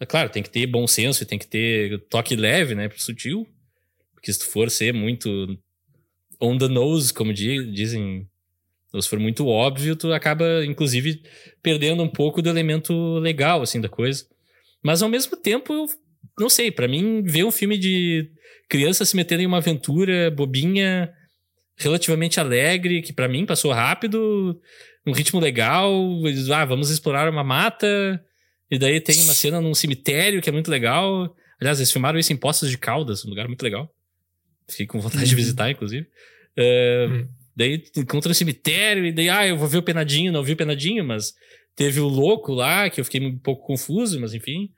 É claro, tem que ter bom senso e tem que ter toque leve, né, sutil. Porque se tu for ser muito on the nose, como di- dizem, ou se for muito óbvio, tu acaba, inclusive, perdendo um pouco do elemento legal, assim, da coisa. Mas, ao mesmo tempo, eu não sei, pra mim, ver um filme de criança se metendo em uma aventura bobinha, relativamente alegre, que pra mim passou rápido, um ritmo legal, eles, ah, vamos explorar uma mata, e daí tem uma cena num cemitério que é muito legal. Aliás, eles filmaram isso em Poços de Caldas, um lugar muito legal. Fiquei com vontade de Uhum. visitar, inclusive. Uhum. Daí encontra o cemitério, e daí, ah, eu vou ver o Penadinho, não vi o Penadinho, mas teve o louco lá, que eu fiquei um pouco confuso, mas enfim.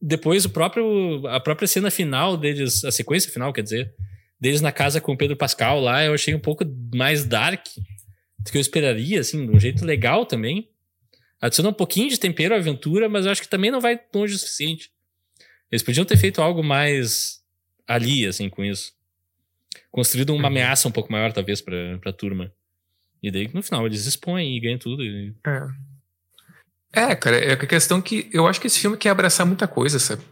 Depois o próprio, a própria cena final deles, a sequência final, quer dizer, deles na casa com o Pedro Pascal lá, eu achei um pouco mais dark do que eu esperaria, assim, de um jeito legal também. Adiciona um pouquinho de tempero à aventura, mas eu acho que também não vai longe o suficiente. Eles podiam ter feito algo mais ali, assim, com isso. Construído uma Uhum. ameaça um pouco maior, talvez, pra, pra turma. E daí, no final, eles expõem e ganham tudo. e- É. É, cara, é a questão que eu acho que esse filme quer abraçar muita coisa, sabe?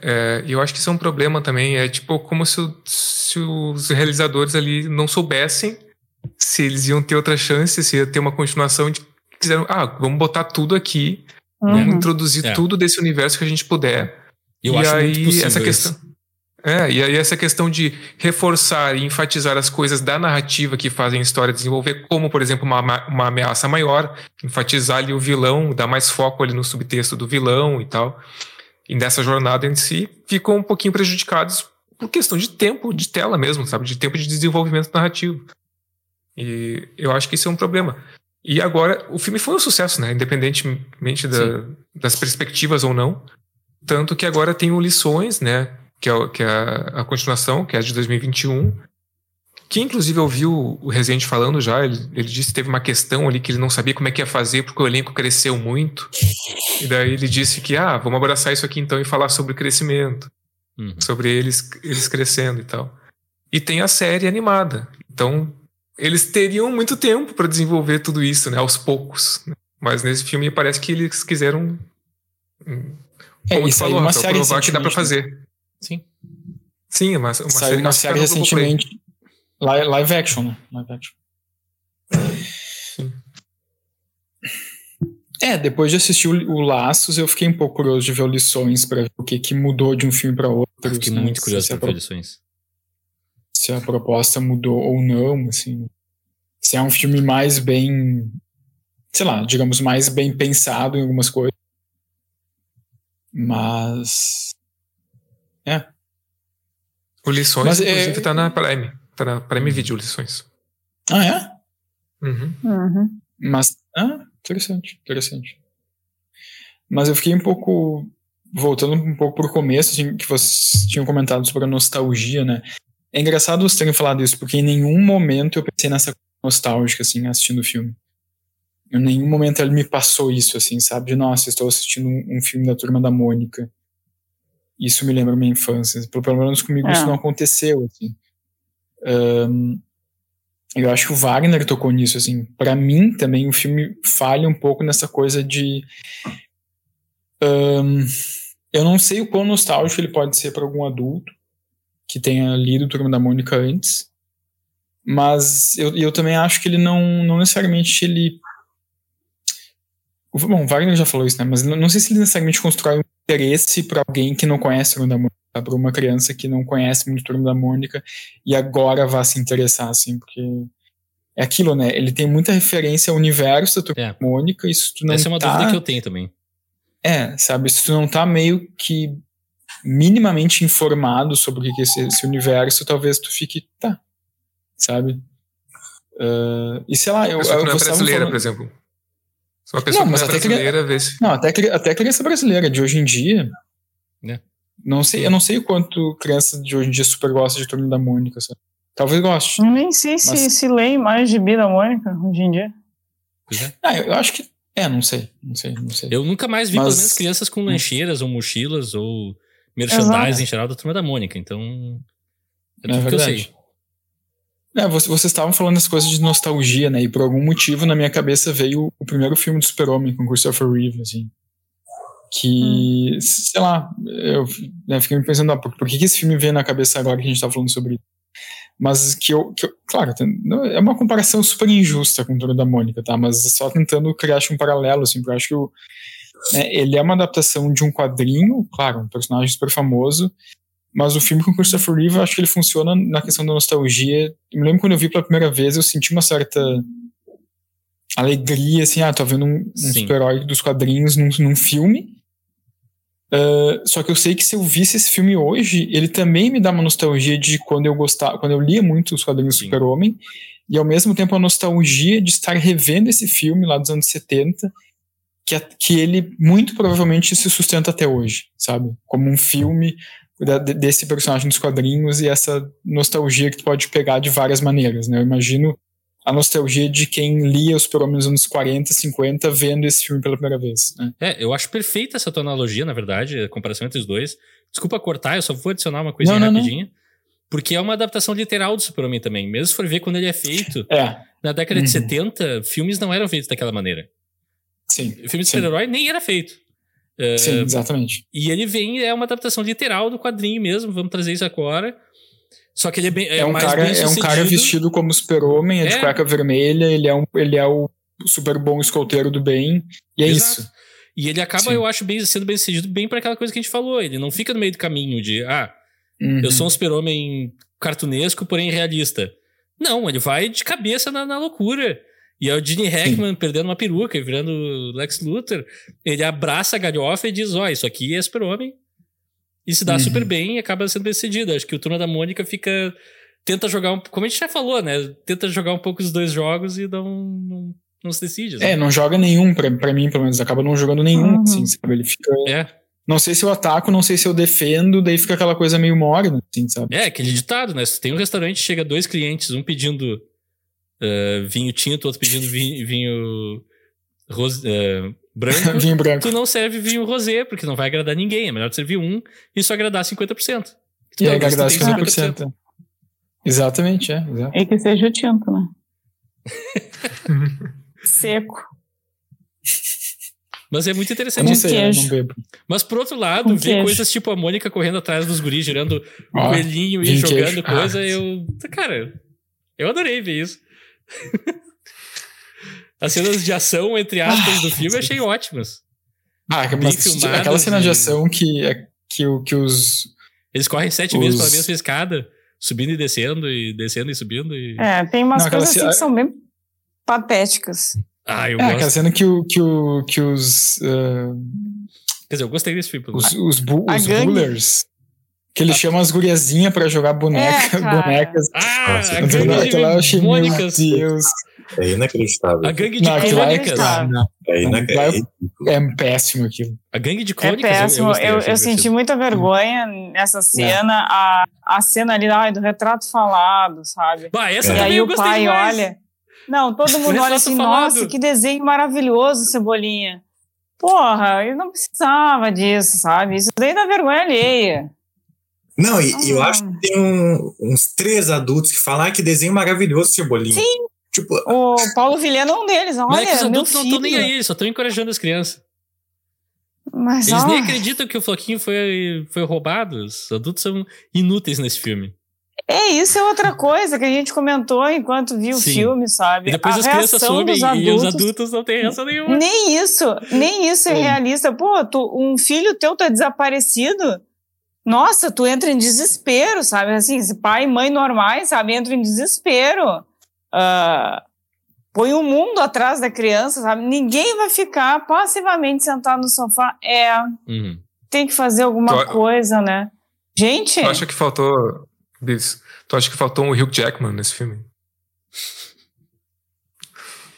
É, e eu acho que isso é um problema também. É tipo como se, o- se os realizadores ali não soubessem se eles iam ter outra chance, se ia ter uma continuação de quiseram, ah, vamos botar tudo aqui, vamos Uhum. introduzir É. tudo desse universo que a gente puder. Eu e acho aí muito possível essa isso. É, e aí essa questão de reforçar e enfatizar as coisas da narrativa que fazem a história desenvolver, como, por exemplo, uma, uma ameaça maior, enfatizar ali o vilão, dar mais foco ali no subtexto do vilão e tal. E nessa jornada em si, ficam um pouquinho prejudicados por questão de tempo de tela mesmo, sabe? De tempo de desenvolvimento narrativo. E eu acho que isso é um problema. E agora, o filme foi um sucesso, né? Independentemente da- das perspectivas ou não. Tanto que agora tem o Lições, né? Que é, que é a, a continuação, que é a de 2021. Que inclusive eu vi o, Rezende falando já. Ele, ele disse que teve uma questão ali que ele não sabia como é que ia fazer, porque o elenco cresceu muito. E daí ele disse que, ah, vamos abraçar isso aqui então e falar sobre crescimento. Uhum. Sobre eles, eles crescendo e tal. E tem a série animada. Então, eles teriam muito tempo para desenvolver tudo isso, né? Aos poucos. Mas nesse filme parece que eles quiseram. hum, É, Como tu saiu falou, uma Rafael, série provar que dá pra recentemente, fazer. Sim. Sim, uma, uma Saiu série, uma série recentemente. Live, live action, né? Live action. É, depois de assistir o, o Laços, eu fiquei um pouco curioso de ver o Lições pra ver o que, que mudou de um filme pra outro. Eu fiquei né? muito curioso é por lições. se a proposta mudou ou não, assim. Se é um filme mais bem, sei lá, digamos, mais bem pensado em algumas coisas. Mas. É. O Lições, Mas, é- inclusive, tá na Prime. Tá na Prime Video Lições. Ah, é? Uhum. Uhum. Mas. Ah, interessante, interessante. Mas eu fiquei um pouco. Voltando um pouco pro começo, assim, que vocês tinham comentado sobre a nostalgia, né? É engraçado vocês terem falado isso, porque em nenhum momento eu pensei nessa coisa nostálgica, assim, assistindo o filme. Em nenhum momento ele me passou isso, assim, sabe? De, nossa, estou assistindo um, um filme da Turma da Mônica. Isso me lembra minha infância. Pelo, menos comigo É. isso não aconteceu, assim. Ahn, eu acho que o Wagner tocou nisso, assim. Para mim, também, o filme falha um pouco nessa coisa de. ahn, eu não sei o quão nostálgico ele pode ser para algum adulto que tenha lido Turma da Mônica antes, mas eu, eu também acho que ele não, não necessariamente ele. o- Bom, o Wagner já falou isso, né? Mas não, não sei se ele necessariamente constrói um interesse para alguém que não conhece Turma da Mônica, para uma criança que não conhece muito Turma da Mônica e agora vá se interessar, assim, porque é aquilo, né? Ele tem muita referência ao universo da Turma É. da Mônica e se tu não Essa é uma tá... dúvida que eu tenho também. É, sabe? Se tu não tá meio que minimamente informado sobre o que que é esse, esse universo, talvez tu fique, tá, sabe? Ah, e sei lá, eu, eu que não é brasileira, falando- por exemplo. Se uma pessoa Não, que mas não é até brasileira vê se. Não, até, até criança brasileira de hoje em dia. Né? Não sei, eu não sei o quanto criança de hoje em dia super gosta de Turma da Mônica, sabe? Talvez goste. Eu nem sei se, Mas- se lê mais de da Mônica hoje em dia. Pois é. Ah, eu, eu acho que. É, não sei, não sei, não sei. Eu nunca mais vi, Mas- pelo menos, crianças com lancheiras ou mochilas ou merchandising Exato. em geral da turma da Mônica. Então. É É que eu verdade. sei. É, vocês, estavam falando das coisas de nostalgia, né? E por algum motivo na minha cabeça veio o primeiro filme do Super-Homem com Christopher Reeve, assim. Que, sei lá, eu né, fiquei me pensando, ah, por, por que, que esse filme veio na cabeça agora que a gente tá falando sobre isso? Mas que eu, que eu claro, é uma comparação super injusta com o Turma da Mônica, tá? Mas só tentando criar acho, um paralelo, assim, porque eu acho que o, né, ele é uma adaptação de um quadrinho, claro, um personagem super famoso, mas o filme com Christopher Reeve, eu acho que ele funciona na questão da nostalgia. Eu me lembro quando eu vi pela primeira vez, eu senti uma certa alegria, assim, ah, tô vendo um, um super-herói dos quadrinhos num, num filme. Ah, só que eu sei que se eu visse esse filme hoje, ele também me dá uma nostalgia de quando eu gostava, quando eu lia muito os quadrinhos do. Super-Homem, e ao mesmo tempo a nostalgia de estar revendo esse filme lá dos anos 70, que, que ele muito provavelmente se sustenta até hoje, sabe? Como um filme desse personagem dos quadrinhos e essa nostalgia que tu pode pegar de várias maneiras, né? Eu imagino a nostalgia de quem lia os Super-Homem nos anos 40, 50, vendo esse filme pela primeira vez, né? É, eu acho perfeita essa tua analogia, na verdade, a comparação entre os dois. Desculpa cortar, eu só vou adicionar uma coisinha Não, não, não. rapidinha. Porque é uma adaptação literal do Super-Homem também. Mesmo se for ver quando ele é feito, É, na década de Uhum. 70, filmes não eram feitos daquela maneira. sim. O filme de super-herói nem era feito. É, Sim, exatamente. E ele vem, é uma adaptação literal do quadrinho mesmo, vamos trazer isso agora. Só que ele é bem. É, É, um cara, é um cara vestido como super-homem, é de É. cueca vermelha, ele é, um, ele é o super bom escolteiro do bem, e é Exato. isso. E ele acaba, Sim. eu acho, bem, sendo bem sucedido bem para aquela coisa que a gente falou. Ele não fica no meio do caminho de, ah, Uhum. eu sou um super-homem cartunesco, porém realista. Não, ele vai de cabeça na, na loucura. E é o Gene Hackman perdendo uma peruca e virando Lex Luthor. Ele abraça a galhofa e diz: Ó, isso aqui é super-homem. E se dá Uhum. super bem e acaba sendo bem sucedido. Acho que o Turma da Mônica fica. Tenta jogar um. Como a gente já falou, né? Tenta jogar um pouco os dois jogos e não, não, não se decide. assim. É, não joga nenhum, pra, pra mim, pelo menos. Acaba não jogando nenhum, Uhum. assim, sabe? Ele fica. É. Não sei se eu ataco, não sei se eu defendo, daí fica aquela coisa meio morna, assim, sabe? É, aquele ditado, né? Se tem um restaurante, chega dois clientes, um pedindo eh, vinho tinto, outro pedindo vinho, vinho ros- eh, branco. [laughs] Vinho branco. tu não serve vinho rosé, porque não vai agradar ninguém. É melhor servir um e só agradar 50%. E aí, agradar tenha 50%. Exatamente, é. Exato. E que seja o tinto, né? [laughs] Seco. Mas é muito interessante. sei. Mas por outro lado, Com ver queijo. coisas tipo a Mônica correndo atrás dos guris, girando o coelhinho e jogando queijo. coisa, Ah. eu. Cara, eu adorei ver isso. [laughs] As cenas de ação, entre aspas, do filme eu achei ótimas. Ah, bem mas filmadas aquela cena de e- ação que, é- que, que os. Eles correm sete Os- vezes pela mesma escada. subindo e descendo, e descendo e subindo. E... É, tem umas Não, aquela coisas assim que são bem patéticas. Ah, eu É, aquela gosto. cena que, o, que, o, que os, ah, Quer dizer, eu gostei desse filme. os, os, bu- os rulers, que eles chamam as guriazinhas pra jogar boneca, É, [laughs] bonecas. Ah, Nossa, a gangue lá eu achei, de meu Mônicas. Deus. É inacreditável. A gangue de Não, lá é, crônicas. inacreditável. É inacreditável. é péssimo aquilo. A gangue de É crônicas. eu- péssimo. Eu, achei eu senti muita vergonha nessa cena. A, a cena ali ai, do retrato falado, sabe? Bah, essa É. E também aí eu o gostei pai demais. olha. Não, todo mundo olha assim, falado. nossa, que desenho maravilhoso, Cebolinha. Porra, eu não precisava disso, sabe? Isso daí dá vergonha alheia. Não, e, e eu Ah. acho que tem um- uns três adultos que falam ah, que desenho maravilhoso, Cebolinha. Sim. Tipo, O Paulo Vilhena é um deles. Olha, Mas é os meu adultos não estão nem aí, só estão encorajando as crianças. Mas, Eles ó, nem acreditam que o Floquinho foi, foi roubado. Os adultos são inúteis nesse filme. É, isso é outra coisa que a gente comentou enquanto viu o filme, sabe? E depois a as crianças somem dos e os adultos- adultos não têm reação nenhuma. Nem isso, nem isso é Sim. realista. Pô, tu, um filho teu tá desaparecido. Nossa, tu entra em desespero, sabe? Assim, se pai e mãe normais, sabe? Entra em desespero. Ah, põe o mundo atrás da criança, sabe? Ninguém vai ficar passivamente sentado no sofá. É, Uhum. tem que fazer alguma Tu- coisa, né? Gente, Tu acha que faltou. Bis, tu acha que faltou um Hugh Jackman nesse filme?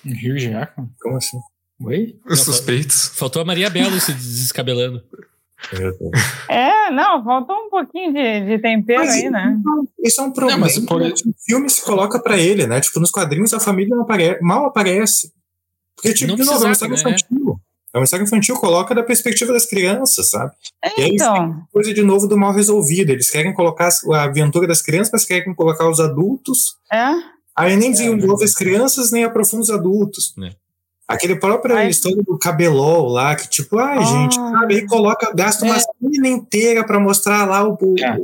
Hugh Jackman? como assim? Oi? Os suspeitos. Faltou a Maria Belo se descabelando. É, não, faltou um pouquinho de, de tempero Mas aí, né? Isso é um problema mas por- que o filme se coloca pra ele, né? Tipo, nos quadrinhos a família não apare mal aparece. Porque, tipo, Não de novo, é uma história né? infantil. É uma história infantil, coloca da perspectiva das crianças, sabe? E aí, Então, Coisa de novo do mal resolvido. Eles querem colocar a aventura das crianças, mas querem colocar os adultos. é. Aí nem desenvolve as crianças, nem aprofunda os adultos. É. Aquele próprio Ai. história do cabelol lá, que tipo, ai, Ah. gente, sabe? Aí coloca, gasta uma É. cena inteira pra mostrar lá o, o, É.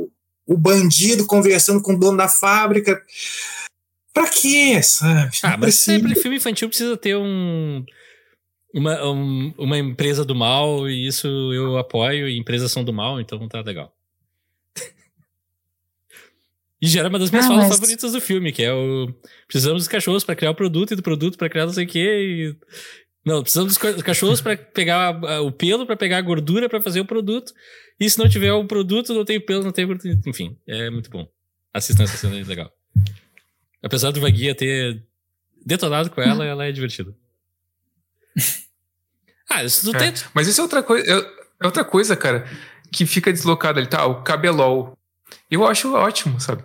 o bandido conversando com o dono da fábrica. Pra quê, sabe? Ah, mas precisa. sempre filme infantil precisa ter um. Uma, um- uma empresa do mal, e isso eu apoio, e empresas são do mal, então tá legal. E gera uma das minhas Ah, falas mas- favoritas do filme, que é o. Precisamos dos cachorros pra criar o produto e do produto pra criar não sei o quê. E... Não, precisamos dos ca- cachorros pra pegar a- o pelo, pra pegar a gordura pra fazer o produto. E se não tiver o produto, não tem pelo, não tem gordura. Enfim, é muito bom. Assistam essa cena, é legal. Apesar do Vaguia ter detonado com ela, [laughs] ela é divertida. [laughs] Ah, isso tu É. tem. Mas isso é outra coisa. É, é outra coisa, cara, que fica deslocada ali, tá? O cabelol. Eu acho ótimo, sabe?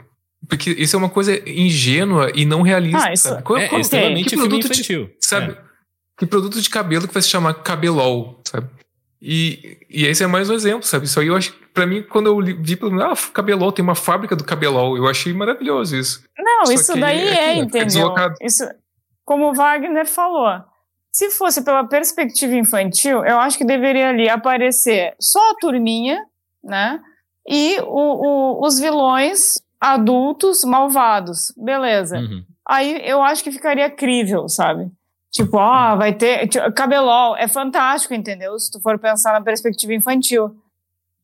Porque isso é uma coisa ingênua e não realista, Ah, isso- sabe? Qual- É, qual- extremamente que produto de, infantil. sabe? É. Que produto de cabelo que vai se chamar cabelol, sabe? E, e esse é mais um exemplo, sabe? Isso aí eu acho, pra mim, quando eu li- vi pelo ah, cabelol, tem uma fábrica do cabelol, eu achei maravilhoso isso. Não, Só isso daí é é, é entendeu? Isso, como o Wagner falou, se fosse pela perspectiva infantil, eu acho que deveria ali aparecer só a turminha, né? E o, o- os vilões adultos malvados, beleza. Uhum. Aí eu acho que ficaria crível, sabe? Tipo, ó, vai ter. tipo, Cabelol é fantástico, entendeu? Se tu for pensar na perspectiva infantil.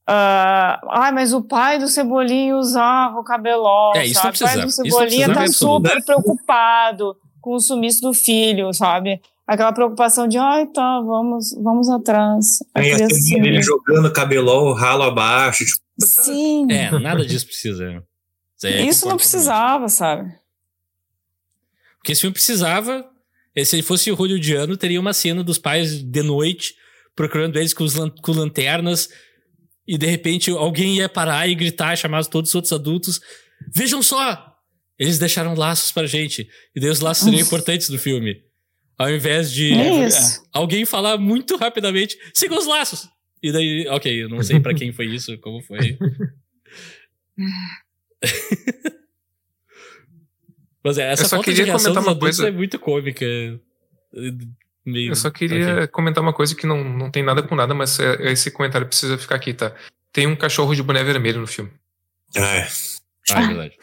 Ah, ai, mas o pai do Cebolinha usava o cabelol. É, isso sabe? O pai do Cebolinha tá super preocupado com o sumiço do filho, sabe? Aquela preocupação de, ai, tá, vamos, vamos atrás. Aí a dele sumiu. jogando cabelol, ralo abaixo. Tipo, Sim. É, nada disso precisa. É, Isso não precisava, sabe? Porque esse filme precisava. eh, Se ele fosse hollywoodiano, teria uma cena dos pais de noite procurando eles com, os lan- com lanternas. E de repente alguém ia parar e gritar, chamar todos os outros adultos. Vejam só! Eles deixaram laços pra gente. E daí os laços seriam importantes do filme. Ao invés de É isso. alguém falar muito rapidamente, sigam os laços! E daí, ok, eu não sei pra quem foi isso, como foi. [laughs] Mas é, essa Eu só queria reação comentar dos uma coisa. é muito cômica. Meio- Eu só queria comentar uma coisa que não, não tem nada com nada, mas é- esse comentário precisa ficar aqui, tá? Tem um cachorro de boné vermelho no filme. é. Ah, é verdade.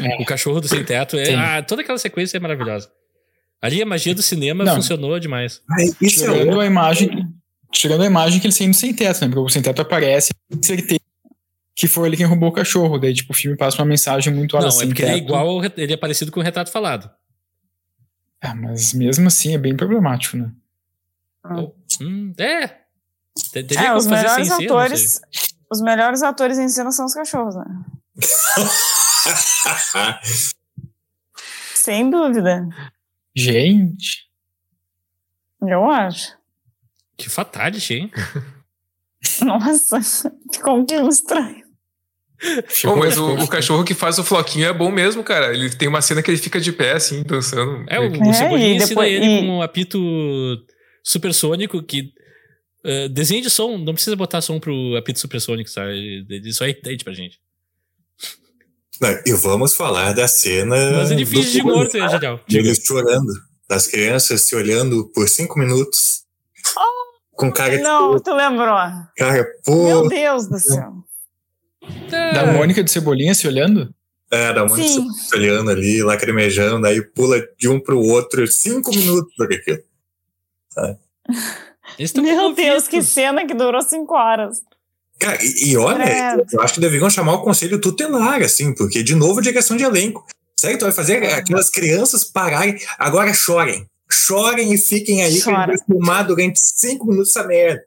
É. O cachorro do sem teto é. Ah, toda aquela sequência é maravilhosa. Ali a magia do cinema Não. funcionou demais. Ai, isso é Tirando outro. a imagem. Tirando a imagem que ele saindo sem teto, né? Porque o sem teto aparece, com certeza que foi ele quem roubou o cachorro. Daí, tipo, o filme passa uma mensagem muito Não, é porque ele é igual, ele é parecido com o retrato falado. Ah, mas mesmo assim é bem problemático, né? Hum, é. Te- Teria É, como os fazer melhores sem ser, atores. Os melhores atores em cena são os cachorros, né? [laughs] Sem dúvida. Gente. Eu acho. Que fatality, hein? [laughs] Nossa, ficou um estranho. Bom, mas o, o cachorro que faz o floquinho é bom mesmo, cara. Ele tem uma cena que ele fica de pé, assim, dançando. É, o, que- o Cebolinha ensina depois- ele e- com um apito supersônico que. Uh, desenho de som, não precisa botar som pro apito supersônico, sabe? Isso é irritante pra gente. Não, e vamos falar da cena. Mas ele finge de morto, é genial. De Eles chorando. Das crianças se olhando por cinco minutos. Com cara de. Não, tu lembrou. Cara, Meu pô. Deus do céu. Da Mônica de Cebolinha se olhando? É, dá muito Sim. se olhando ali, lacrimejando, aí pula de um pro outro cinco minutos por aquilo. Tão Meu Deus, que cena que durou cinco horas. Cara, e, e olha, Credo. eu acho que deveriam chamar o conselho tutelar, assim, porque, de novo, direção de elenco. Sério, tu vai fazer aquelas crianças pararem, agora chorem. Chorem e fiquem aí, que Chora. vai filmar durante cinco minutos essa merda.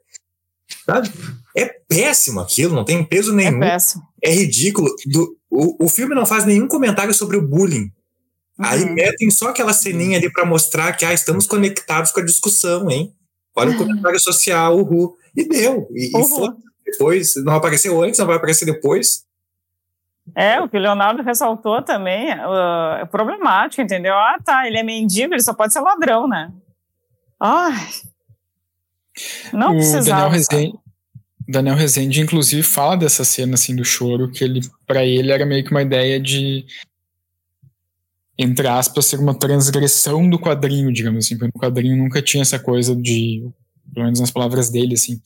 Sabe? É péssimo aquilo, não tem peso É nenhum. péssimo. É ridículo. Do- o, o filme não faz nenhum comentário sobre o bullying. Aí Uhum. metem só aquela ceninha ali pra mostrar que ah, estamos conectados com a discussão, hein? Olha o [laughs] comentário social, uhul. E deu. E, e Uhul. foi depois. Não apareceu antes, não vai aparecer depois. É, o que o Leonardo ressaltou também uh, é problemático, entendeu? Ah, tá, ele é mendigo, ele só pode ser ladrão, né? Ai. Não o precisava. Daniel? Rezende, Daniel Rezende, inclusive, fala dessa cena assim do choro, que ele, para ele, era meio que uma ideia de, entre aspas, ser uma transgressão do quadrinho, digamos assim, porque o quadrinho nunca tinha essa coisa de, pelo menos nas palavras dele, assim,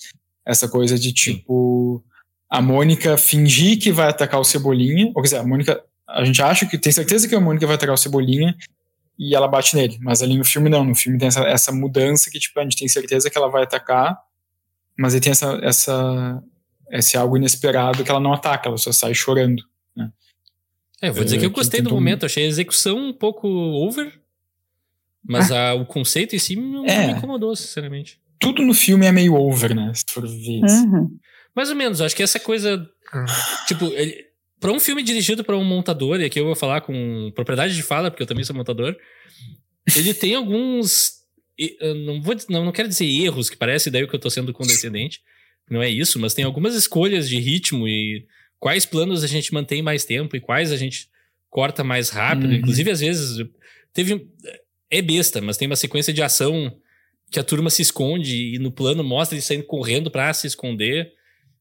essa coisa de tipo a Mônica fingir que vai atacar o Cebolinha, ou quer dizer, a Mônica, a gente acha que tem certeza que a Mônica vai atacar o Cebolinha e ela bate nele, mas ali no filme não, no filme tem essa, essa mudança que tipo a gente tem certeza que ela vai atacar, mas aí tem essa essa esse algo inesperado que ela não ataca, ela só sai chorando. É, eu vou dizer que eu que gostei do tentou- momento, achei a execução um pouco over, mas a- o conceito em si não É. me incomodou, sinceramente. Tudo no filme é meio over, né? Se for ver. Uhum. Mais ou menos, acho que essa coisa. Tipo, ele, pra um filme dirigido pra um montador, e aqui eu vou falar com propriedade de fala, porque eu também sou montador, ele tem alguns. Não, vou, não, não quero dizer erros, que parece daí que eu tô sendo condescendente. Não é isso, mas tem algumas escolhas de ritmo e quais planos a gente mantém mais tempo e quais a gente corta mais rápido. Uhum. Inclusive, às vezes, teve. É besta, mas tem uma sequência de ação que a turma se esconde e no plano mostra eles saindo correndo pra se esconder.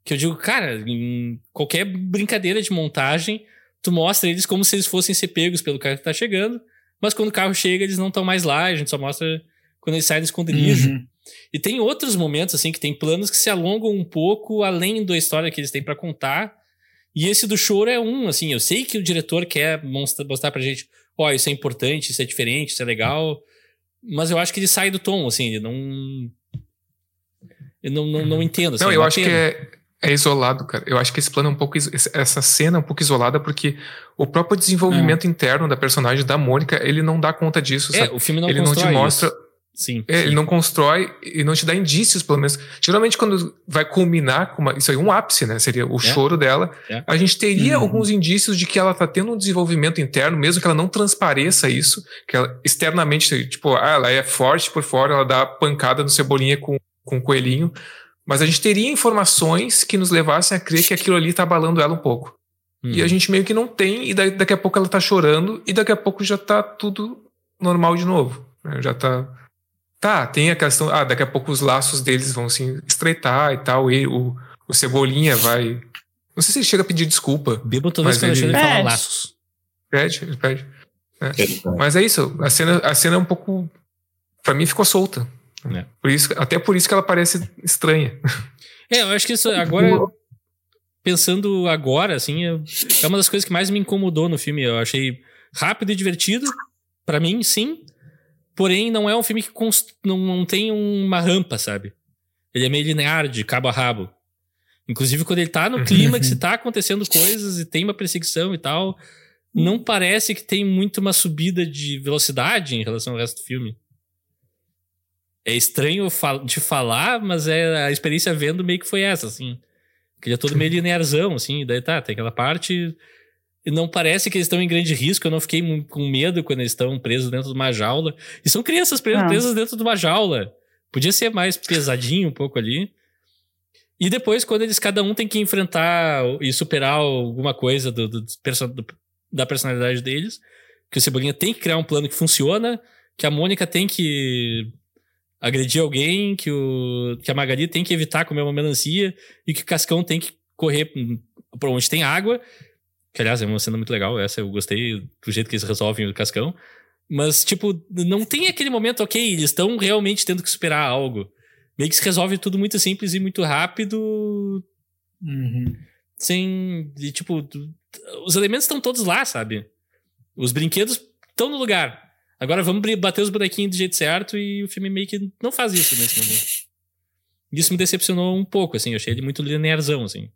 Que eu digo, cara, em qualquer brincadeira de montagem, tu mostra eles como se eles fossem ser pegos pelo cara que tá chegando, mas quando o carro chega, eles não estão mais lá, a gente só mostra quando eles saem do esconderijo. Uhum. E tem outros momentos, assim, que tem planos que se alongam um pouco além da história que eles têm pra contar. E esse do choro é um, assim, eu sei que o diretor quer mostrar, mostrar pra gente, ó, isso é importante, isso é diferente, isso é legal, mas eu acho que ele sai do tom, assim, ele não. Eu não, não, não entendo. Assim, Não, é eu acho que pena. é, é isolado, cara. Eu acho que esse plano é um pouco. Essa cena é um pouco isolada porque o próprio desenvolvimento interno da personagem da Mônica, ele não dá conta disso, É, sabe? o filme não ele não te mostra. isso. Sim. É, sim. ele não constrói e não te dá indícios, pelo menos. Geralmente, quando vai culminar com uma, isso aí, um ápice, né? Seria o choro dela. É. A gente teria Uhum. alguns indícios de que ela tá tendo um desenvolvimento interno, mesmo que ela não transpareça isso, que ela externamente, tipo, ah, ela é forte por fora, ela dá pancada no cebolinha com, com o coelhinho. Mas a gente teria informações que nos levassem a crer que aquilo ali tá abalando ela um pouco. Hum. E a gente meio que não tem, e daí, daqui a pouco ela tá chorando, e daqui a pouco já tá tudo normal de novo. né? Já tá. Tá, tem a questão. Ah, daqui a pouco os laços deles vão se estreitar e tal, e o, o Cebolinha vai. Não sei se ele chega a pedir desculpa. Bebo toda vez Mas que ele- ele falar Pede. laços. Pede, ele pede. Mas é isso, a cena, a cena é um pouco. Pra mim ficou solta. É. Por isso, até por isso que ela parece estranha. É, eu acho que isso agora. Pensando agora, assim, é uma das coisas que mais me incomodou no filme. Eu achei rápido e divertido. Pra mim, sim. Porém, não é um filme que const- não, não tem uma rampa, sabe? Ele é meio linear, de cabo a rabo. Inclusive, quando ele tá no clímax e tá acontecendo coisas e tem uma perseguição e tal, não parece que tem muito uma subida de velocidade em relação ao resto do filme. É estranho de falar, mas é a experiência vendo meio que foi essa, assim. Que ele é todo meio [laughs] linearzão, assim. Daí tá, tem aquela parte. E não parece que eles estão em grande risco. Eu não fiquei com medo quando eles estão presos dentro de uma jaula. E são crianças presas, ah. presas dentro de uma jaula. Podia ser mais pesadinho um pouco ali. E depois, quando eles cada um tem que enfrentar e superar alguma coisa do, do, do, da personalidade deles, que o Cebolinha tem que criar um plano que funciona, que a Mônica tem que agredir alguém, que, o, que a Magali tem que evitar comer uma melancia e que o Cascão tem que correr para onde tem água. Que, aliás, é uma cena muito legal. Essa eu gostei do jeito que eles resolvem o Cascão. Mas, tipo, não tem aquele momento, ok, eles estão realmente tendo que superar algo. Meio que se resolve tudo muito simples e muito rápido. Uhum. Sem. E, tipo, os elementos estão todos lá, sabe? Os brinquedos estão no lugar. Agora vamos bater os bonequinhos do jeito certo e o filme meio que não faz isso nesse momento. Isso me decepcionou um pouco, assim. Eu achei ele muito linearzão, assim.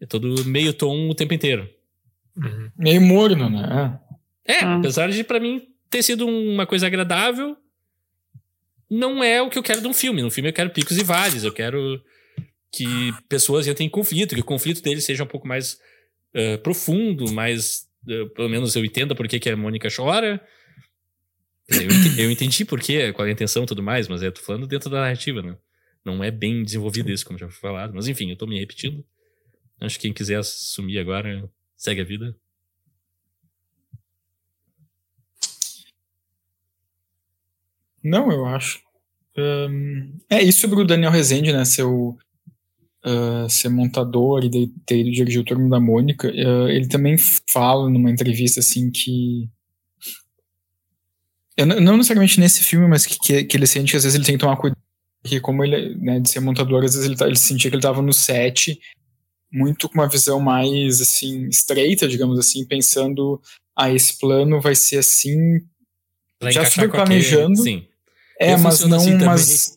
É todo meio tom o tempo inteiro. Uhum. Meio morno, né? É, ah. apesar de para mim ter sido uma coisa agradável, não é o que eu quero de um filme. No filme eu quero picos e vales, eu quero que pessoas entrem em conflito, que o conflito deles seja um pouco mais uh, profundo, mais. Uh, pelo menos eu entenda por que, que a Mônica chora. Eu entendi, por quê, qual é a intenção e tudo mais, mas eu tô falando dentro da narrativa, né? Não é bem desenvolvido isso, como já foi falado. Mas enfim, eu tô me repetindo. Acho que quem quiser assumir agora, segue a vida. Não, eu acho. Um, é isso sobre o Daniel Rezende, né? Seu, uh, ser montador e ter dirigir o Turno da Mônica. Uh, ele também fala numa entrevista assim que. Não necessariamente nesse filme, mas que, que, que, ele sente que às vezes ele tem que tomar cuidado. Porque, como ele, né, de ser montador, às vezes ele, tá, ele sentia que ele estava no set muito com uma visão mais assim estreita, digamos assim, pensando ah, esse plano vai ser assim, pra já super planejando. Sim. É, mas não, assim mas,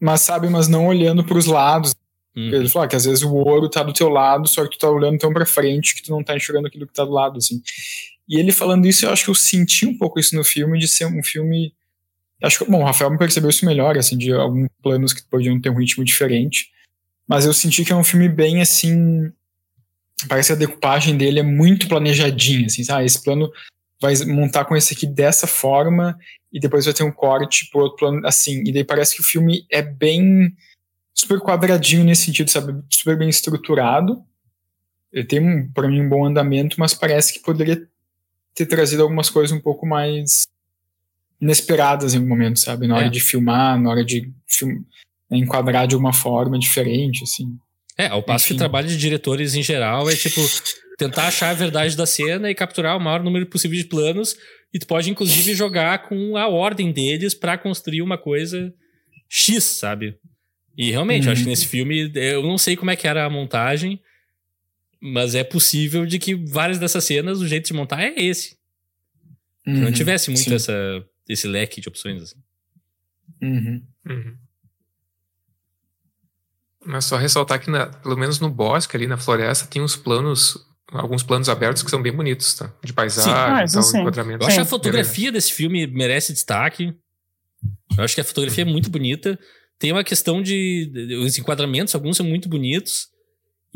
mas sabe, mas não olhando para os lados. Hum. Ele falou ah, que às vezes o ouro tá do teu lado, só que tu tá olhando tão para frente que tu não tá enxergando aquilo que tá do lado, assim. E ele falando isso, eu acho que eu senti um pouco isso no filme, de ser um filme. Acho que, bom, o Rafael me percebeu isso melhor, assim, de alguns planos que podiam ter um ritmo diferente. Mas eu senti que é um filme bem, assim. Parece que a decupagem dele é muito planejadinha, assim, sabe? Esse plano vai montar com esse aqui dessa forma e depois vai ter um corte pro outro plano assim. E daí parece que o filme é bem super quadradinho nesse sentido, sabe? Super bem estruturado. Ele tem, um, para mim, um bom andamento, mas parece que poderia ter trazido algumas coisas um pouco mais inesperadas em algum momento, sabe? Na hora é. de filmar, na hora de film... enquadrar de alguma forma diferente, assim. É, ao passo Enfim. que o trabalho de diretores em geral é tipo tentar achar a verdade da cena e capturar o maior número possível de planos. E tu pode, inclusive, jogar com a ordem deles para construir uma coisa X, sabe? E realmente, uhum. eu acho que uhum. nesse filme, eu não sei como é que era a montagem, mas é possível de que várias dessas cenas, o jeito de montar é esse. Uhum. Não tivesse muito essa, esse leque de opções. Assim. Uhum. uhum. Mas só ressaltar que, na, pelo menos no bosque, ali na floresta, tem uns planos alguns planos abertos que são bem bonitos, tá? De paisagem, ah, então, enquadramento. Eu acho que a fotografia desse filme merece destaque. Eu acho que a fotografia é muito bonita. Tem uma questão de. Os enquadramentos, alguns são muito bonitos.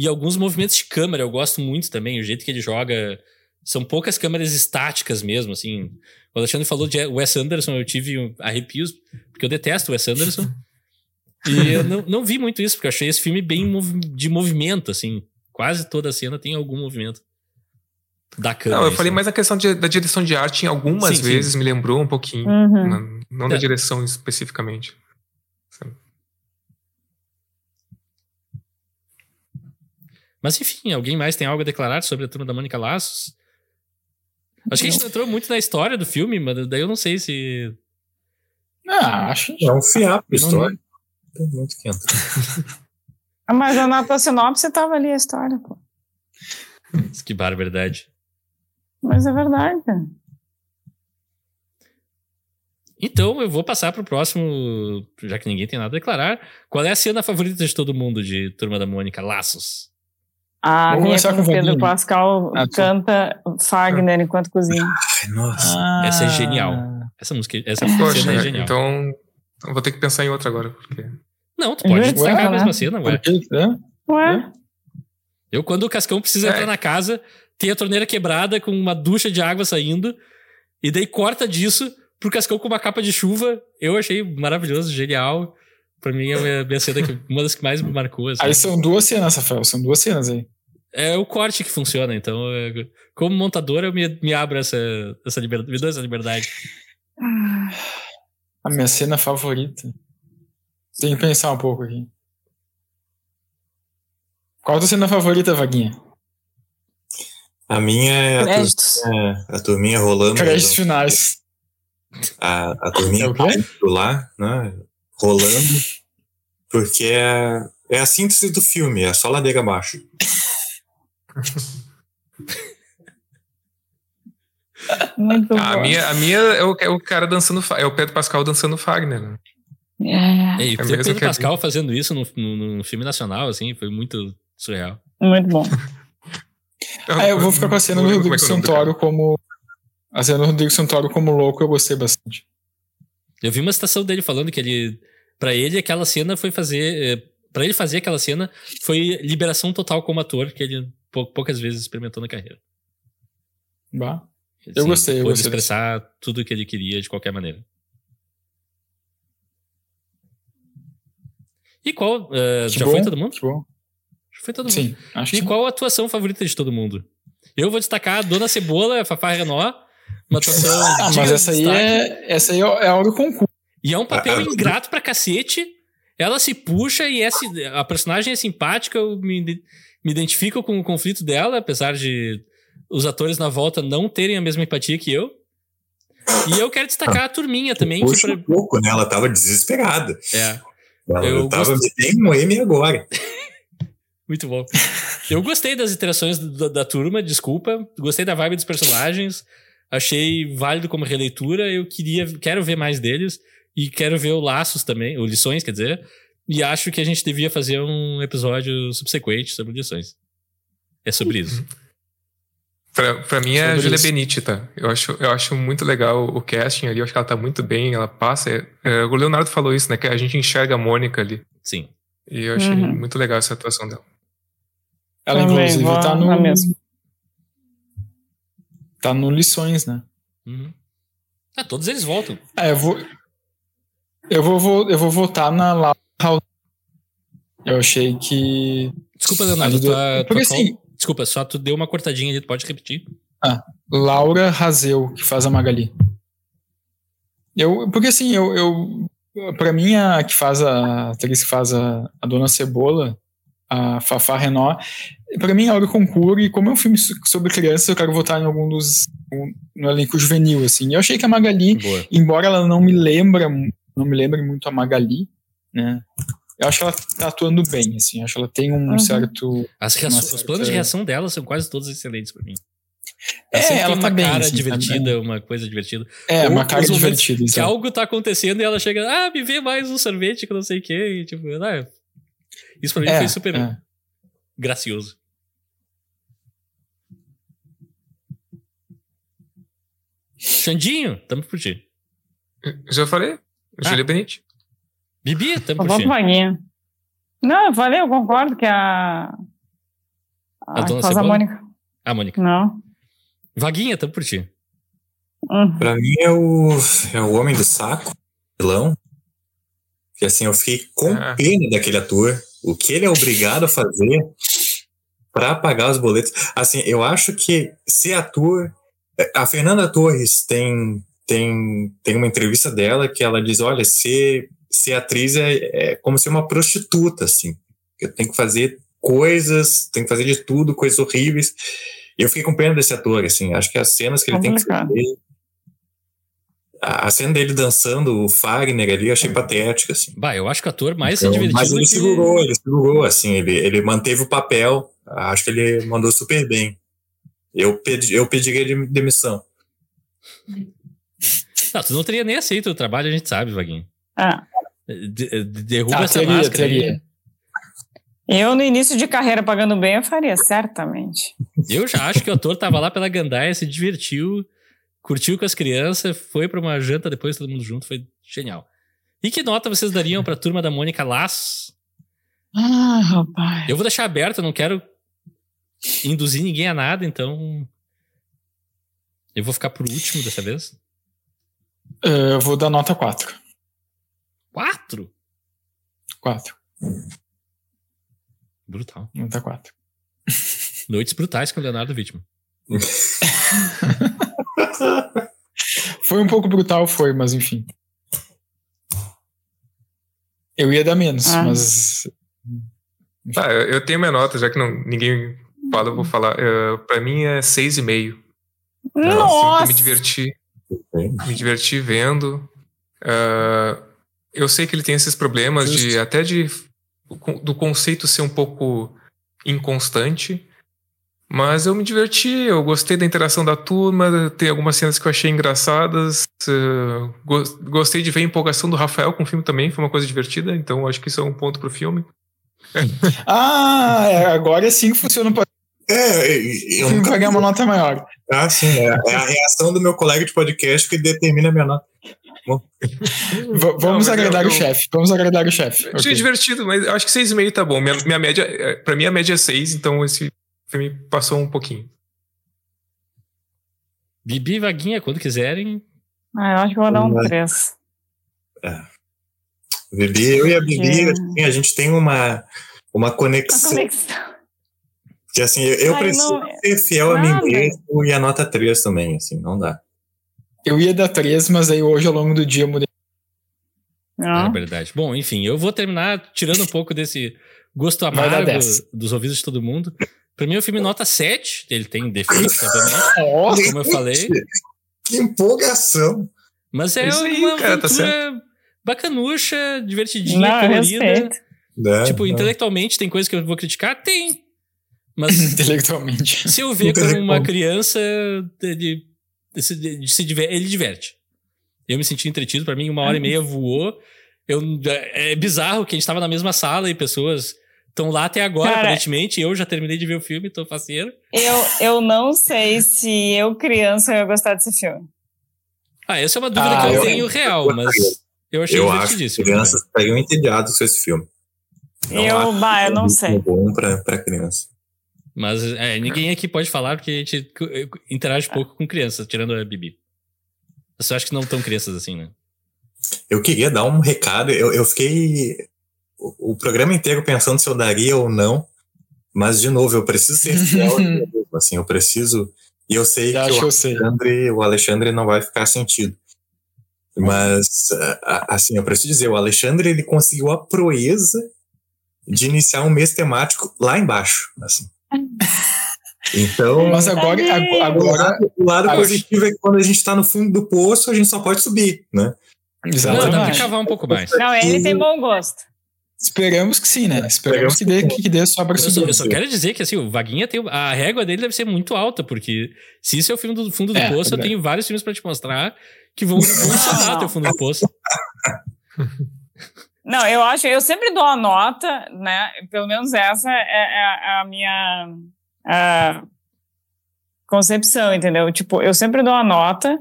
E alguns movimentos de câmera eu gosto muito também. O jeito que ele joga. São poucas câmeras estáticas mesmo, assim. O Alexandre falou de Wes Anderson, eu tive arrepios, porque eu detesto o Wes Anderson. [laughs] e eu não, não vi muito isso, porque eu achei esse filme bem de movimento, assim. Quase toda a cena tem algum movimento da câmera. Não, eu falei mais a questão de, da direção de arte, em algumas sim, vezes sim. me lembrou um pouquinho. Uhum. Não, não é. da direção especificamente. Mas enfim, alguém mais tem algo a declarar sobre a turma da Mônica Laços? Acho que a gente entrou muito na história do filme, mas daí eu não sei se. Ah, acho que. É um fiapo história. Não... Tem muito que entrar. Ah, mas na tua sinopse estava ali a história, pô. que barbaridade. Mas é verdade. Então eu vou passar pro próximo, já que ninguém tem nada a declarar. Qual é a cena favorita de todo mundo de Turma da Mônica? Laços. A Vamos minha Pedro. Pascal Ah, canta Fagner enquanto cozinha. Ai, nossa. Essa é genial. Essa música, essa Poxa, cena é genial. então eu vou ter que pensar em outra agora. Porque... Não, tu pode destacar a mesma cena, ué. Ué? Eu, quando o Cascão precisa É. entrar na casa, tem a torneira quebrada com uma ducha de água saindo, e daí corta disso pro Cascão com uma capa de chuva. Eu achei maravilhoso, genial. Pra mim é a minha, minha cena que, uma das que mais me marcou. assim. Aí são duas cenas, Rafael. São duas cenas aí. É o corte que funciona, então, é, como montador, eu me, me abro essa, essa liberdade, me dou essa liberdade. A minha cena favorita. Tem que pensar um pouco aqui. Qual a tua cena favorita, Vaguinha? A minha é a, turminha, a turminha rolando. Créditos finais. A, a turminha É o quê? caindo lá, né? Rolando. Porque é, é a síntese do filme, é só ladeira abaixo. [laughs] Muito A bom. minha, a minha é, o, é o cara dançando. É o Pedro Pascal dançando Fagner. né? É, E É o Pedro Pascal fazendo isso no, no, no filme nacional, assim, foi muito surreal. muito bom. [laughs] Ah, eu vou ficar com a cena do é Rodrigo é o nome do Santoro como. A cena do Rodrigo Santoro como louco eu gostei bastante. Eu vi uma citação dele falando que ele. Pra ele, aquela cena foi fazer. Pra ele fazer aquela cena foi liberação total como ator, que ele pou- poucas vezes experimentou na carreira. Bah. Eu gostei, eu pôde gostei expressar tudo o que ele queria de qualquer maneira. E qual. eh, Que já bom, foi todo mundo? Bom. Já foi todo mundo. Sim, acho E que qual a atuação favorita de todo mundo? Eu vou destacar a Dona Cebola, a Fafá Renó. Uma atuação. Ah, mas essa aí destaque. é. Essa aí é a hora do concurso. E é um papel Ah, ah, ingrato pra cacete. Ela se puxa e é, si- a personagem é simpática. Eu me, me identifico com o conflito dela, apesar de os atores na volta não terem a mesma empatia que eu. E eu quero destacar a turminha também. Puxa pra- um pouco, né? Ela tava desesperada. É, Ela Eu tava gosto- me tem um M agora. [laughs] muito bom. Eu gostei das interações da, da turma, desculpa. Gostei da vibe dos personagens. Achei válido como releitura. Eu queria, quero ver mais deles. E quero ver o Laços também, ou Lições, quer dizer. E acho que a gente devia fazer um episódio subsequente sobre lições. É sobre isso. Pra, pra mim é a Julia isso. Benite, tá? Eu acho, eu acho muito legal o casting ali, eu acho que ela tá muito bem, ela passa. é- é, o Leonardo falou isso, né? Que a gente enxerga a Mônica ali. Sim. E eu achei Uhum. muito legal essa atuação dela. Ela, Também, inclusive, vou tá no. mesmo. Tá no Lições, né? Uhum. Ah, todos eles voltam. Ah, eu vou. Eu vou, vou- eu vou votar na Laura Eu achei que. Desculpa, Leonardo. Ali do- tua- Porque tua assim, call- Desculpa, só tu deu uma cortadinha ali, tu pode repetir. Laura Razeu, que faz a Magali. Eu, porque assim, eu, eu para mim a que faz a, a atriz que faz a, a Dona Cebola, a Fafá Renó, pra mim é hora do concurso e como é um filme so- sobre crianças, eu quero votar em algum dos um- no elenco juvenil assim. Eu achei que a Magali, Boa. embora ela não me lembra, não me lembre muito a Magali, né? Eu acho que ela tá atuando bem, assim. Eu acho que ela tem um Uhum. certo As reaço- Uma Os planos de certa- reação dela são quase todos excelentes pra mim. É, sempre ela tem tá uma bem, cara assim, tá divertida, uma coisa divertida. é Ou uma cara divertida. Que algo tá acontecendo e ela chega, ah, me vê mais um sorvete que não sei o quê. E, tipo, ah, isso pra mim É, foi super é. gracioso. Xandinho, tamo por ti. Já falei? Ah. Julia Benite. Bibi, tamo Eu por ti. Vaguinha. Não, eu falei, eu concordo que a. A A, Dona a Cebola? Mônica. Ah, Mônica. Não. Vaguinha, tamo por ti. Hum. Pra mim é o, é o Homem do Saco, vilão. Que assim, eu fiquei com Ah. pena daquele ator. O que ele é obrigado a fazer pra pagar os boletos. Assim, eu acho que ser ator. A Fernanda Torres tem, tem, tem uma entrevista dela que ela diz: olha, ser, ser atriz é, é como ser uma prostituta, assim. Eu tenho que fazer coisas, tenho que fazer de tudo, coisas horríveis. Eu fiquei com pena desse ator, assim. Acho que as cenas que ele tem que fazer. A cena dele dançando o Fagner ali, eu achei patética, assim. Bah, eu acho que o ator mais Então, divertido mas ele que... segurou, ele segurou, assim, ele, ele manteve o papel. Acho que ele mandou super bem. Eu, pedi, eu pediria de- demissão. Não, tu não teria nem aceito o trabalho, a gente sabe, Vaguinho. Ah. De- de- derruba Ah, essa teria, máscara aí. teria. Eu, no início de carreira, pagando bem, eu faria, certamente. Eu já acho que o ator tava lá pela gandaia, se divertiu, curtiu com as crianças, foi pra uma janta depois todo mundo junto, foi genial. E que nota vocês dariam pra turma da Mônica Laços? Ah, rapaz. Eu vou deixar aberto, eu não quero induzir ninguém a nada, então. Eu vou ficar por último dessa vez. Eh, eu vou dar nota 4. Quatro? 4. Brutal. Nota 4. [laughs] Noites brutais com o Leonardo Vítima. [laughs] Foi um pouco brutal, foi, mas enfim. Eu ia dar menos, Ah. mas. Tá, eu eu tenho minha nota, já que não, ninguém fala, eu vou falar. Uh, pra mim é 6,5. Nossa! Eu me diverti. Me diverti vendo. Ah, eu sei que ele tem esses problemas de até de do conceito ser um pouco inconstante. Mas eu me diverti, eu gostei da interação da turma, tem algumas cenas que eu achei engraçadas. gos- gostei de ver a empolgação do Rafael com o filme também, foi uma coisa divertida, então acho que isso é um ponto pro filme. Ah, é, agora sim funciona para É, eu nunca. vai ganhar uma nota maior. Ah, sim, é, é a reação do meu colega de podcast que determina a minha nota. Vamos mas agradar eu- o chefe. Vamos agradar o chefe. Achei Ok. divertido, mas acho que 6,5 tá bom. Minha, minha média, é, pra mim a média é 6, então esse filme passou um pouquinho. Bibi e Vaguinha, quando quiserem. Ah, eu acho que eu vou dar um Vai. 3. Bibi, eu e a Bibi, É. assim, a gente tem uma, uma conexão. Que assim, eu, eu Ai, preciso não, ser fiel a mim mesmo e a nota 3 também, assim, não dá. Eu ia dar 3, mas aí hoje ao longo do dia eu mudei. É Não. verdade. Bom, enfim, eu vou terminar tirando um [laughs] pouco desse gosto amargo 10. dos ouvidos de todo mundo. Pra mim, o filme nota 7. Ele tem defeitos, [laughs] obviamente, Nossa, como eu falei. Que empolgação! Mas é, É aí, uma cara, tá aventura bacanucha, divertidinha, Não, colorida. respeito. Né? Tipo, Não. intelectualmente tem coisa que eu vou criticar? Tem. Mas [laughs] intelectualmente. se eu ver como uma criança, ele, se, ele se diver- ele diverte. Eu me senti entretido, pra mim, uma hora e meia voou. Eu, é bizarro que a gente tava na mesma sala e pessoas estão lá até agora, Cara, aparentemente. Eu já terminei de ver o filme, tô faceiro. Eu, eu não sei se eu, criança, ia gostar desse filme. Ah, essa é uma dúvida Ah, que eu, eu- tenho real, mas eu achei Eu acho que crianças estariam entediadas com esse filme. Não eu, acho bah, eu não muito sei. bom pra, pra criança. Mas é, ninguém aqui pode falar porque a gente co- interage pouco com crianças, tirando a Bibi. Você acha que não tão crianças assim, né? Eu queria dar um recado, eu, eu fiquei o, o programa inteiro pensando se eu daria ou não, mas de novo, eu preciso ser [laughs] fiel assim, eu preciso, e eu sei Já que o eu sei. Alexandre, o Alexandre não vai ficar sentido. Mas, assim, eu preciso dizer, o Alexandre, ele conseguiu a proeza de iniciar um mês temático lá embaixo, assim. Então, Mas agora, agora lado, o lado acho- positivo é que quando a gente tá no fundo do poço, a gente só pode subir, né? Não, dá pra exatamente. cavar um pouco mais. Não, ele tem bom gosto. Esperamos que sim, né? Esperamos que dê, que dê só pra Eu só, eu só quero dizer que assim, o Vaguinha tem. A régua dele deve ser muito alta, porque se isso é o filme do fundo do É, poço, eu verdade. tenho vários filmes pra te mostrar que vão funcionar até o fundo do poço. [laughs] Não, eu acho, eu sempre dou a nota, né? Pelo menos essa é, é a minha ah, concepção, entendeu? Tipo, eu sempre dou a nota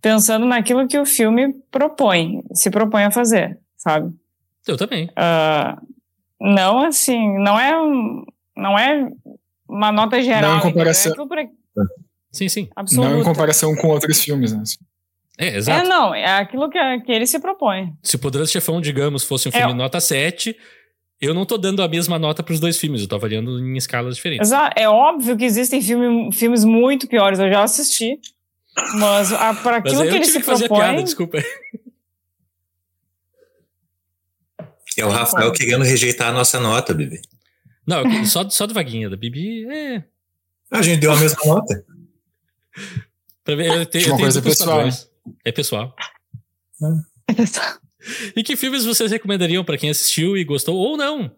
pensando naquilo que o filme propõe, se propõe a fazer, sabe? Eu também. Ah, não assim, não é um- não é uma nota geral, Não em entendeu? comparação- É pra- Sim, sim. absoluta. Não em comparação com outros filmes, né? É, É, exato. não, é aquilo que, que ele se propõe. Se o Poderoso Chefão, digamos, fosse um É. filme nota 7, eu não tô dando a mesma nota pros dois filmes, eu tô avaliando em escalas diferentes. Exa- É óbvio que existem filme, filmes muito piores, eu já assisti. Mas para Mas aquilo aí que eu ele tive se que fazer a propõe. piada, desculpa. É o Rafael querendo rejeitar a nossa nota, Bibi. Não, só, só do Vaguinha, da Bibi, é. A gente deu a mesma nota. Pra ver, eu tenho, Uma eu tenho coisa duplos pessoal, padrões. É pessoal. E que filmes vocês recomendariam pra quem assistiu e gostou ou não?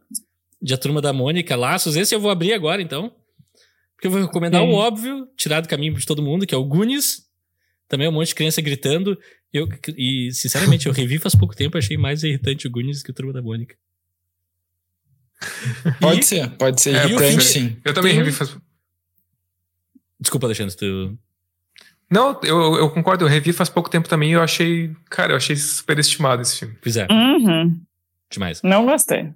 De A Turma da Mônica, Laços. Esse eu vou abrir agora, então. Porque eu vou recomendar o óbvio, tirar do caminho de todo mundo, que é o Goonies. Também um monte de criança gritando. Eu, e, sinceramente, eu revi faz pouco tempo, achei mais irritante o Goonies que o Turma da Mônica. [laughs] Pode E- ser, pode ser É, irritante, sim. Eu também Tem- revi faz... Desculpa, Alexandre, tu. Não, eu, eu concordo, eu revi faz pouco tempo também e eu achei. Cara, eu achei superestimado esse filme. Pois é, Uhum. demais. Não gostei.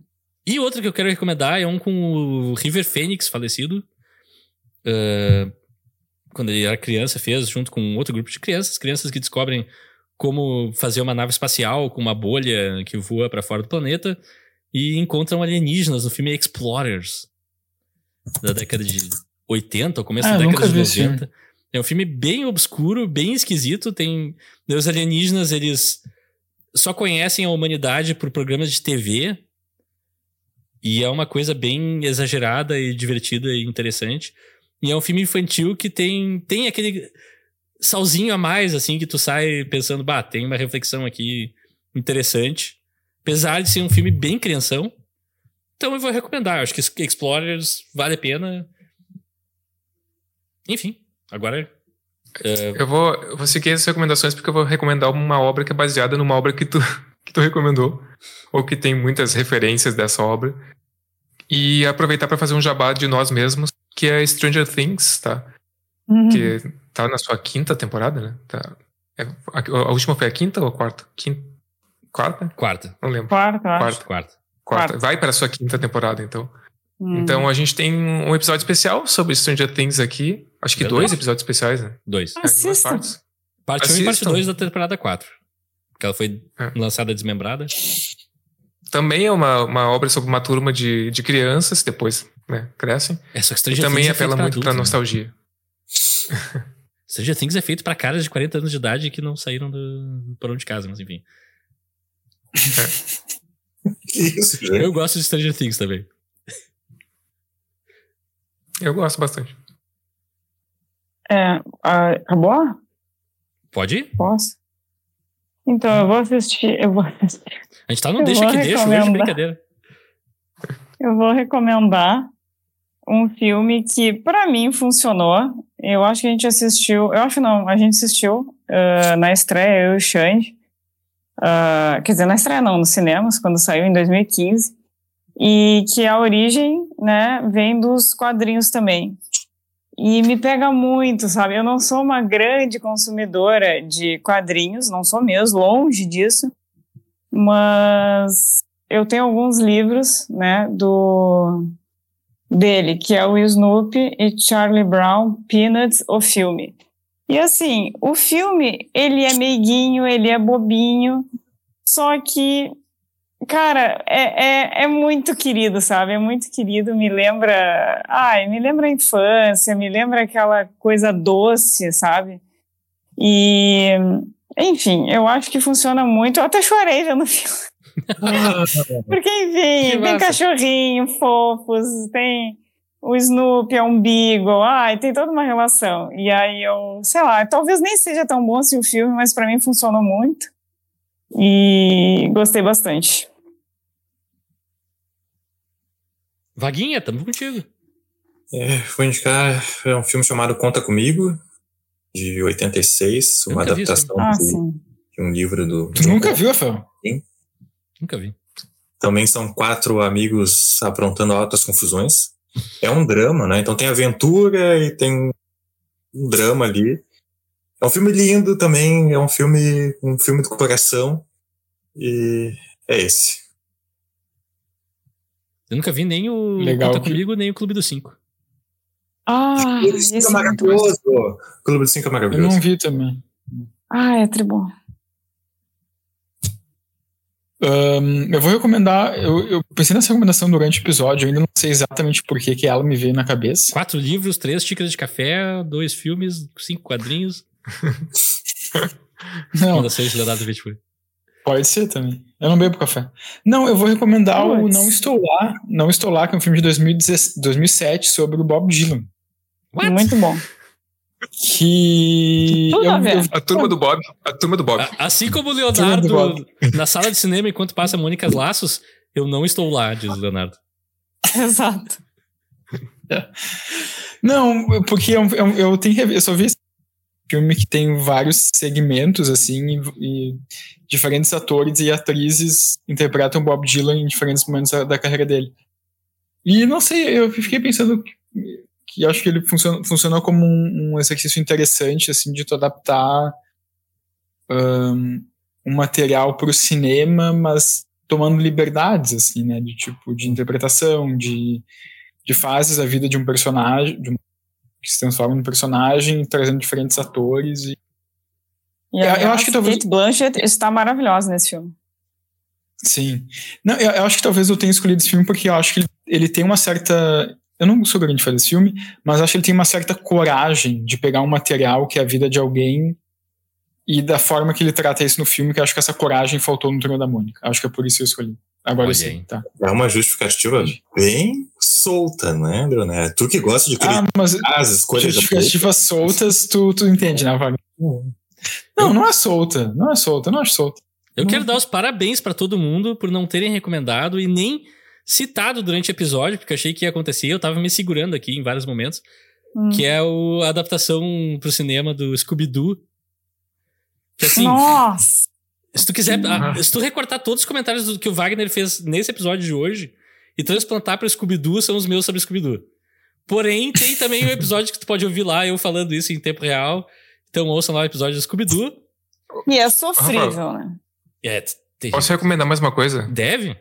E outro que eu quero recomendar é um com o River Phoenix, falecido. Ah, quando ele era criança, fez junto com um outro grupo de crianças, crianças que descobrem como fazer uma nave espacial com uma bolha que voa para fora do planeta e encontram alienígenas no filme Explorers, da década de 80, ou começo Ah, da década nunca de vi esse 90. É um filme bem obscuro, bem esquisito. Tem. Os alienígenas, eles só conhecem a humanidade por programas de TV. E é uma coisa bem exagerada e divertida e interessante. E é um filme infantil que tem, tem aquele salzinho a mais, assim, que tu sai pensando, bah, tem uma reflexão aqui interessante. Apesar de ser um filme bem crianção. Então eu vou recomendar. Acho que Explorers vale a pena. Enfim, agora. é, Eu vou, eu vou seguir as recomendações porque eu vou recomendar uma obra que é baseada numa obra que tu, [laughs] que tu recomendou. Ou que tem muitas referências dessa obra. E aproveitar para fazer um jabá de nós mesmos, que é Stranger Things, tá? Uhum. Que tá na sua quinta temporada, né? Tá. É, a, a última foi a quinta ou a quarta? Quinta? Quarta? quarta. Não lembro. Acho. Quarta. Quarta. Quarta. Quarta. Vai para a sua quinta temporada, então. Hum. Então a gente tem um episódio especial sobre Stranger Things aqui. Acho que Verdade. dois episódios especiais, né? Dois. É, em duas Assista. partes. Parte 1 e parte Assistam. 2 da temporada 4. Porque ela foi É. lançada desmembrada. Também é uma, uma obra sobre uma turma de, de crianças, depois né, crescem. É só que E Stranger também Things é apela feito pra muito pra adultos, né? nostalgia. [laughs] Stranger Things é feito pra caras de 40 anos de idade que não saíram do, do porão de casa, mas enfim. [laughs] Que isso? Eu gosto de Stranger Things também. Eu gosto bastante. É, acabou? Pode ir? Posso? Então, eu vou assistir. Eu vou assistir. A gente tá no Eu deixa que deixa hoje, brincadeira. Eu vou recomendar um filme que, pra mim, funcionou. Eu acho que a gente assistiu. Eu acho não, a gente assistiu ah, na estreia, eu e o Xande. Ah, quer dizer, na estreia não, nos cinemas, quando saiu em 2015. E que a origem, né, vem dos quadrinhos também. E me pega muito, sabe? Eu não sou uma grande consumidora de quadrinhos, não sou mesmo, longe disso. Mas eu tenho alguns livros, né, do dele, que é o Snoopy e Charlie Brown Peanuts, o filme. E assim, o filme, ele é meiguinho, ele é bobinho, só que, cara, é, é, é muito querido, sabe? É muito querido, me lembra, ai, me lembra a infância, me lembra aquela coisa doce, sabe? E, enfim, eu acho que funciona muito. Eu até chorei vendo o filme. [laughs] Porque, enfim, Que tem massa. cachorrinho, fofos, tem o Snoopy, é um Beagle, ai, tem toda uma relação. E aí eu, sei lá, talvez nem seja tão bom assim o filme, mas pra mim funcionou muito. E gostei bastante. Vaguinha, tamo contigo. É, vou indicar é um filme chamado Conta Comigo, de 86, uma adaptação Ah, de, sim. de um livro do. Tu nunca viu, Rafael? Nunca vi. Também são quatro amigos aprontando altas confusões. É um drama, né? Então tem aventura e tem um drama ali. É um filme lindo também, é um filme, um filme do coração. E é esse. Eu nunca vi nem o Legal Conta que- Comigo, nem o Clube dos Cinco. Ah, Clube dos Cinco é é maravilhoso! Clube dos Cinco é Eu maravilhoso. não vi também. Ah, é tribom. Ahn, eu vou recomendar. Eu, eu pensei nessa recomendação durante o episódio, eu ainda não sei exatamente por que que ela me veio na cabeça. Quatro livros, três xícaras de café, dois filmes, cinco quadrinhos. [laughs] Não, Leonardo Vitfuri. Pode ser também. Eu não bebo café. Não, eu vou recomendar o Puts. Não Estou Lá. Não Estou Lá, que é um filme de 2017 2007 sobre o Bob Dylan. What? Muito bom. Que. Eu- eu- A turma do Bob. A turma do Bob. A- Assim como o Leonardo na sala de cinema enquanto passa Mônica Laços, eu não estou lá, diz o Leonardo. [laughs] Exato. Não, porque é um- é eu, tenho, eu só vi esse filme que tem vários segmentos, assim, e, e diferentes atores e atrizes interpretam Bob Dylan em diferentes momentos da, da carreira dele. E não sei, eu fiquei pensando que, que acho que ele funciona, funcionou como um, um, exercício interessante, assim, de tu adaptar um, um material para o cinema, mas tomando liberdades, assim, né, de tipo, de interpretação, de, de fases da vida de um personagem, de um, que se transforma num personagem, trazendo diferentes atores e e eu, eu acho que talvez Kate Blanchett está maravilhosa nesse filme. Sim. Não, eu, eu, acho que talvez eu tenha escolhido esse filme porque eu acho que ele, ele tem uma certa. Eu não sou grande fã desse filme, mas acho que ele tem uma certa coragem de pegar um material que é a vida de alguém e da forma que ele trata isso no filme, que eu acho que essa coragem faltou no Turno da Mônica. Acho que é por isso que eu escolhi. Agora Olha sim, tá. É uma justificativa bem solta, né, Leonel? Tu que gosta de criticar ah, mas as escolhas justificativas soltas, tu, tu entende, né, Wagner? Hum. Não, não é solta. Não é solta, não acho solta. Eu não. quero dar os parabéns para todo mundo por não terem recomendado e nem citado durante o episódio, porque eu achei que ia acontecer. Eu tava me segurando aqui em vários momentos. Hum. Que é o, a adaptação pro cinema do Scooby-Doo. Assim. Nossa! Se tu quiser. A, se tu recortar todos os comentários do que o Wagner fez nesse episódio de hoje e transplantar pro Scooby-Doo, são os meus sobre Scooby-Doo. Porém, tem também um episódio que tu pode ouvir lá, eu falando isso em tempo real. Então ouçam lá o episódio do Scooby-Doo. E é sofrível, né? É, tem... Posso recomendar mais uma coisa? Deve?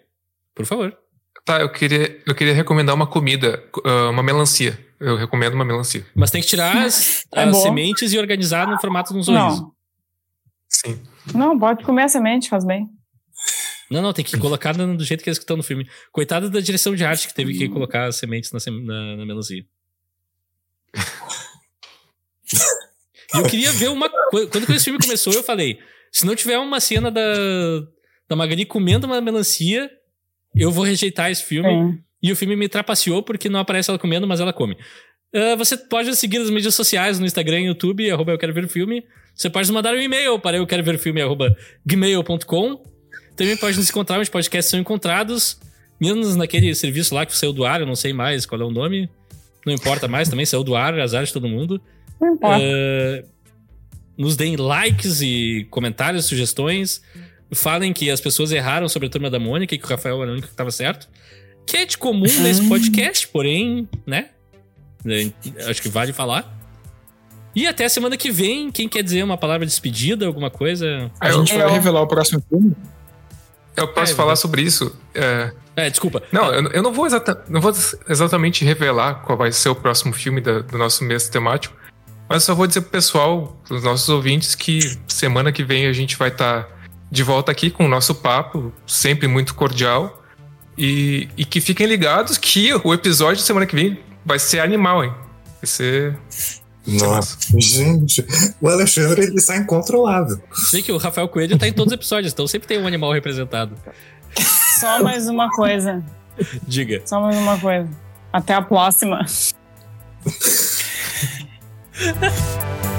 Por favor. Tá, eu queria, eu queria recomendar uma comida, uh, uma melancia. Eu recomendo uma melancia. Mas tem que tirar as, [laughs] é as sementes e organizar no formato de um sorriso. Não. Sim. Não, pode comer a semente, faz bem. Não, não, tem que colocar do jeito que eles estão no filme. Coitado da direção de arte que teve que colocar as sementes na, na, na melancia. E eu queria ver uma coisa. Quando esse filme começou, eu falei: se não tiver uma cena da, da Magali comendo uma melancia, eu vou rejeitar esse filme. É. E o filme me trapaceou porque não aparece ela comendo, mas ela come. Uh, você pode seguir nas mídias sociais, no Instagram e YouTube, arroba eu quero ver o filme. Você pode mandar um e-mail para eu quero ver o filme, arroba gmail.com. Também pode nos encontrar, os podcasts são encontrados, menos naquele serviço lá que saiu do ar, eu não sei mais qual é o nome. Não importa mais também, saiu do ar, azar de todo mundo. Não importa. Uh, nos deem likes e comentários, sugestões. Falem que as pessoas erraram sobre a turma da Mônica e que o Rafael era o único que estava certo. Que é de comum nesse uhum. podcast, porém, né? É, acho que vale falar. E até a semana que vem, quem quer dizer uma palavra de despedida, alguma coisa? A gente vai revelar o próximo filme? Eu posso é, falar sobre isso? É... é, desculpa. Não, eu, eu, não, vou exata, não vou exatamente revelar qual vai ser o próximo filme da, do nosso mês temático, mas só vou dizer pro pessoal, os nossos ouvintes, que semana que vem a gente vai estar tá de volta aqui com o nosso papo, sempre muito cordial. E, e que fiquem ligados que o episódio de semana que vem vai ser animal, hein? Vai ser. Nossa, [laughs] gente, o Alexandre ele está incontrolável. Sei que o Rafael Coelho está em todos os episódios, então sempre tem um animal representado. Só mais uma coisa. Diga. Só mais uma coisa. Até a próxima. Ha [laughs] ha!